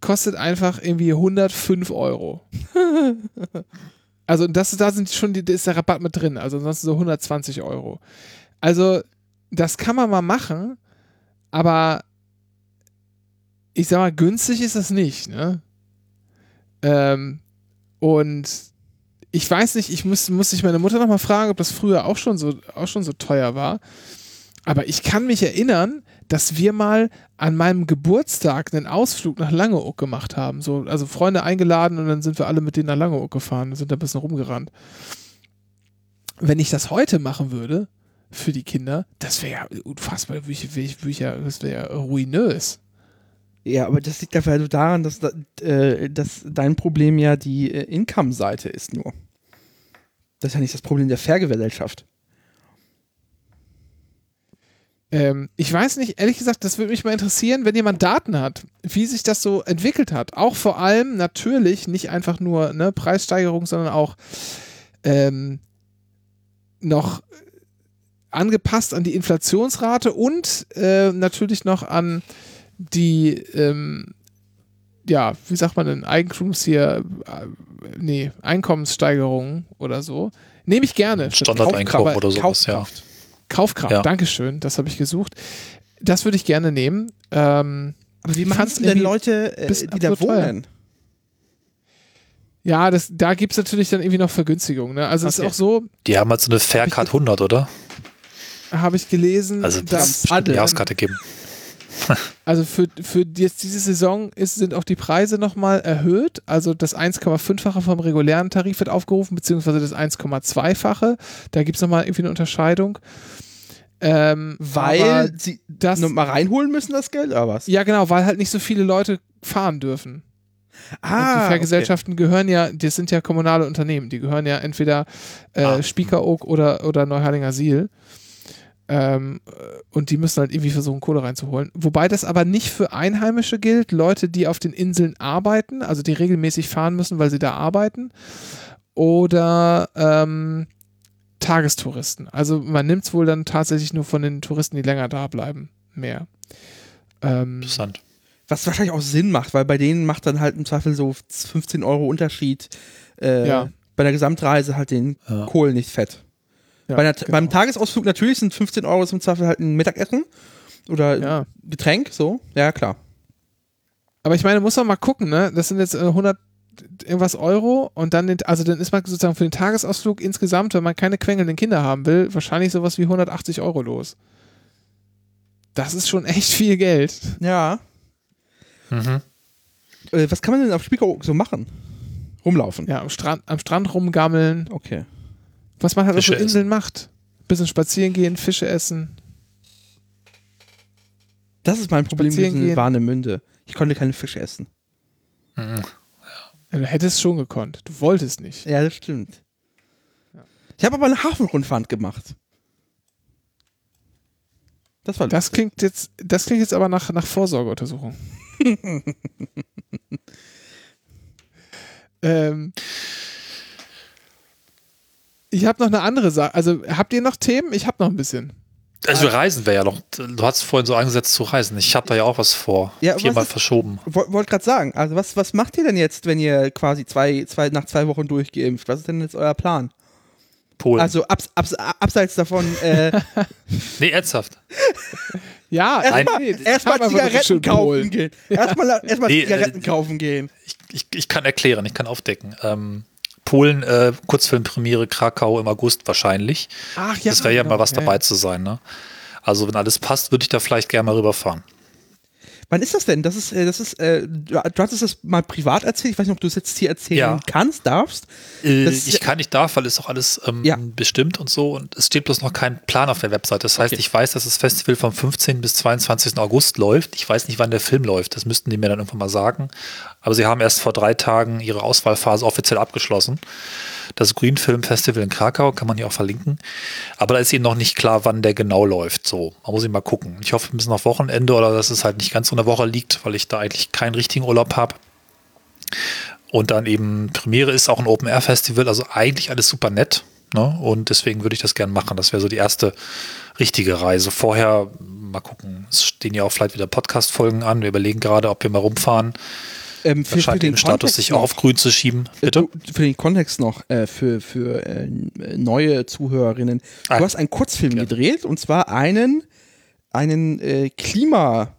kostet einfach irgendwie 105 Euro. Also das, da sind schon die, ist der Rabatt mit drin, also ansonsten so 120 Euro. Also das kann man mal machen, aber ich sag mal, günstig ist das nicht, ne? Ähm, und ich weiß nicht, ich muss, muss ich meine Mutter nochmal fragen, ob das früher auch schon so, auch schon so teuer war. Aber ich kann mich erinnern, dass wir mal an meinem Geburtstag einen Ausflug nach Langeoog gemacht haben. So, also Freunde eingeladen und dann sind wir alle mit denen nach Langeoog gefahren und sind da ein bisschen rumgerannt. Wenn ich das heute machen würde, für die Kinder, das wäre ja unfassbar, das wäre ja ruinös.
Ja, aber das liegt einfach nur daran, dass, da- äh, dass dein Problem ja die äh, Income-Seite ist nur. Das ist ja nicht das Problem der Fairgesellschaft.
Ähm, ich weiß nicht, ehrlich gesagt, das würde mich mal interessieren, wenn jemand Daten hat, wie sich das so entwickelt hat. Auch vor allem natürlich nicht einfach nur ne, Preissteigerung, sondern auch ähm, noch angepasst an die Inflationsrate und äh, natürlich noch an die, ähm, ja, wie sagt man denn, Eigentums hier, äh, nee, Einkommenssteigerungen oder so. Nehme ich gerne.
Standardeinkommen
Kaufkraft-
oder sowas, ja.
Kaufkraft.
Kaufkraft,
Ja.
Dankeschön, das habe ich gesucht. Das würde ich gerne nehmen. Ähm,
Aber wie machen denn Leute, äh, die da
absurd teuer.
wohnen?
ja, das, da gibt es natürlich dann irgendwie noch Vergünstigungen. Ne? Also es
Okay.
ist auch so,
Die haben halt so eine Faircard 100, oder?
habe ich gelesen,
Also
dass,
das bestimmt eine. Jahreskarte geben.
also für, für jetzt diese Saison ist, sind auch die Preise nochmal erhöht. Also das 1,5-fache vom regulären Tarif wird aufgerufen, beziehungsweise das 1,2-fache. Da gibt es nochmal irgendwie eine Unterscheidung. Ähm,
Weil sie
das,
mal reinholen müssen, das Geld, oder was?
ja genau, weil halt nicht so viele Leute fahren dürfen.
Ah,
und die Fairgesellschaften gehören ja, das sind ja kommunale Unternehmen, die gehören ja entweder äh,
Ah.
Spiekeroog oder, oder Neuharlinger Siel. Ähm, und die müssen halt irgendwie versuchen, Kohle reinzuholen. Wobei das aber nicht für Einheimische gilt, Leute, die auf den Inseln arbeiten, also die regelmäßig fahren müssen, weil sie da arbeiten, oder ähm, Tagestouristen. Also man nimmt es wohl dann tatsächlich nur von den Touristen, die länger da bleiben, mehr.
Ähm, Interessant.
Was wahrscheinlich auch Sinn macht, weil bei denen macht dann halt im Zweifel so 15 Euro Unterschied äh, ja. bei der Gesamtreise halt den ja. Kohl nicht fett. Ja, einer, genau. Beim Tagesausflug natürlich sind 15 Euro zum Zweifel halt ein Mittagessen oder ja. Getränk, so. Ja, klar.
Aber ich meine, muss man mal gucken, ne? Das sind jetzt 100 äh, irgendwas Euro und dann, den, also dann ist man sozusagen für den Tagesausflug insgesamt, wenn man keine quengelnden Kinder haben will, wahrscheinlich sowas wie 180 Euro los. Das ist schon echt viel Geld.
Ja. Mhm. Äh, was kann man denn auf Spiekeroog so machen? Rumlaufen?
Ja, am Strand, am Strand rumgammeln.
Okay.
Was man halt Fische auf so Inseln essen. macht. Bisschen spazieren gehen, Fische essen.
Das ist mein Problem mit Warnemünde. Ich konnte keine Fische essen.
Mhm. Ja. Du hättest schon gekonnt. Du wolltest nicht.
Ja, das stimmt. Ich habe aber eine Hafenrundfahrt gemacht.
Das war Das klingt jetzt, das klingt jetzt aber nach, nach Vorsorgeuntersuchung. ähm, ich habe noch eine andere Sache. Also habt ihr noch Themen? Ich habe noch ein bisschen.
Also reisen wäre ja noch. Du hast vorhin so angesetzt zu reisen. Ich habe da ja auch was vor. Ja, Viermal verschoben.
Wollte gerade sagen. Also was, was macht ihr denn jetzt, wenn ihr quasi zwei, zwei, nach zwei Wochen durchgeimpft? Was ist denn jetzt euer Plan?
Polen.
Also abs, abs, abseits davon. Äh
nee, ernsthaft.
Ja,
erstmal nee, erst Zigaretten kaufen gehen. Erstmal erst nee, Zigaretten äh, kaufen gehen.
Ich, ich, ich, kann erklären, ich kann aufdecken. Ähm, Polen, äh, Kurzfilmpremiere Krakau im August wahrscheinlich. Ach ja. Das wäre ja genau. mal was dabei ja. zu sein. Ne? Also wenn alles passt, würde ich da vielleicht gerne mal rüberfahren.
Wann ist das denn? Das ist, äh, das ist, äh, du hattest das mal privat erzählt. Ich weiß nicht, ob du es jetzt hier erzählen ja. kannst, darfst.
Äh, ich kann nicht darf, weil es auch alles ähm, ja. bestimmt und so. Und es steht bloß noch kein Plan auf der Website. Das heißt, okay. ich weiß, dass das Festival vom 15. bis 22. August läuft. Ich weiß nicht, wann der Film läuft. Das müssten die mir dann irgendwann mal sagen. Aber sie haben erst vor drei Tagen ihre Auswahlphase offiziell abgeschlossen. Das Green Film Festival in Krakau kann man hier auch verlinken. Aber da ist ihnen noch nicht klar, wann der genau läuft. So, man muss ihn mal gucken. Ich hoffe, bisschen auf Wochenende oder dass es halt nicht ganz so eine Woche liegt, weil ich da eigentlich keinen richtigen Urlaub habe. Und dann eben Premiere ist auch ein Open Air Festival, also eigentlich alles super nett. Ne? Und deswegen würde ich das gerne machen. Das wäre so die erste richtige Reise. Vorher mal gucken. Es stehen ja auch vielleicht wieder Podcast-Folgen an. Wir überlegen gerade, ob wir mal rumfahren. Ähm, für, für den Status sich auch auf grün zu schieben.
Äh, Bitte? für den Kontext noch, äh, für, für äh, neue Zuhörerinnen. Ah, du hast einen Kurzfilm ja. gedreht und zwar einen, einen äh, Klima-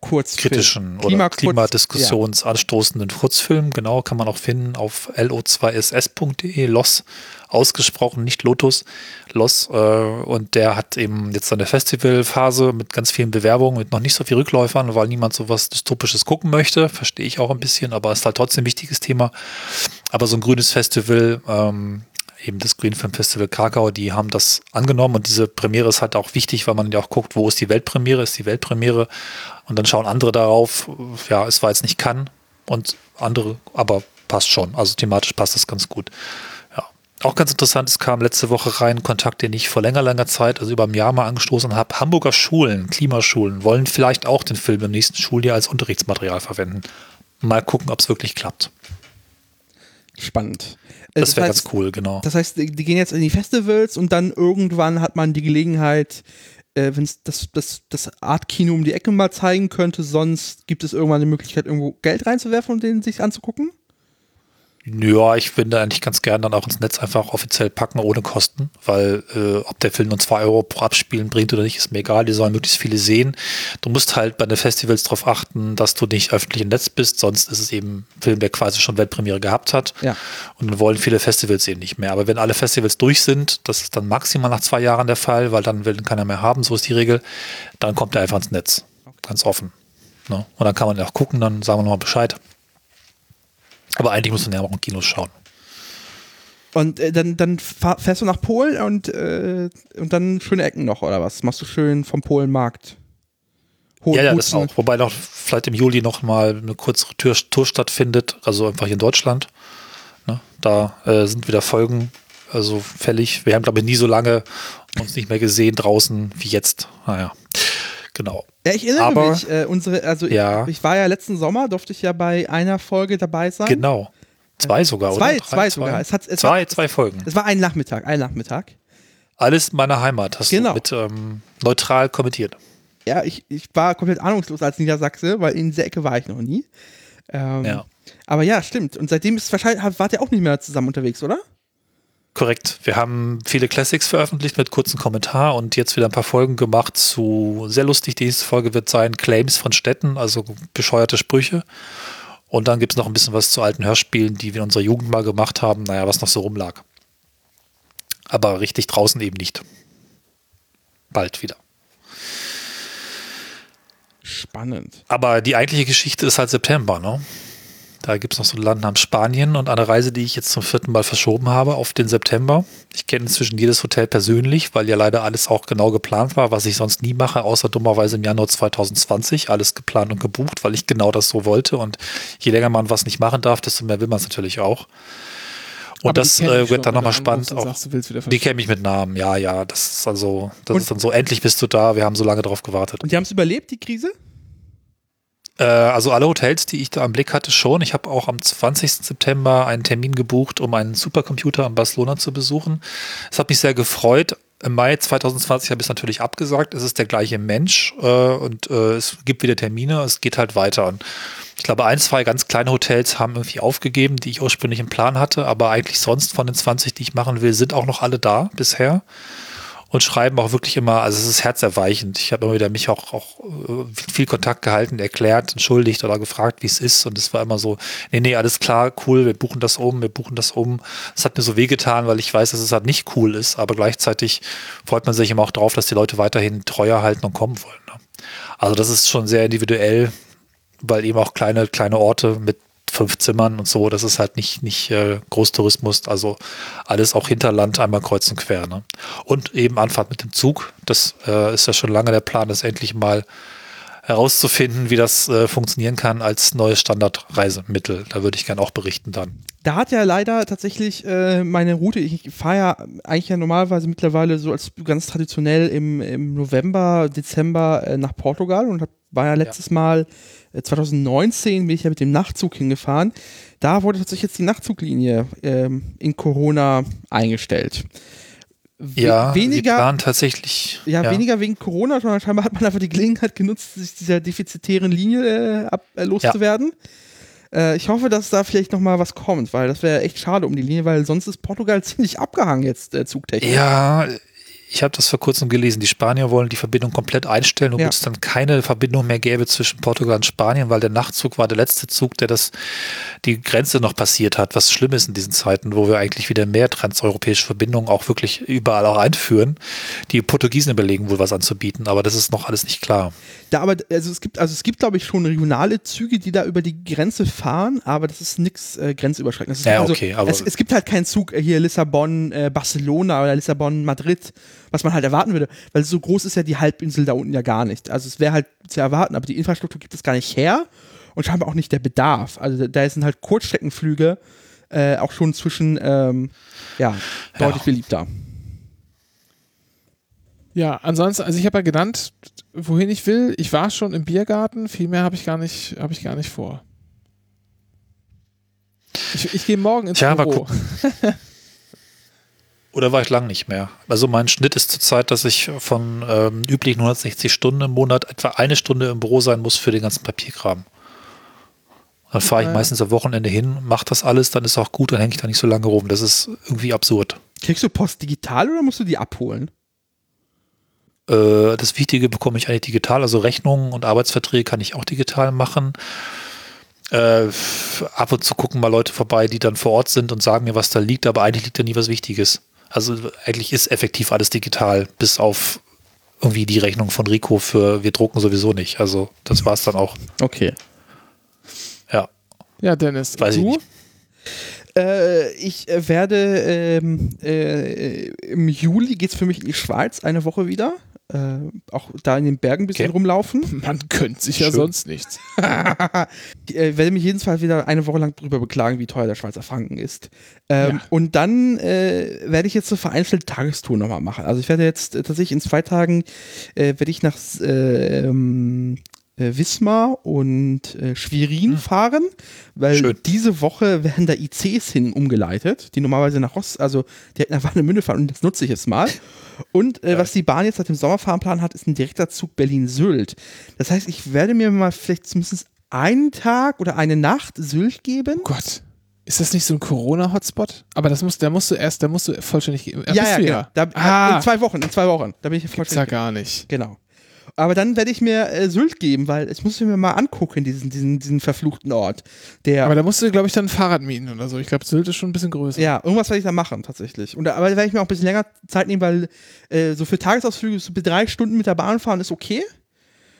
Kurzfilm.
Kritischen Klima oder klimadiskussionsanstoßenden ja. Kurzfilm. Genau, kann man auch finden auf lo2ss.de. Los ausgesprochen, nicht Lotus. Los. Äh, und der hat eben jetzt seine Festivalphase mit ganz vielen Bewerbungen, mit noch nicht so viel Rückläufern, weil niemand so was Dystopisches gucken möchte. Verstehe ich auch ein bisschen, aber ist halt trotzdem ein wichtiges Thema. Aber so ein grünes Festival, ähm, eben das Green Film Festival Krakau, die haben das angenommen und diese Premiere ist halt auch wichtig, weil man ja auch guckt, wo ist die Weltpremiere, ist die Weltpremiere und dann schauen andere darauf, ja, es war jetzt nicht kann und andere, aber passt schon, also thematisch passt das ganz gut. Auch ganz interessant, es kam letzte Woche rein, Kontakt, den ich vor länger, langer Zeit, also über ein Jahr mal angestoßen habe, Hamburger Schulen, Klimaschulen, wollen vielleicht auch den Film im nächsten Schuljahr als Unterrichtsmaterial verwenden. Mal gucken, ob es wirklich klappt.
Spannend.
Das wäre ganz cool, genau.
Das heißt, die gehen jetzt in die Festivals und dann irgendwann hat man die Gelegenheit, äh, wenn es das, das, das Art-Kino um die Ecke mal zeigen könnte, sonst gibt es irgendwann eine Möglichkeit, irgendwo Geld reinzuwerfen und den sich anzugucken?
Ja, ich würde eigentlich ganz gern dann auch ins Netz einfach offiziell packen, ohne Kosten, weil äh, ob der Film nur zwei Euro pro Abspielen bringt oder nicht, ist mir egal, die sollen möglichst viele sehen. Du musst halt bei den Festivals darauf achten, dass du nicht öffentlich im Netz bist, sonst ist es eben ein Film, der quasi schon Weltpremiere gehabt hat.
Ja.
Und dann wollen viele Festivals eben nicht mehr. Aber wenn alle Festivals durch sind, das ist dann maximal nach zwei Jahren der Fall, weil dann will keiner mehr haben, so ist die Regel, dann kommt er einfach ins Netz. Ganz offen. Ne? Und dann kann man ja auch gucken, dann sagen wir nochmal Bescheid. Aber eigentlich muss man ja auch in Kinos schauen.
Und äh, dann, dann fährst du nach Polen und, äh, und dann schöne Ecken noch, oder was? Machst du schön vom Polenmarkt?
Hohen ja, ja, das auch. Wobei noch vielleicht im Juli noch mal eine kurze Tour, Tour stattfindet, also einfach hier in Deutschland. Ne? Da äh, sind wieder Folgen also fällig. Wir haben, glaube ich, nie so lange uns nicht mehr gesehen draußen wie jetzt. Naja, genau.
Ja, ich erinnere
Aber-
mich, äh, unsere, also
Ja.
ich, ich war ja letzten Sommer, durfte ich ja bei einer Folge dabei sein.
Genau. Zwei sogar,
Zwei,
oder? Drei,
zwei sogar. Es hat, es
zwei,
war,
zwei Folgen.
Es war ein Nachmittag, ein Nachmittag.
Alles in meiner Heimat hast
Genau.
du mit ähm, neutral kommentiert.
Ja, ich, ich war komplett ahnungslos als Niedersachse, weil in dieser Ecke war ich noch nie. Ähm,
Ja.
Aber ja, stimmt. Und seitdem ist wahrscheinlich, wart ihr auch nicht mehr zusammen unterwegs, oder?
Korrekt. Wir haben viele Classics veröffentlicht mit kurzen Kommentar und jetzt wieder ein paar Folgen gemacht zu, sehr lustig, die nächste Folge wird sein, Claims von Städten, also bescheuerte Sprüche. Und dann gibt es noch ein bisschen was zu alten Hörspielen, die wir in unserer Jugend mal gemacht haben, naja, was noch so rumlag. Aber richtig draußen eben nicht. Bald wieder.
Spannend.
Aber die eigentliche Geschichte ist halt September, ne? Da gibt es noch so ein Land namens Spanien und eine Reise, die ich jetzt zum vierten Mal verschoben habe auf den September. Ich kenne inzwischen jedes Hotel persönlich, weil ja leider alles auch genau geplant war, was ich sonst nie mache, außer dummerweise im Januar 2020. Alles geplant und gebucht, weil ich genau das so wollte. Und je länger man was nicht machen darf, desto mehr will man es natürlich auch. Und
Aber
das äh, wird dann nochmal spannend. Auch,
Sagst,
die kenne ich mit Namen, ja, ja. Das ist also, das
Und-
ist dann so, endlich bist du da, wir haben so lange drauf gewartet.
Und die haben es überlebt, die Krise?
Äh, also alle Hotels, die ich da am Blick hatte, schon. Ich habe auch am 20. September einen Termin gebucht, um einen Supercomputer in Barcelona zu besuchen. Es hat mich sehr gefreut. Im Mai 2020 habe ich es natürlich abgesagt. Es ist der gleiche Mensch äh, und äh, es gibt wieder Termine. Es geht halt weiter. Und ich glaube, ein, zwei ganz kleine Hotels haben irgendwie aufgegeben, die ich ursprünglich im Plan hatte. Aber eigentlich sonst von den 20, die ich machen will, sind auch noch alle da bisher und schreiben auch wirklich immer, also es ist herzerweichend. Ich habe immer wieder mich auch, auch äh, viel Kontakt gehalten, erklärt, entschuldigt oder gefragt, wie es ist. Und es war immer so, nee, nee, alles klar, cool, wir buchen das um, wir buchen das um. Es hat mir so wehgetan, weil ich weiß, dass es halt nicht cool ist, aber gleichzeitig freut man sich immer auch drauf, dass die Leute weiterhin treuer halten und kommen wollen. Ne? Also das ist schon sehr individuell, weil eben auch kleine, kleine Orte mit fünf Zimmern und so, das ist halt nicht, nicht äh, Großtourismus, also alles auch Hinterland, einmal kreuz und quer. Ne? Und eben Anfahrt mit dem Zug, das äh, ist ja schon lange der Plan, das endlich mal herauszufinden, wie das äh, funktionieren kann als neues Standardreisemittel. Da würde ich gerne auch berichten dann.
Da hat ja leider tatsächlich äh, meine Route, ich fahre ja eigentlich ja normalerweise mittlerweile so als ganz traditionell im, im November, Dezember äh, nach Portugal und hab, war ja letztes Mal äh, 2019 bin ich ja mit dem Nachtzug hingefahren. Da wurde tatsächlich jetzt die Nachtzuglinie ähm, in Corona eingestellt. We
Ja,
weniger,
planen tatsächlich.
ja, weniger wegen Corona, sondern scheinbar hat man einfach die Gelegenheit genutzt, sich dieser defizitären Linie äh, ab, äh, loszuwerden. Äh, ich hoffe, dass da vielleicht noch mal was kommt, weil das wäre echt schade um die Linie, weil sonst ist Portugal ziemlich abgehangen jetzt äh, zugtechnisch.
Ja, ich habe das vor kurzem gelesen. Die Spanier wollen die Verbindung komplett einstellen, obwohl
Ja.
es dann keine Verbindung mehr gäbe zwischen Portugal und Spanien, weil der Nachtzug war der letzte Zug, der das die Grenze noch passiert hat, was schlimm ist in diesen Zeiten, wo wir eigentlich wieder mehr transeuropäische Verbindungen auch wirklich überall auch einführen. Die Portugiesen überlegen wohl was anzubieten, aber das ist noch alles nicht klar.
Da aber, also es gibt, also es gibt, glaube ich, schon regionale Züge, die da über die Grenze fahren, aber das ist nichts äh, grenzüberschreitendes.
Ja,
also,
okay, aber-
es, es gibt halt keinen Zug äh, hier Lissabon, äh, Barcelona oder Lissabon, Madrid, was man halt erwarten würde, weil so groß ist ja die Halbinsel da unten ja gar nicht. Also es wäre halt zu erwarten, aber die Infrastruktur gibt es gar nicht her und scheinbar auch nicht der Bedarf. Also da, sind halt Kurzstreckenflüge äh, auch schon zwischen, ähm, ja, deutlich
Ja.
beliebter.
Ja, ansonsten, also ich habe ja genannt, wohin ich will. Ich war schon im Biergarten, viel mehr habe ich gar nicht, habe ich gar nicht vor. Ich, ich gehe morgen ins
Tja,
Büro.
Oder war ich lang nicht mehr? Also mein Schnitt ist zurzeit, dass ich von ähm, üblichen 160 Stunden im Monat etwa eine Stunde im Büro sein muss für den ganzen Papierkram. Dann fahre ich
Ja.
meistens am Wochenende hin, mache das alles, dann ist auch gut, dann hänge ich da nicht so lange rum. Das ist irgendwie absurd.
Kriegst du Post digital oder musst du die abholen?
Äh, das Wichtige bekomme ich eigentlich digital, also Rechnungen und Arbeitsverträge kann ich auch digital machen. Äh, ab und zu gucken mal Leute vorbei, die dann vor Ort sind und sagen mir, was da liegt, aber eigentlich liegt da nie was Wichtiges. Also eigentlich ist effektiv alles digital, bis auf irgendwie die Rechnung von Rico für wir drucken sowieso nicht. Also das war es dann auch.
Okay.
Ja,
Ja, Dennis,
Weiß ich
du?
nicht.
Äh, ich äh, werde ähm, äh, im Juli geht's für mich in die Schweiz eine Woche wieder. Äh, auch da in den Bergen ein bisschen
Okay.
rumlaufen.
Man gönnt sich ja
Schön.
sonst nichts.
Ich äh, werde mich jedenfalls wieder eine Woche lang drüber beklagen, wie teuer der Schweizer Franken ist. Ähm,
Ja.
Und dann äh, werde ich jetzt so vereinzelte Tagestouren nochmal machen. Also ich werde jetzt äh, tatsächlich in zwei Tagen äh, werde ich nach äh, ähm, äh, Wismar und äh, Schwerin fahren, weil
Schön.
diese Woche werden da ICs hin umgeleitet, die normalerweise nach Rost, also hätten nach Warnemünde fahren und das nutze ich jetzt mal. Und äh, was die Bahn jetzt seit dem Sommerfahrplan hat, ist ein direkter Zug Berlin-Sylt. Das heißt, ich werde mir mal vielleicht zumindest einen Tag oder eine Nacht Sylt geben.
Oh Gott. Ist das nicht so ein Corona-Hotspot? Aber das musst, da musst du erst, da musst du vollständig. Ja,
ja,
bist
ja, genau. Da,
Ah.
In zwei Wochen, in zwei Wochen. Da bin ich
Gibt's ja
vollständig.
gar nicht.
Genau. Aber dann werde ich mir äh, Sylt geben, weil es muss ich mir mal angucken, diesen, diesen, diesen verfluchten Ort. Der,
Aber da musst du, glaube ich, dann ein Fahrrad mieten oder so. Ich glaube, Sylt ist schon ein bisschen größer.
ja, irgendwas werde ich da machen, tatsächlich. Und, da- aber da werde ich mir auch ein bisschen länger Zeit nehmen, weil äh, so für Tagesausflüge so bis drei Stunden mit der Bahn fahren ist okay.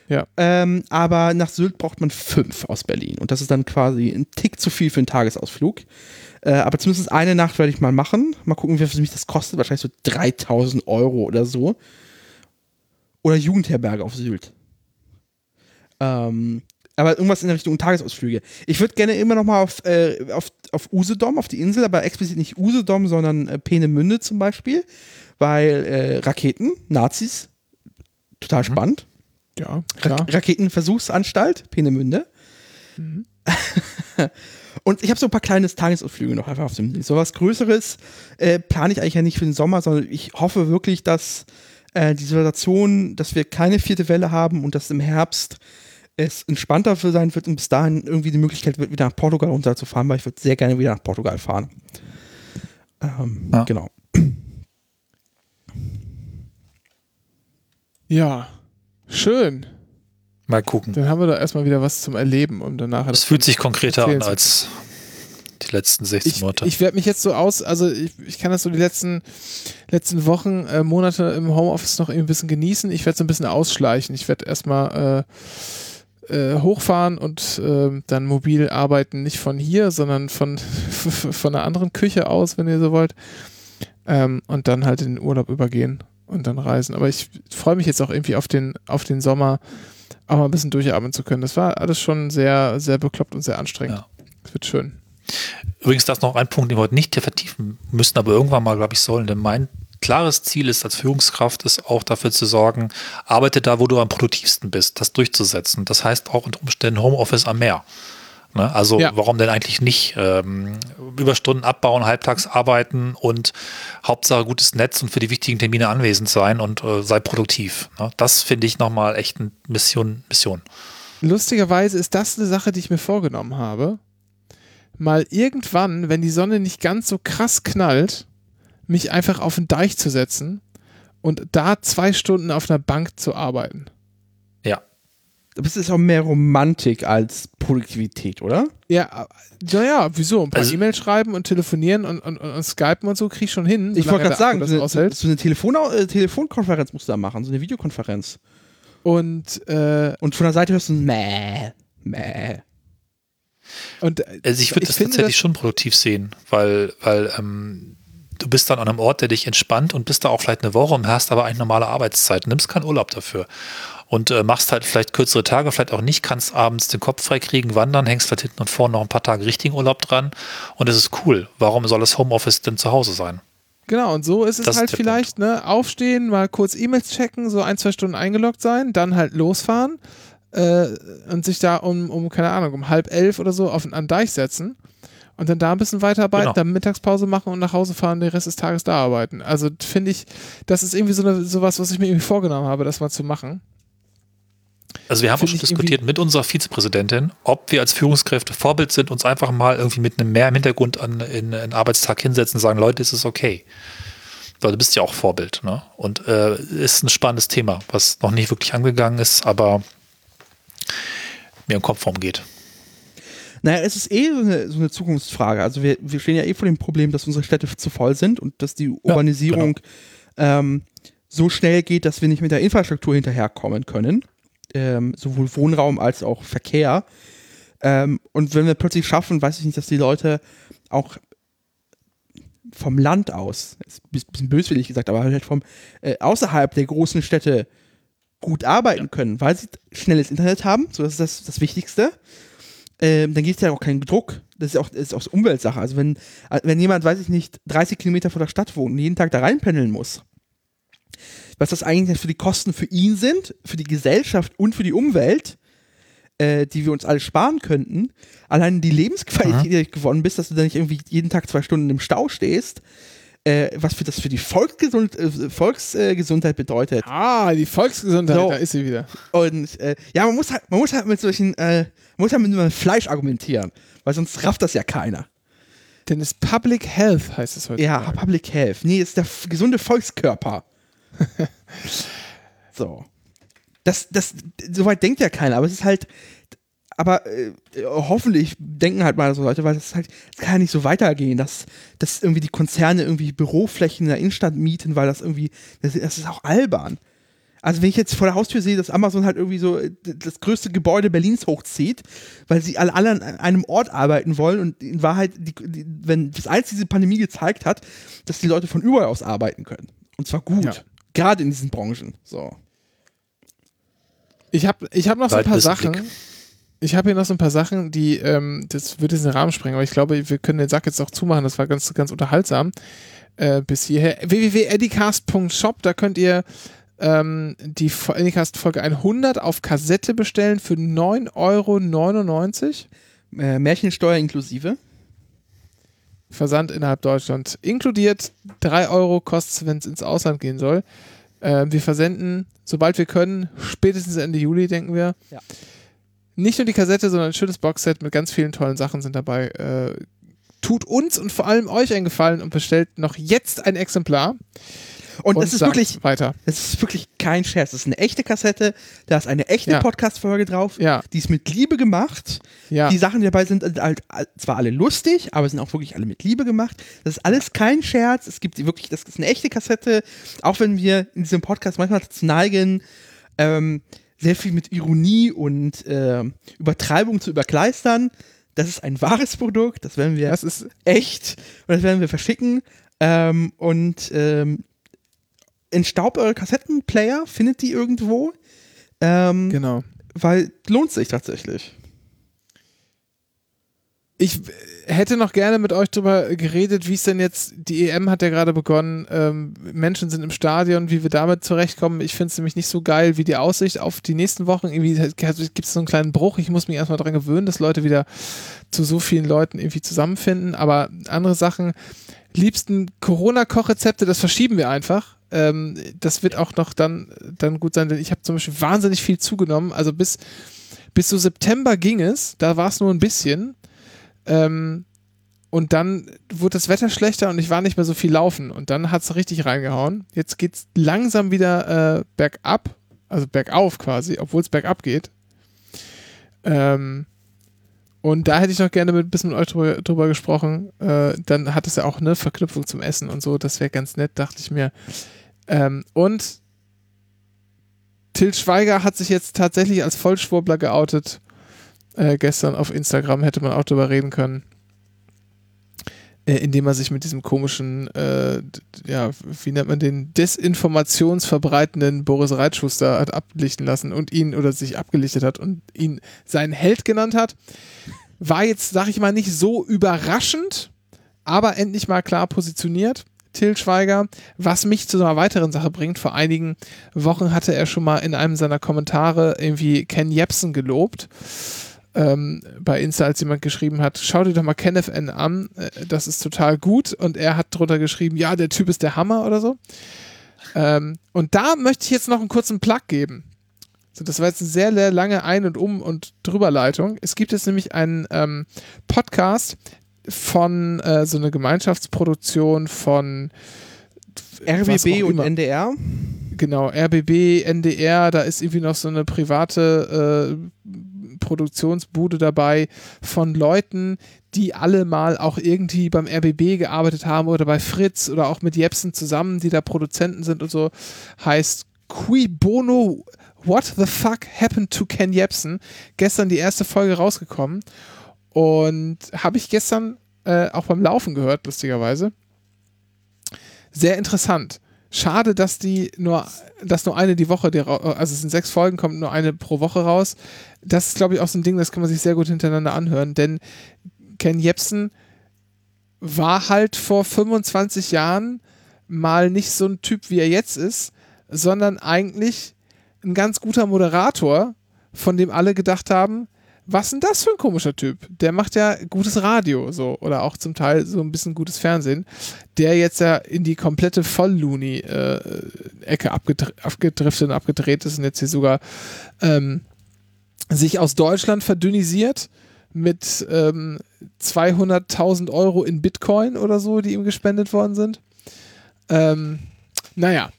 Ja.
Ähm, aber nach Sylt braucht man fünf aus Berlin. Und das ist dann quasi ein Tick zu viel für einen Tagesausflug. Äh, aber zumindest eine Nacht werde ich mal machen. Mal gucken, wie viel mich das kostet. Wahrscheinlich so 3000 Euro oder so. Oder Jugendherberge auf Sylt. Ähm, aber irgendwas in der Richtung Tagesausflüge. Ich würde gerne immer noch mal auf, äh, auf, auf Usedom, auf die Insel, aber explizit nicht Usedom, sondern äh, Peenemünde zum Beispiel. Weil äh, Raketen, Nazis, total spannend.
Ja,
Ra
klar.
Raketenversuchsanstalt, Peenemünde. Und ich habe so ein paar kleine Tagesausflüge noch einfach auf dem So was Größeres äh, plane ich eigentlich ja nicht für den Sommer, sondern ich hoffe wirklich, dass äh, die Situation, dass wir keine vierte Welle haben und dass im Herbst es entspannter für sein wird und bis dahin irgendwie die Möglichkeit wird, wieder nach Portugal runterzufahren, weil ich würde sehr gerne wieder nach Portugal fahren. Ähm,
Ja.
Genau.
Ja. Schön.
Mal gucken.
Dann haben wir da erstmal wieder was zum Erleben und danach.
Es fühlt sich konkreter an als die letzten 16
ich,
Monate.
ich werde mich jetzt so aus, also ich, ich kann das so die letzten, letzten Wochen, äh, Monate im Homeoffice noch irgendwie ein bisschen genießen. Ich werde so ein bisschen ausschleichen. Ich werde erstmal äh, äh, hochfahren und äh, dann mobil arbeiten, nicht von hier, sondern von, von einer anderen Küche aus, wenn ihr so wollt. Ähm, und dann halt in den Urlaub übergehen und dann reisen. Aber ich freue mich jetzt auch irgendwie auf den, auf den Sommer, auch mal ein bisschen durchatmen zu können. Das war alles schon sehr, sehr bekloppt und sehr anstrengend.
Ja.
Es wird schön.
Übrigens, das ist noch ein Punkt, den wir heute nicht hier vertiefen müssen, aber irgendwann mal, glaube ich, sollen. Denn mein klares Ziel ist als Führungskraft, ist auch dafür zu sorgen, arbeite da, wo du am produktivsten bist, das durchzusetzen. Das heißt auch unter Umständen Homeoffice am Meer. Ne? Also
Ja.
warum denn eigentlich nicht ähm, Überstunden abbauen, halbtags arbeiten und Hauptsache gutes Netz und für die wichtigen Termine anwesend sein und äh, sei produktiv. Ne? Das finde ich nochmal echt eine Mission. Mission.
Lustigerweise ist das eine Sache, die ich mir vorgenommen habe. Mal irgendwann, wenn die Sonne nicht ganz so krass knallt, mich einfach auf den Deich zu setzen und da zwei Stunden auf einer Bank zu arbeiten.
Ja.
Das ist auch mehr Romantik als Produktivität, oder?
Ja, äh, naja, wieso? Ein paar
Also-
E-Mails schreiben und telefonieren und, und, und, und Skypen und so krieg ich schon hin.
Ich wollte gerade sagen,
Akku
so
das
eine, so eine Telefon äh, Telefonkonferenz musst du da machen, so eine Videokonferenz.
Und, äh,
Und von der Seite hörst du ein Mäh, Mäh.
Und äh,
Also ich würde das
finde
tatsächlich schon produktiv sehen, weil, weil ähm, du bist dann an einem Ort, der dich entspannt und bist da auch vielleicht eine Woche und hast aber eigentlich normale Arbeitszeit, nimmst keinen Urlaub dafür und äh, machst halt vielleicht kürzere Tage, vielleicht auch nicht, kannst abends den Kopf frei kriegen, wandern, hängst vielleicht hinten und vorne noch ein paar Tage richtigen Urlaub dran und es ist cool. Warum soll das Homeoffice denn zu Hause sein?
Genau, und so ist es
Das ist
halt
der
vielleicht, ne, aufstehen, mal kurz E-Mails checken, so ein, zwei Stunden eingeloggt sein, dann halt losfahren äh, und sich da um, um, keine Ahnung, um halb elf oder so auf, an den Deich setzen und dann da ein bisschen weiterarbeiten,
Genau.
dann Mittagspause machen und nach Hause fahren, den Rest des Tages da arbeiten. Also finde ich, das ist irgendwie so eine, sowas, was ich mir irgendwie vorgenommen habe, das mal zu machen.
Also wir haben auch schon diskutiert mit unserer Vizepräsidentin, ob wir als Führungskräfte Vorbild sind, uns einfach mal irgendwie mit einem Mehr im Hintergrund an in einen Arbeitstag hinsetzen und sagen, Leute, ist es okay. Weil du bist ja auch Vorbild, ne? Und äh, ist ein spannendes Thema, was noch nicht wirklich angegangen ist, aber mir im Kopf rumgeht.
Naja, es ist eh so eine, so eine Zukunftsfrage. Also wir, wir stehen ja eh vor dem Problem, dass unsere Städte zu voll sind und dass die Urbanisierung ähm, so schnell geht, dass wir nicht mit der Infrastruktur hinterherkommen können. Ähm, sowohl Wohnraum als auch Verkehr. Ähm, und wenn wir plötzlich schaffen, weiß ich nicht, dass die Leute auch vom Land aus, ist ein bisschen böswillig gesagt, aber halt vom äh, außerhalb der großen Städte gut arbeiten können, weil sie schnelles Internet haben, so das ist das, das Wichtigste. Ähm, dann gibt es ja auch keinen Druck. Das ist auch, das ist auch Umweltsache. Also wenn, wenn jemand, weiß ich nicht, 30 Kilometer vor der Stadt wohnt und jeden Tag da reinpendeln muss, was das eigentlich für die Kosten für ihn sind, für die Gesellschaft und für die Umwelt, äh, die wir uns alle sparen könnten. Allein die Lebensqualität, die du gewonnen bist, dass du da nicht irgendwie jeden Tag zwei Stunden im Stau stehst, äh, was für das für die Volksgesund äh, Volksgesundheit bedeutet.
Ah, die Volksgesundheit,
So.
da ist sie wieder.
Und äh, ja, man muss halt, man muss halt mit solchen, äh, man muss halt mit Fleisch argumentieren, weil sonst rafft das ja keiner.
Denn es Public Health heißt es heute.
Ja, Public Health. Nee, ist der gesunde Volkskörper. so. Das, das, soweit denkt ja keiner, aber es ist halt, aber äh, hoffentlich denken halt mal so Leute, weil das halt, das kann ja nicht so weitergehen, dass, dass irgendwie die Konzerne irgendwie Büroflächen in der Innenstadt mieten, weil das irgendwie, das, das ist auch albern. Also wenn ich jetzt vor der Haustür sehe, dass Amazon halt irgendwie so äh, das größte Gebäude Berlins hochzieht, weil sie alle, alle an einem Ort arbeiten wollen und in Wahrheit, die, die, wenn das eins diese Pandemie gezeigt hat, dass die Leute von überall aus arbeiten können. Und zwar gut.
Ja.
Gerade in diesen Branchen. So.
Ich habe ich hab noch so ein paar. Sachen. Ich habe hier noch so ein paar Sachen, die, ähm, das würde jetzt den Rahmen sprengen, aber ich glaube, wir können den Sack jetzt auch zumachen. Das war ganz, ganz unterhaltsam. Äh, bis hierher. www.edicast.shop, da könnt ihr ähm, die Edicast Folge 100 auf Kassette bestellen für 9,99 Euro.
Äh, Märchensteuer inklusive.
Versand innerhalb Deutschland inkludiert. 3 Euro kostet es, wenn es ins Ausland gehen soll. Äh, wir versenden, sobald wir können, spätestens Ende Juli, denken wir.
Ja.
Nicht nur die Kassette, sondern ein schönes Boxset mit ganz vielen tollen Sachen sind dabei. Äh, tut uns und vor allem euch einen Gefallen und bestellt noch jetzt ein Exemplar.
Und, es ist wirklich,
weiter.
es ist wirklich kein Scherz. Es ist eine echte Kassette. Da ist eine echte
Ja.
Podcast-Folge drauf.
Ja.
Die ist mit Liebe gemacht.
Ja.
Die Sachen, die dabei sind, sind halt zwar alle lustig, aber sind auch wirklich alle mit Liebe gemacht. Das ist alles kein Scherz. Es gibt wirklich, das ist eine echte Kassette. Auch wenn wir in diesem Podcast manchmal dazu neigen, ähm, sehr viel mit Ironie und ähm, Übertreibung zu überkleistern. Das ist ein wahres Produkt. Das werden wir
Das ist
echt und das werden wir verschicken. Ähm, und ähm, entstaubt eure Kassettenplayer, findet die irgendwo. Ähm,
genau.
Weil lohnt sich tatsächlich.
Ich hätte noch gerne mit euch drüber geredet, wie es denn jetzt, die EM hat ja gerade begonnen, ähm, Menschen sind im Stadion, wie wir damit zurechtkommen. Ich finde es nämlich nicht so geil wie die Aussicht auf die nächsten Wochen. Irgendwie gibt es so einen kleinen Bruch. Ich muss mich erstmal daran gewöhnen, dass Leute wieder zu so vielen Leuten irgendwie zusammenfinden. Aber andere Sachen, liebsten Corona-Kochrezepte, das verschieben wir einfach. Ähm, das wird auch noch dann, dann gut sein, denn ich habe zum Beispiel wahnsinnig viel zugenommen. Also bis, bis so September ging es, da war es nur ein bisschen. Ähm, und dann wurde das Wetter schlechter und ich war nicht mehr so viel laufen. Und dann hat es richtig reingehauen. Jetzt geht es langsam wieder äh, bergab, also bergauf quasi, obwohl es bergab geht. Ähm, und da hätte ich noch gerne mit, ein bisschen mit euch drüber, drüber gesprochen. Äh, dann hat es ja auch eine Verknüpfung zum Essen und so. Das wäre ganz nett, dachte ich mir. Ähm, und Til Schweiger hat sich jetzt tatsächlich als Vollschwurbler geoutet. Äh, gestern auf Instagram hätte man auch drüber reden können. Äh, indem er sich mit diesem komischen, äh, ja, wie nennt man den, desinformationsverbreitenden Boris Reitschuster hat ablichten lassen und ihn oder sich abgelichtet hat und ihn seinen Held genannt hat. War jetzt, sag ich mal, nicht so überraschend, aber endlich mal klar positioniert. Till Schweiger, was mich zu einer weiteren Sache bringt. Vor einigen Wochen hatte er schon mal in einem seiner Kommentare irgendwie Ken Jebsen gelobt. Ähm, bei Insta, als jemand geschrieben hat, schau dir doch mal Kenneth N an, äh, das ist total gut. Und er hat drunter geschrieben, ja, der Typ ist der Hammer oder so. Ähm, und da möchte ich jetzt noch einen kurzen Plug geben. So, das war jetzt eine sehr, sehr lange Ein- und Um- und Drüberleitung. Es gibt jetzt nämlich einen ähm, von äh, so einer Gemeinschaftsproduktion von
RBB und. NDR.
Genau, RBB, NDR, da ist irgendwie noch so eine private äh, Produktionsbude dabei von Leuten, die alle mal auch irgendwie beim RBB gearbeitet haben oder bei Fritz oder auch mit Jepsen zusammen, die da Produzenten sind und so. Heißt Qui Bono What the fuck happened to Ken Jepsen? Gestern die erste Folge rausgekommen und habe ich gestern äh, auch beim Laufen gehört, lustigerweise. Sehr interessant. Schade, dass die nur, dass nur eine die Woche, die, also es sind sechs Folgen, kommt nur eine pro Woche raus. Das ist, glaube ich, auch so ein Ding, das kann man sich sehr gut hintereinander anhören, denn Ken Jebsen war halt vor 25 Jahren mal nicht so ein Typ, wie er jetzt ist, sondern eigentlich ein ganz guter Moderator, von dem alle gedacht haben, was denn das für ein komischer Typ? Der macht ja gutes Radio, so, oder auch zum Teil so ein bisschen gutes Fernsehen, der jetzt ja in die komplette Voll-Looney-Ecke äh, abgedriftet und abgedreht ist und jetzt hier sogar ähm, sich aus Deutschland verdünnisiert mit ähm, 200.000 Euro in Bitcoin oder so, die ihm gespendet worden sind. Ähm, naja,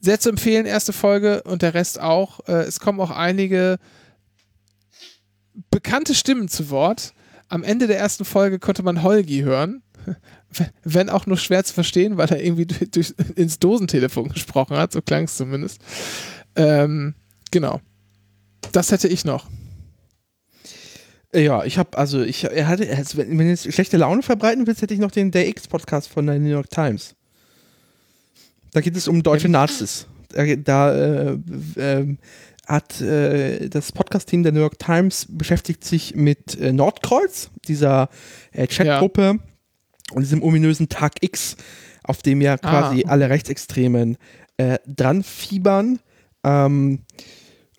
sehr zu empfehlen, erste Folge und der Rest auch. Äh, es kommen auch einige bekannte Stimmen zu Wort. Am Ende der ersten Folge konnte man Holgi hören, wenn auch nur schwer zu verstehen, weil er irgendwie durch, durch ins Dosentelefon gesprochen hat, so klang es zumindest. Ähm, genau. Das hätte ich noch.
Ja, ich habe, also ich er hatte, also wenn du jetzt schlechte Laune verbreiten willst, hätte ich noch den Day X-Podcast von der New York Times. Da geht es um deutsche Nazis. Da, da äh, äh, hat äh, das Podcast-Team der New York Times beschäftigt sich mit äh, Nordkreuz, dieser äh, Chatgruppe ja. und diesem ominösen Tag X, auf dem ja quasi ah. alle Rechtsextremen äh, dran fiebern. Ähm,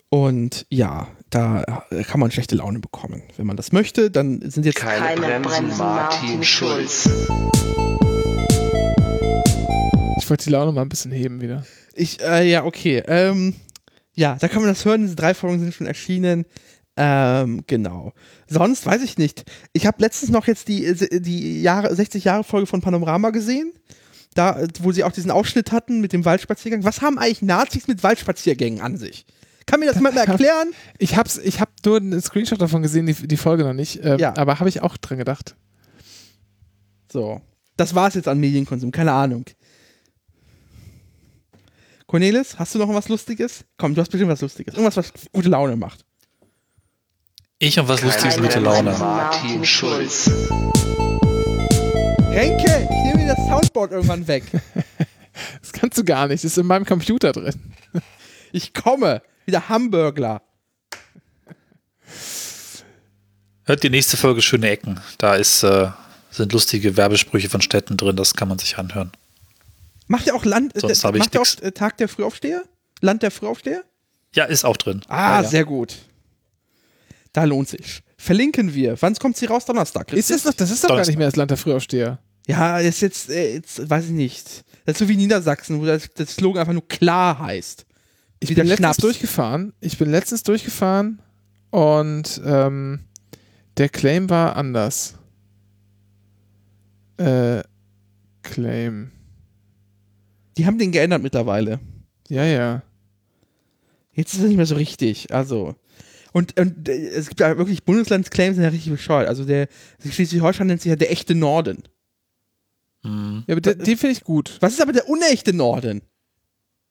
und ja, da kann man schlechte Laune bekommen. Wenn man das möchte, dann sind jetzt
keine, keine Bremsen, Bremsen Martin Schulz.
Ich wollte die Laune mal ein bisschen heben wieder.
Ich, äh, ja, okay. Ähm, ja, da kann man das hören. Diese drei Folgen sind schon erschienen. Ähm, genau. Sonst weiß ich nicht. Ich habe letztens noch jetzt die, die Jahre, 60 Jahre Folge von Panorama gesehen. Da, wo sie auch diesen Ausschnitt hatten mit dem Waldspaziergang. Was haben eigentlich Nazis mit Waldspaziergängen an sich? Kann mir das mal erklären?
Ich hab's, ich hab nur einen Screenshot davon gesehen, die, die Folge noch nicht. Ähm, ja. Aber habe ich auch dran gedacht.
So. Das war's jetzt an Medienkonsum, keine Ahnung. Cornelis, hast du noch was Lustiges? Komm, du hast bestimmt was Lustiges. Irgendwas, was gute Laune macht.
Ich und was Lustiges, gute Laune.
Martin Schulz.
Renke, ich nehme dir das Soundboard irgendwann weg.
das kannst du gar nicht. Das ist in meinem Computer drin.
ich komme. Wieder Hamburgler.
Hört die nächste Folge Schöne Ecken. Da ist, äh, sind lustige Werbesprüche von Städten drin. Das kann man sich anhören.
Macht er auch Land,
Sonst äh, macht
er auch äh, Tag der Frühaufsteher? Land der Frühaufsteher?
Ja, ist auch drin.
Ah,
ja,
ja. sehr gut. Da lohnt sich. Verlinken wir. Wann kommt sie raus? Donnerstag.
Ist das, noch, das ist doch gar nicht mehr das Land der Frühaufsteher.
Ja, ist jetzt, äh, jetzt, weiß ich nicht. Das ist so wie Niedersachsen, wo das, das Slogan einfach nur klar heißt.
Ich bin letztens Schnaps. durchgefahren. Ich bin letztens durchgefahren und ähm, der Claim war anders. Äh, Claim.
Die haben den geändert mittlerweile.
Ja, ja.
Jetzt ist es nicht mehr so richtig. Also. Und, und äh, es gibt ja wirklich Bundeslandsclaims, sind ja richtig bescheuert. Also der Schleswig-Holstein nennt sich ja der echte Norden.
Mhm. Ja, aber den, den finde ich gut.
Was ist aber der unechte Norden?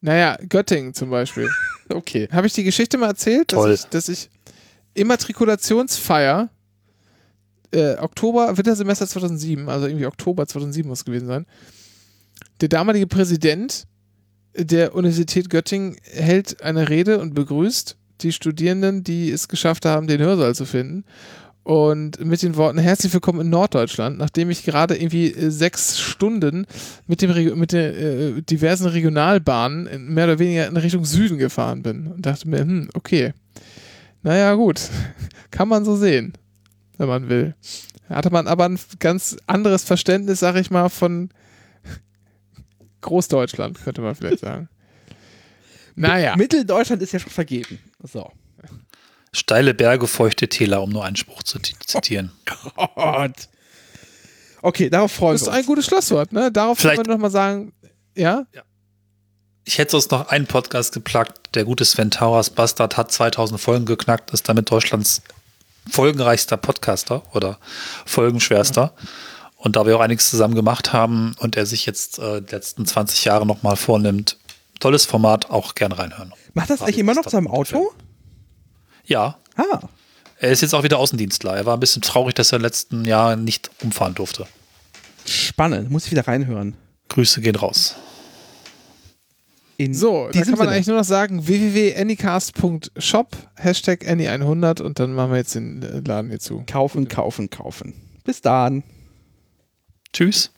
Naja, Göttingen zum Beispiel.
okay.
Habe ich die Geschichte mal erzählt,
Toll.
dass ich, dass ich Immatrikulationsfeier äh, Oktober, Wintersemester 2007, also irgendwie Oktober 2007 muss es gewesen sein, der damalige Präsident der Universität Göttingen hält eine Rede und begrüßt die Studierenden, die es geschafft haben, den Hörsaal zu finden. Und mit den Worten herzlich willkommen in Norddeutschland, nachdem ich gerade irgendwie äh, sechs Stunden mit dem mit den äh, diversen Regionalbahnen mehr oder weniger in Richtung Süden gefahren bin und dachte mir, hm, okay. Naja, gut. Kann man so sehen, wenn man will. Hatte man aber ein ganz anderes Verständnis, sag ich mal, von Großdeutschland, könnte man vielleicht sagen. Naja.
Mitteldeutschland ist ja schon vergeben. So.
Steile Berge, feuchte Täler, um nur einen Spruch zu zitieren.
Oh Gott. Okay, darauf freuen wir uns.
Das ist ein gutes Schlusswort, ne? Darauf können wir nochmal sagen, ja? ja.
Ich hätte sonst noch einen Podcast geplagt. Der gute Sven Tauras Bastard hat 2000 Folgen geknackt, ist damit Deutschlands folgenreichster Podcaster oder folgenschwerster. Ja. Und da wir auch einiges zusammen gemacht haben und er sich jetzt äh, die letzten 20 Jahre nochmal vornimmt, tolles Format, auch gern reinhören.
Macht das eigentlich immer noch zu seinem Auto?
Ja.
Ah.
Er ist jetzt auch wieder Außendienstler. Er war ein bisschen traurig, dass er den letzten Jahren nicht umfahren durfte.
Spannend, muss ich wieder reinhören.
Grüße gehen raus.
In
So, da kann man
Sinne.
eigentlich nur noch sagen www.anycast.shop, Hashtag Any100 und dann machen wir jetzt den Laden hier zu.
kaufen, kaufen, kaufen. Bis dann.
Tschüss.